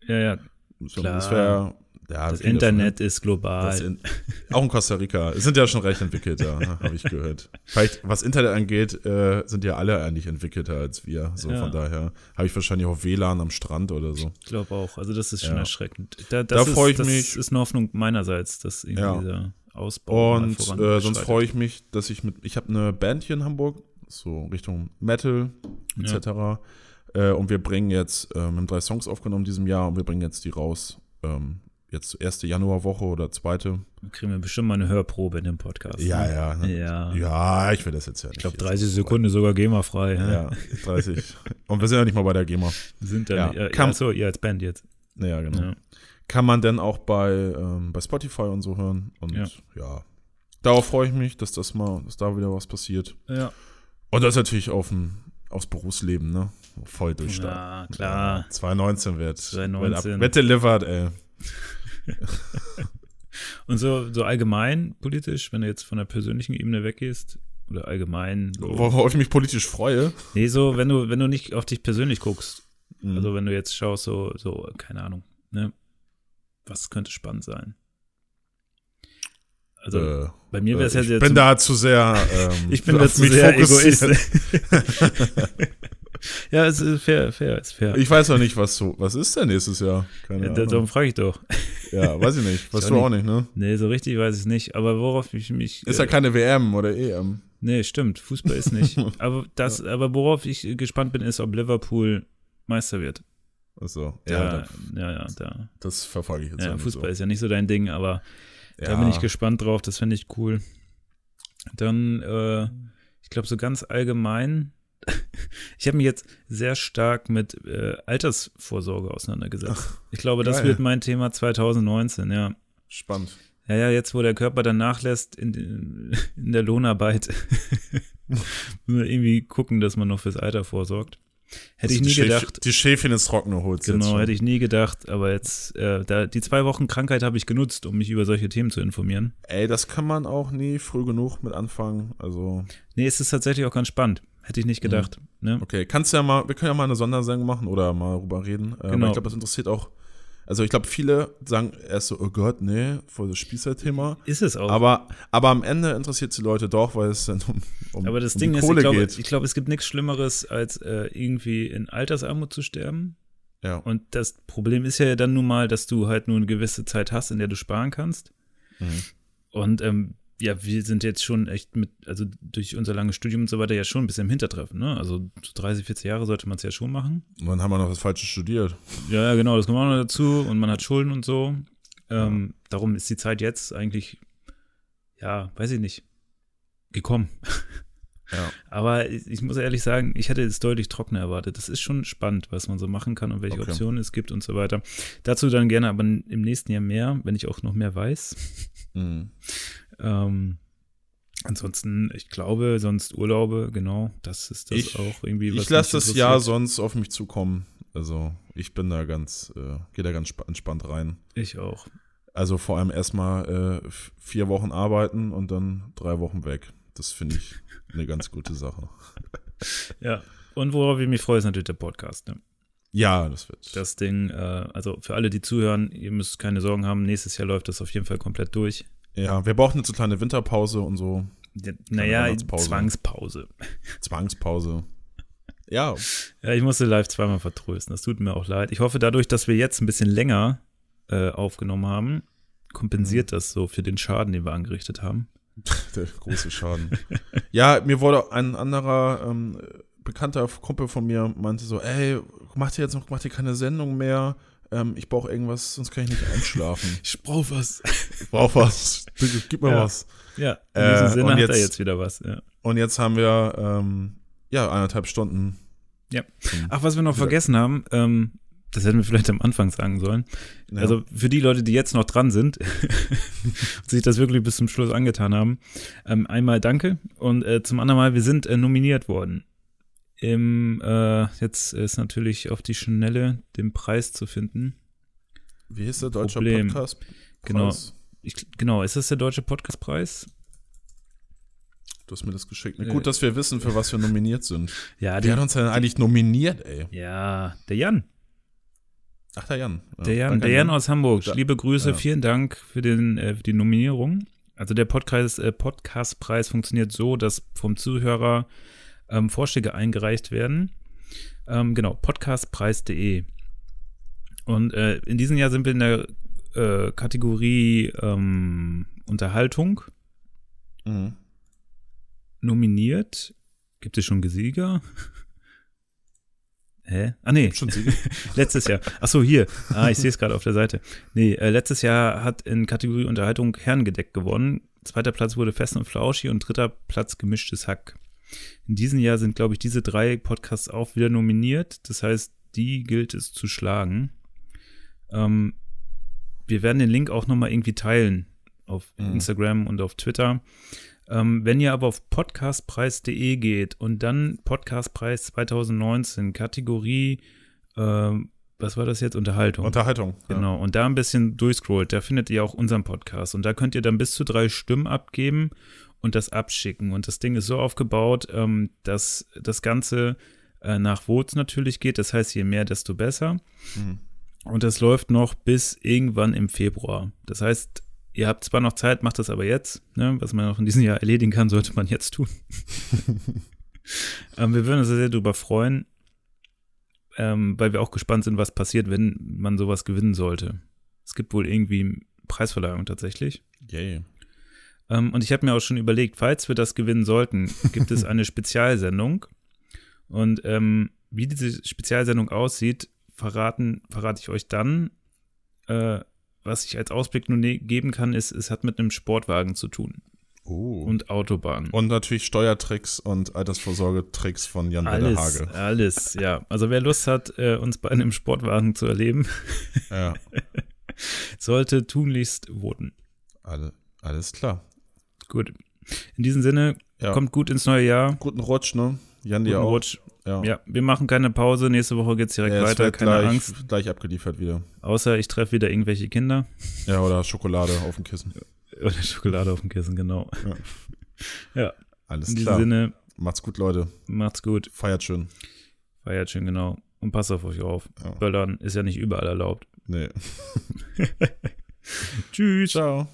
Ja, ja. So, Klar. Das wäre, ja, Das viele Internet von- ist global. Das in, *laughs* auch in Costa Rica. Es sind ja schon recht entwickelt, ja, habe ich gehört. Vielleicht, was Internet angeht, äh, sind ja alle eigentlich entwickelter als wir. So Ja. von daher habe ich wahrscheinlich auch WLAN am Strand oder so. Ich glaube auch. Also das ist schon Ja. erschreckend. Da, Da das ist, freu ich das mich. ist eine Hoffnung meinerseits, dass irgendwie Ja. dieser Ausbau Und äh, sonst freue ich mich, dass ich mit, ich habe eine Band hier in Hamburg, so Richtung Metal etc. Äh, und wir bringen jetzt, ähm, wir haben drei Songs aufgenommen in diesem Jahr und wir bringen jetzt die raus. Ähm, jetzt erste Januarwoche oder zweite. Dann kriegen wir bestimmt mal eine Hörprobe in dem Podcast. Ja, ne? ja. ne? Ja. Ja, ich will das jetzt ja nicht. Ich glaube, jetzt 30 so Sekunden sogar GEMA-frei. Ja. Ja, 30. Und wir sind ja nicht mal bei der GEMA. Sind dann, Ja, ja, ja, kann- achso, ihr als Band jetzt. Ja, genau. Ja. Kann man dann auch bei, ähm, bei Spotify und so hören. Und Ja. ja. Darauf freue ich mich, dass das mal, dass da wieder was passiert. ja. Und das ist natürlich auf ein, aufs Berufsleben, ne? Voll durchstarten. Ja, klar. 2019 wird, 2019. wird, ab- wird delivered, ey. *laughs* Und so, so allgemein politisch, wenn du jetzt von der persönlichen Ebene weggehst, oder allgemein. So, Worauf ich mich politisch freue. nee, so, wenn du, wenn du nicht auf dich persönlich guckst, Mhm. Also wenn du jetzt schaust, so, so, keine Ahnung, ne? Was könnte spannend sein? Also Äh, bei mir wäre es äh, ja ich sehr bin da zu sehr. Ähm, *laughs* ich bin da zu sehr. Egoist. *laughs* ja, es ist fair, fair, ist fair. Ich weiß auch nicht, was so. Was ist denn nächstes Jahr? Keine ja, da- darum frage ich doch. Ja, weiß ich nicht. *laughs* Weißt auch du auch nicht, ne? Nee, so richtig weiß ich es nicht. Aber worauf ich mich. Ist ja äh, keine WM oder EM. Nee, stimmt. Fußball ist nicht. *laughs* aber das, aber worauf ich gespannt bin, ist, ob Liverpool Meister wird. Achso. Da, Ja, ja, ja, da. das verfolge ich jetzt Ja, ja nicht Fußball so. ist ja nicht so dein Ding, aber Da bin ich gespannt drauf, das fände ich cool. Dann, äh, ich glaube, so ganz allgemein, *laughs* ich habe mich jetzt sehr stark mit äh, Altersvorsorge auseinandergesetzt. Ach, ich glaube, das geil. wird mein Thema 2019, ja. Spannend. Ja, ja, jetzt, wo der Körper dann nachlässt in, in der Lohnarbeit, *laughs* müssen wir irgendwie gucken, dass man noch fürs Alter vorsorgt. Hätte ich Also nie die Schäf- gedacht. Die Schäfchen ins Trockene jetzt Genau, hätte ich nie gedacht, aber jetzt, äh, da, die zwei Wochen Krankheit habe ich genutzt, um mich über solche Themen zu informieren. Ey, das kann man auch nie früh genug mit anfangen. Also, Nee, es ist tatsächlich auch ganz spannend. Hätte ich nicht gedacht. Ne? okay. Kannst ja mal, wir können ja mal eine Sondersendung machen oder mal drüber reden. Äh, Genau. Aber ich glaube, das interessiert auch. Also, ich glaube, viele sagen erst so, oh Gott, nee, voll das Spießer-Thema. Ist es auch. Aber, aber am Ende interessiert es die Leute doch, weil es dann um, um, Aber das um Ding ist, ich Kohle glaube, geht. ich glaube, es gibt nichts Schlimmeres, als äh, irgendwie in Altersarmut zu sterben. ja. Und das Problem ist ja dann nun mal, dass du halt nur eine gewisse Zeit hast, in der du sparen kannst. Mhm. Und ähm, ja, wir sind jetzt schon echt mit, also durch unser langes Studium und so weiter ja schon ein bisschen im Hintertreffen, ne? Also so 30, 40 Jahre sollte man es ja schon machen. Und dann haben wir noch das Falsche studiert. Ja, ja, genau, das kommt auch noch dazu und man hat Schulden und so. Ähm, Darum ist die Zeit jetzt eigentlich, ja, weiß ich nicht, gekommen. Ja. Aber ich, ich muss ehrlich sagen, ich hätte es deutlich trockener erwartet. Das ist schon spannend, was man so machen kann und welche Okay. Optionen es gibt und so weiter. Dazu dann gerne aber im nächsten Jahr mehr, wenn ich auch noch mehr weiß. Mhm. Ähm, ansonsten, ich glaube, sonst Urlaube, genau, das ist das Ich- auch irgendwie. was Ich lasse das Jahr sonst auf mich zukommen. Also, ich bin da ganz, äh, gehe da ganz spa- entspannt rein. Ich auch. Also vor allem erstmal äh, vier Wochen arbeiten und dann drei Wochen weg. Das finde ich *laughs* eine ganz gute Sache. Ja. Und worauf ich mich freue, ist natürlich der Podcast. Ne? Ja, das wird. Das Ding, äh, also für alle, die zuhören, ihr müsst keine Sorgen haben. Nächstes Jahr läuft das auf jeden Fall komplett durch. Ja, wir brauchen jetzt eine kleine Winterpause und so. Ja, naja. Zwangspause. Zwangspause. Ja, Ja, ich musste live zweimal vertrösten. Das tut mir auch leid. Ich hoffe, dadurch, dass wir jetzt ein bisschen länger äh, aufgenommen haben, kompensiert das so für den Schaden, den wir angerichtet haben. *laughs* der große Schaden. ja, mir wurde ein anderer ähm, bekannter Kumpel von mir meinte so, ey, mach dir jetzt noch, mach dir keine Sendung mehr. Ähm, ich brauche irgendwas, sonst kann ich nicht einschlafen. *laughs* Ich brauche was. Ich brauche was. Gib mir Ja. was. Ja, in Äh, diesem Sinne und hat er jetzt- jetzt wieder was. Ja. Und jetzt haben wir ähm, ja eineinhalb Stunden. Ja. Ach, was wir noch vergessen haben, ähm, das hätten wir vielleicht am Anfang sagen sollen. ja. Also für die Leute, die jetzt noch dran sind *laughs* und sich das wirklich bis zum Schluss angetan haben, ähm, einmal danke und äh, zum anderen Mal, wir sind äh, nominiert worden. Im, äh, jetzt ist natürlich auf die Schnelle den Preis zu finden. wie hieß der deutsche Problem. Podcast? Genau. Ich, genau, ist das der Deutsche Podcastpreis? Du hast mir das geschickt. Äh. Gut, dass wir wissen, für was wir nominiert sind. *laughs* Ja, die, hat uns denn eigentlich nominiert, ey? ja, der Jan. Ach, der Jan. Ja, Der Jan, der Jan aus Hamburg. Da- Liebe Grüße, ja. vielen Dank für, den, äh, für die Nominierung. Also der Podcast, äh, Podcastpreis funktioniert so, dass vom Zuhörer ähm, Vorschläge eingereicht werden. Ähm, genau, podcastpreis.de. Und äh, in diesem Jahr sind wir in der äh, Kategorie ähm, Unterhaltung Mhm. nominiert. Gibt es schon Gesieger? *laughs* Hä? Ah, nee. Schon Sieger? *laughs* Letztes Jahr. Ach so, hier. Ah, ich sehe es gerade auf der Seite. Nee, äh, letztes Jahr hat in Kategorie Unterhaltung Herrengedeck gewonnen. Zweiter Platz wurde Fest und Flauschi und dritter Platz Gemischtes Hack. In diesem Jahr sind, glaube ich, diese drei Podcasts auch wieder nominiert. Das heißt, die gilt es zu schlagen. Ähm, wir werden den Link auch nochmal irgendwie teilen auf Mhm. Instagram und auf Twitter. Ähm, wenn ihr aber auf podcastpreis.de geht und dann Podcastpreis 2019, Kategorie, ähm, was war das jetzt? Unterhaltung. Unterhaltung. ja. Genau, und da ein bisschen durchscrollt, da findet ihr auch unseren Podcast. Und da könnt ihr dann bis zu drei Stimmen abgeben und das abschicken. Und das Ding ist so aufgebaut, ähm, dass das Ganze äh, nach Votes natürlich geht. Das heißt, je mehr, desto besser. Mhm. Und das läuft noch bis irgendwann im Februar. Das heißt, ihr habt zwar noch Zeit, macht das aber jetzt. Ne? Was man noch in diesem Jahr erledigen kann, sollte man jetzt tun. *laughs* ähm, wir würden uns sehr darüber freuen, ähm, weil wir auch gespannt sind, was passiert, wenn man sowas gewinnen sollte. Es gibt wohl irgendwie Preisverleihung tatsächlich. Yay. Ähm, und ich habe mir auch schon überlegt, falls wir das gewinnen sollten, gibt es eine *laughs* Spezialsendung. Und ähm, wie diese Spezialsendung aussieht, verraten, verrate ich euch dann, äh, was ich als Ausblick nur ne geben kann, ist, es hat mit einem Sportwagen zu tun. Oh. Und Autobahn. Und natürlich Steuertricks und Altersvorsorgetricks von Jan alles, Hage. alles, ja. Also wer Lust hat, äh, uns bei einem Sportwagen zu erleben, Ja, *laughs* sollte tunlichst voten. alle, alles klar. Gut. In diesem Sinne, Ja. kommt gut ins neue Jahr. Guten Rutsch, ne? Jan dir Guten auch. Rutsch. Ja. Ja, wir machen keine Pause. Nächste Woche geht's direkt ist weiter. Keine gleich, Angst. gleich abgeliefert wieder. Außer ich treffe wieder irgendwelche Kinder. Ja, oder Schokolade auf dem Kissen. *laughs* Oder Schokolade auf dem Kissen, genau. *laughs* Ja, Alles in diesem klar. Sinne, Macht's gut, Leute. macht's gut. Feiert schön. Feiert schön, genau. Und passt auf euch auf. Ja. Böllern ist ja nicht überall erlaubt. Nee. *laughs* Tschüss. Ciao.